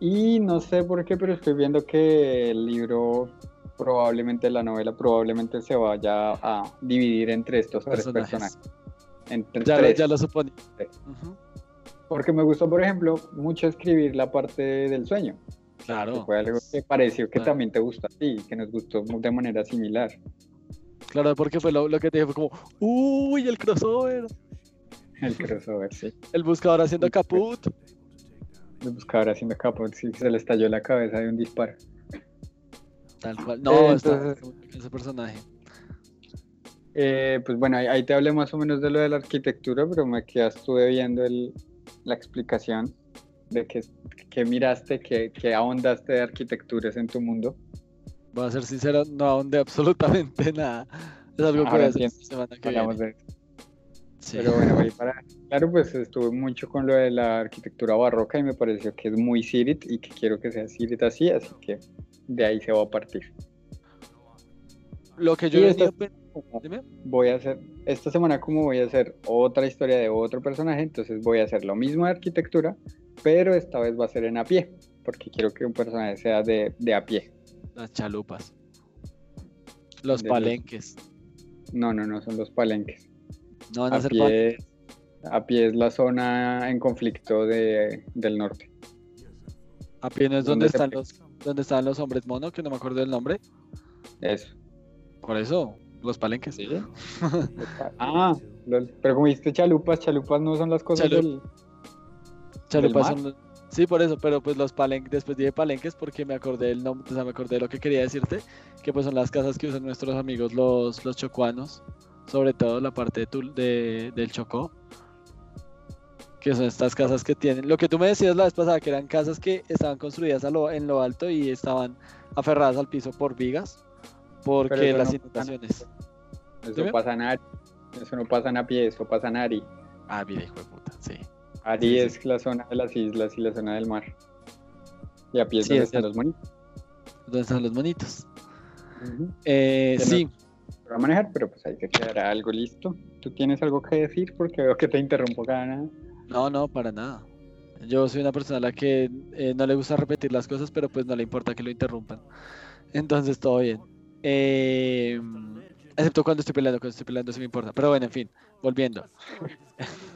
Y no sé por qué, pero estoy viendo que el libro, probablemente la novela, probablemente se vaya a dividir entre estos tres personajes. ya, Lo, ya lo supone. Porque me gustó, por ejemplo, mucho escribir la parte del sueño. Claro. fue algo que pareció que también te gusta a ti, que nos gustó de manera similar. Claro, porque fue lo, que te dije, fue como, uy, el crossover. El crossover, sí. El buscador haciendo caput. El buscador haciendo caput, sí, se le estalló la cabeza de un disparo. Tal cual. No, está ese personaje. Eh, pues bueno, ahí, te hablé más o menos de lo de la arquitectura, pero me quedaste viendo el, la explicación de que, miraste, que, que ahondaste de arquitecturas en tu mundo. Voy a ser sincero, no ahondé absolutamente nada. Es algo que voy a hacer semana que viene. Pero bueno, para, claro, pues estuve mucho con lo de la arquitectura barroca y me pareció que es muy Sirit y que quiero que sea Sirit así, así que de ahí se va a partir. Lo que yo voy a hacer, esta semana como voy a hacer otra historia de otro personaje, entonces voy a hacer lo mismo de arquitectura, pero esta vez va a ser en a pie, porque quiero que un personaje sea de, a pie. Las chalupas. Los palenques. No, no, no son los palenques. No van a, ser pie, A pie es la zona en conflicto de, del norte. A pie no es donde están los, donde están los hombres mono, que no me acuerdo del nombre. Eso. Por eso, los palenques. Sí. ah, pero como dijiste chalupas, chalupas no son las cosas del. Chalupas son. Sí, por eso, pero pues los palenques, después dije palenques porque me acordé el nombre, o sea, me acordé de lo que quería decirte, que pues son las casas que usan nuestros amigos los, los chocuanos, sobre todo la parte de, del Chocó, que son estas casas que tienen, lo que tú me decías la vez pasada, que eran casas que estaban construidas en lo alto y estaban aferradas al piso por vigas, porque las inundaciones. Eso pasa Ari. Eso no pasa en a pie, eso pasa en Ari. Ah, mira, hijo de puta, sí. Ari es la zona de las islas y la zona del mar. Y a pie es donde están los monitos. ¿Dónde están los monitos? eh, sí. No, a manejar, pero pues hay que quedar algo listo. ¿Tú tienes algo que decir? Porque veo que te interrumpo cada No, no, para nada. Yo soy una persona a la que eh, no le gusta repetir las cosas, pero pues no le importa que lo interrumpan. Entonces todo bien. Eh, excepto cuando estoy peleando, cuando estoy peleando sí me importa. Pero bueno, en fin, volviendo.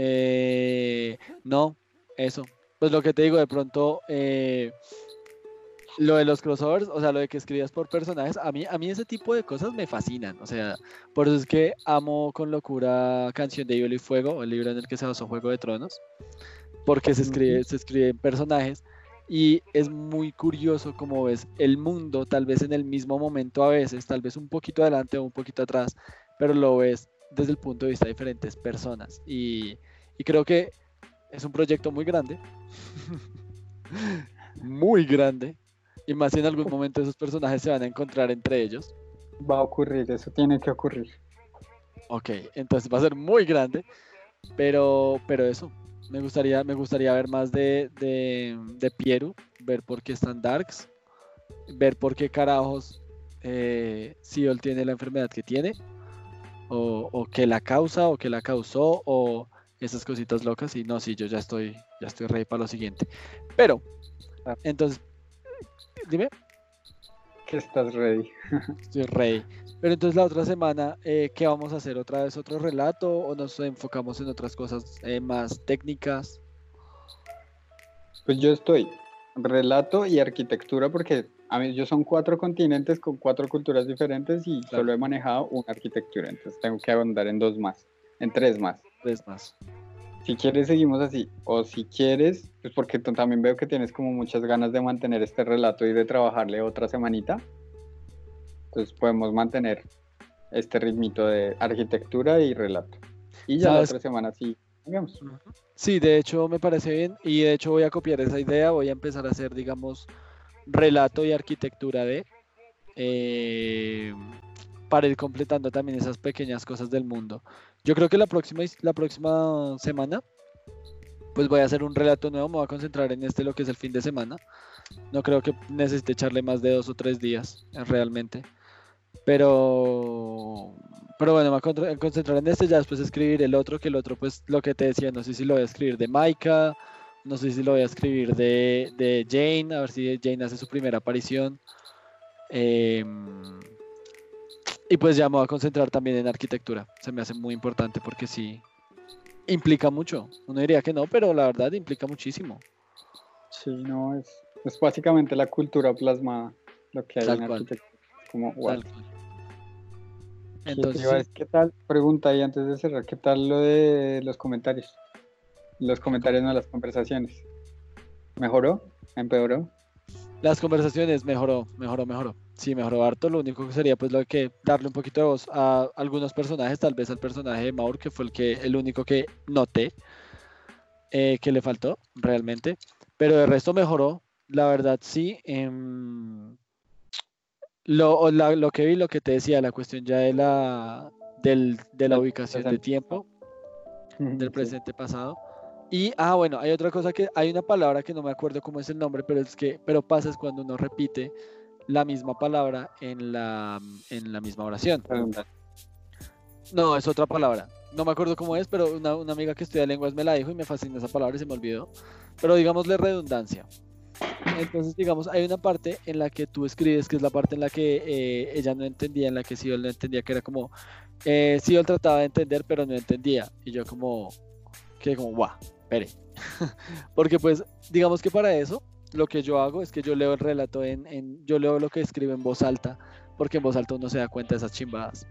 Eh, no, eso. Pues lo que te digo, de pronto, eh, lo de los crossovers, o sea, lo de que escribías por personajes, a mí, a mí ese tipo de cosas me fascinan. O sea, por eso es que amo con locura Canción de Hielo y Fuego, el libro en el que se basó Juego de Tronos, porque se escribe, se escriben personajes y es muy curioso como ves el mundo, tal vez en el mismo momento a veces, tal vez un poquito adelante o un poquito atrás, pero lo ves desde el punto de vista de diferentes personas. Y, y creo que es un proyecto muy grande, muy grande, y más si en algún momento esos personajes se van a encontrar entre ellos. Va a ocurrir, eso tiene que ocurrir. Ok, entonces va a ser muy grande, pero, pero eso, me gustaría, me gustaría ver más de, de, de Pieru, ver por qué están Darks, ver por qué carajos eh, Siol tiene la enfermedad que tiene, o, o que la causa, o que la causó, o esas cositas locas. Y no, sí, yo ya estoy, ya estoy ready para lo siguiente. Pero, entonces, dime. Que estás ready. Estoy rey. Pero entonces la otra semana, eh, ¿qué vamos a hacer? ¿Otra vez otro relato o nos enfocamos en otras cosas eh, más técnicas? Pues yo estoy relato y arquitectura porque a mí yo son cuatro continentes con cuatro culturas diferentes y Claro. solo he manejado una arquitectura, entonces tengo que ahondar en dos más, en tres más. Tres más. Si quieres seguimos así, o si quieres, pues porque tú también veo que tienes como muchas ganas de mantener este relato y de trabajarle otra semanita, entonces podemos mantener este ritmito de arquitectura y relato. Y ya la otra semana sí, cambiamos. Sí, de hecho me parece bien y de hecho voy a copiar esa idea, voy a empezar a hacer, digamos, relato y arquitectura de, eh, para ir completando también esas pequeñas cosas del mundo. Yo creo que la próxima, la próxima semana, pues voy a hacer un relato nuevo, me voy a concentrar en este, lo que es el fin de semana. No creo que necesite echarle más de dos o tres días, eh, realmente. Pero, pero bueno, me voy a concentrar en este, ya después escribir el otro, que el otro, pues lo que te decía, no sé si lo voy a escribir de Maika, no sé si lo voy a escribir de, de Jane, a ver si Jane hace su primera aparición. Em, y pues ya me voy a concentrar también en arquitectura, se me hace muy importante porque sí implica mucho. Uno diría que no, pero la verdad implica muchísimo. Sí, no, es, es básicamente la cultura plasmada, lo que hay Tal en cual. arquitectura. Como, wow. Tal cual. ¿Qué te Entonces? ¿qué tal? Pregunta ahí antes de cerrar, ¿qué tal lo de los comentarios? Los comentarios, no las conversaciones. ¿Mejoró? ¿Empeoró? Las conversaciones mejoró, mejoró, mejoró. Sí, mejoró harto. Lo único que sería pues lo que darle un poquito de voz a algunos personajes, tal vez al personaje de Maur, que fue el que el único que noté eh, que le faltó realmente. Pero de resto mejoró, la verdad sí. em, lo, la- lo que vi, lo que te decía, la cuestión ya de la del, de la ubicación de tiempo del presente pasado. Y, ah, bueno, hay otra cosa que, hay una palabra que no me acuerdo cómo es el nombre, pero es que, pero pasa es cuando uno repite la misma palabra en la, en la misma oración. No, es otra palabra. No me acuerdo cómo es, pero una, una amiga que estudia lenguas me la dijo y me fascina esa palabra y se me olvidó. Pero digámosle redundancia. Entonces, digamos, hay una parte en la que tú escribes, que es la parte en la que eh, ella no entendía, en la que Siol no entendía, que era como, eh, Siol trataba de entender, pero no entendía. Y yo como, que como, guau, espere. Porque pues, digamos que para eso, lo que yo hago es que yo leo el relato en, en, yo leo lo que escribe en voz alta, porque en voz alta uno se da cuenta de esas chimbadas.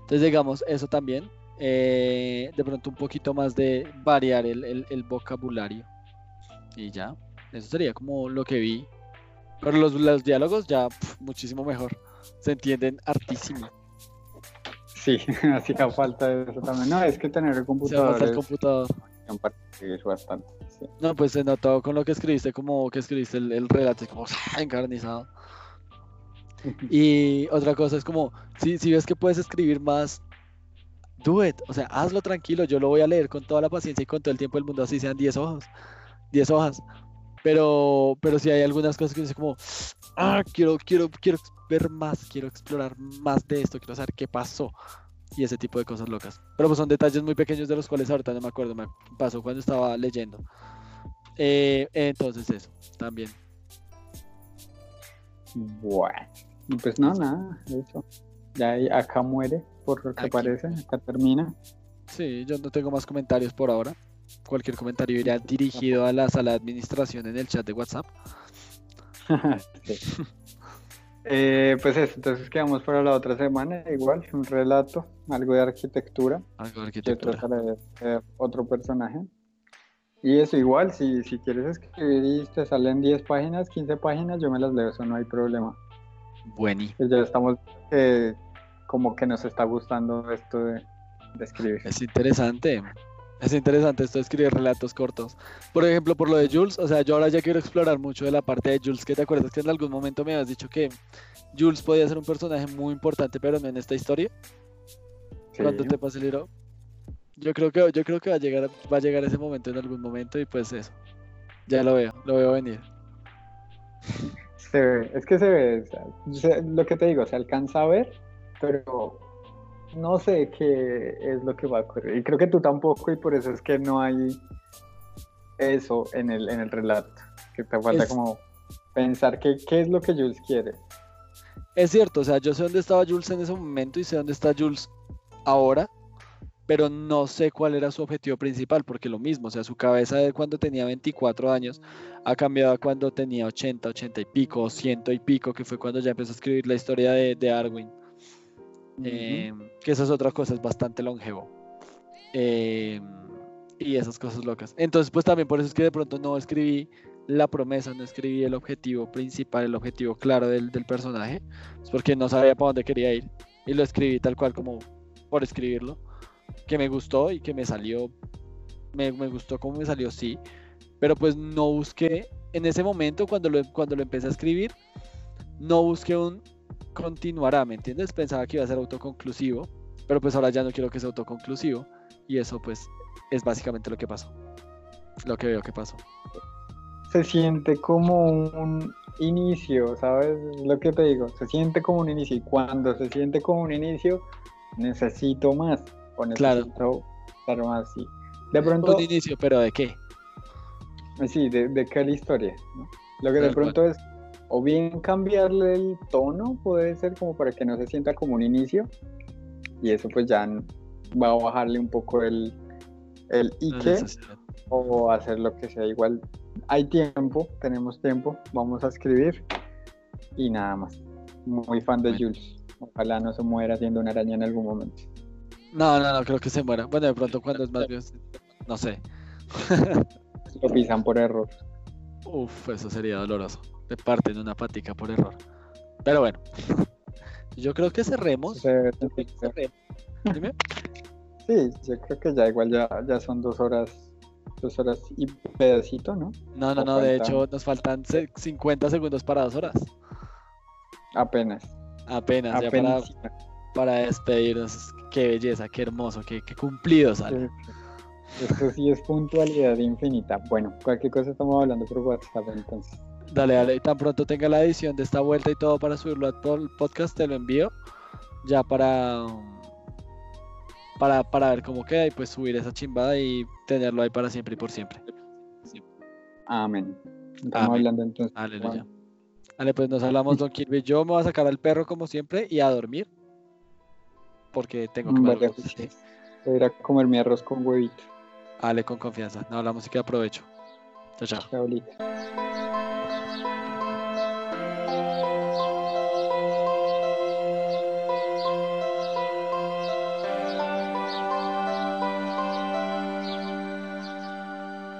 Entonces, digamos, eso también. eh, de pronto un poquito más de variar el, el- vocabulario. Y ya, eso sería como lo que vi. Pero los, los diálogos ya muchísimo mejor. Se entienden hartísimo. Sí, hacía falta eso también. No, es que tener el Se computador avanza el computador. es bastante. sí. No, pues se notó con lo que escribiste, como que escribiste el, el relato, es como encarnizado. Y otra cosa es como, si, si ves que puedes escribir más, do it. O sea, hazlo tranquilo, yo lo voy a leer con toda la paciencia y con todo el tiempo del mundo, así sean 10 hojas. 10 hojas. Pero, pero si hay algunas cosas que dice como, ah, quiero, quiero, quiero ver más, quiero explorar más de esto, quiero saber qué pasó. y ese tipo de cosas locas. Pero pues son detalles muy pequeños de los cuales ahorita no me acuerdo, me pasó cuando estaba leyendo. Eh, entonces eso, también. Bueno, pues no, nada, eso. Ya acá muere, por lo que parece, acá termina. Sí, yo no tengo más comentarios por ahora. Cualquier comentario irá dirigido a la sala de administración en el chat de WhatsApp. Eh, pues eso, entonces quedamos para la otra semana, igual, un relato, algo de arquitectura. Algo de arquitectura. otro personaje. Y eso igual, si, si quieres escribir y te salen 10 páginas, 15 páginas, yo me las leo, eso no hay problema. Bueno. Pues ya estamos, eh, como que nos está gustando esto de, de escribir. Es interesante. Es interesante esto de escribir relatos cortos. Por ejemplo, por lo de Jules, o sea, yo ahora ya quiero explorar mucho de la parte de Jules, que te acuerdas que en algún momento me habías dicho que Jules podía ser un personaje muy importante, pero no en esta historia. Cuando te pase el libro. Yo creo que yo creo que va a llegar va a llegar ese momento en algún momento y pues eso. Ya lo veo, lo veo venir. Se ve, es que se ve, lo que te digo, se alcanza a ver, pero no sé qué es lo que va a ocurrir. Y creo que tú tampoco, y por eso es que no hay eso en el, en el relato. Que te falta como pensar qué es lo que Jules quiere. Es cierto, o sea, yo sé dónde estaba Jules en ese momento y sé dónde está Jules ahora, pero no sé cuál era su objetivo principal, porque lo mismo, o sea, su cabeza de cuando tenía 24 años ha cambiado a cuando tenía 80, 80 y pico, 100 y pico, que fue cuando ya empezó a escribir la historia de, de Arwin. Em, que eso es otra cosa, es bastante longevo. Em, y esas cosas locas. Entonces, pues también por eso es que de pronto no escribí la promesa, no escribí el objetivo principal, el objetivo claro del, del personaje, es porque no sabía para dónde quería ir. Y lo escribí tal cual como por escribirlo, que me gustó y que me salió, me, me gustó como me salió, sí, pero pues no busqué, en ese momento cuando lo, cuando lo empecé a escribir, no busqué un continuará, ¿me entiendes? Pensaba que iba a ser autoconclusivo, pero pues ahora ya no quiero que sea autoconclusivo y eso pues es básicamente lo que pasó, lo que veo que pasó. Se siente como un inicio, ¿sabes? Lo que te digo, se siente como un inicio y cuando se siente como un inicio, necesito más o necesito claro. más. De pronto... Un inicio, pero ¿de qué? Sí, de, de qué la historia. Lo que de pronto es o bien cambiarle el tono, puede ser como para que no se sienta como un inicio, y eso pues ya va a bajarle un poco el, el Ike, o hacer lo que sea. Igual hay tiempo, tenemos tiempo, vamos a escribir, y nada más. Muy fan de Jules. Ojalá no se muera haciendo una araña en algún momento. No, no, no, creo que se muera. Bueno, de pronto cuando es más bien, no sé. Lo pisan por error. Uf, eso sería doloroso parte parten una patica por error. Pero bueno, yo creo que cerremos. Sí, yo creo que ya igual ya, ya son dos horas, dos horas y pedacito, ¿no? No, no, no, de hecho nos faltan 50 segundos para dos horas. Apenas. Apenas, ya para, para, despedirnos. Qué belleza, qué hermoso, qué, qué cumplido sale. Esto sí es puntualidad infinita. Bueno, cualquier cosa estamos hablando por WhatsApp entonces. Dale, dale. Y tan pronto tenga la edición de esta vuelta y todo para subirlo al podcast, te lo envío. Ya para, para, para ver cómo queda y pues subir esa chimbada y tenerlo ahí para siempre y por siempre. Amén. Estamos hablando entonces. Aleluya. Dale, pues nos hablamos, Don Kirby. Yo me voy a sacar al perro como siempre y a dormir. Porque tengo que vale, pues, Voy a ir a comer mi arroz con huevito. Dale, con confianza. Nos hablamos y que aprovecho. Chao, chao. Chao,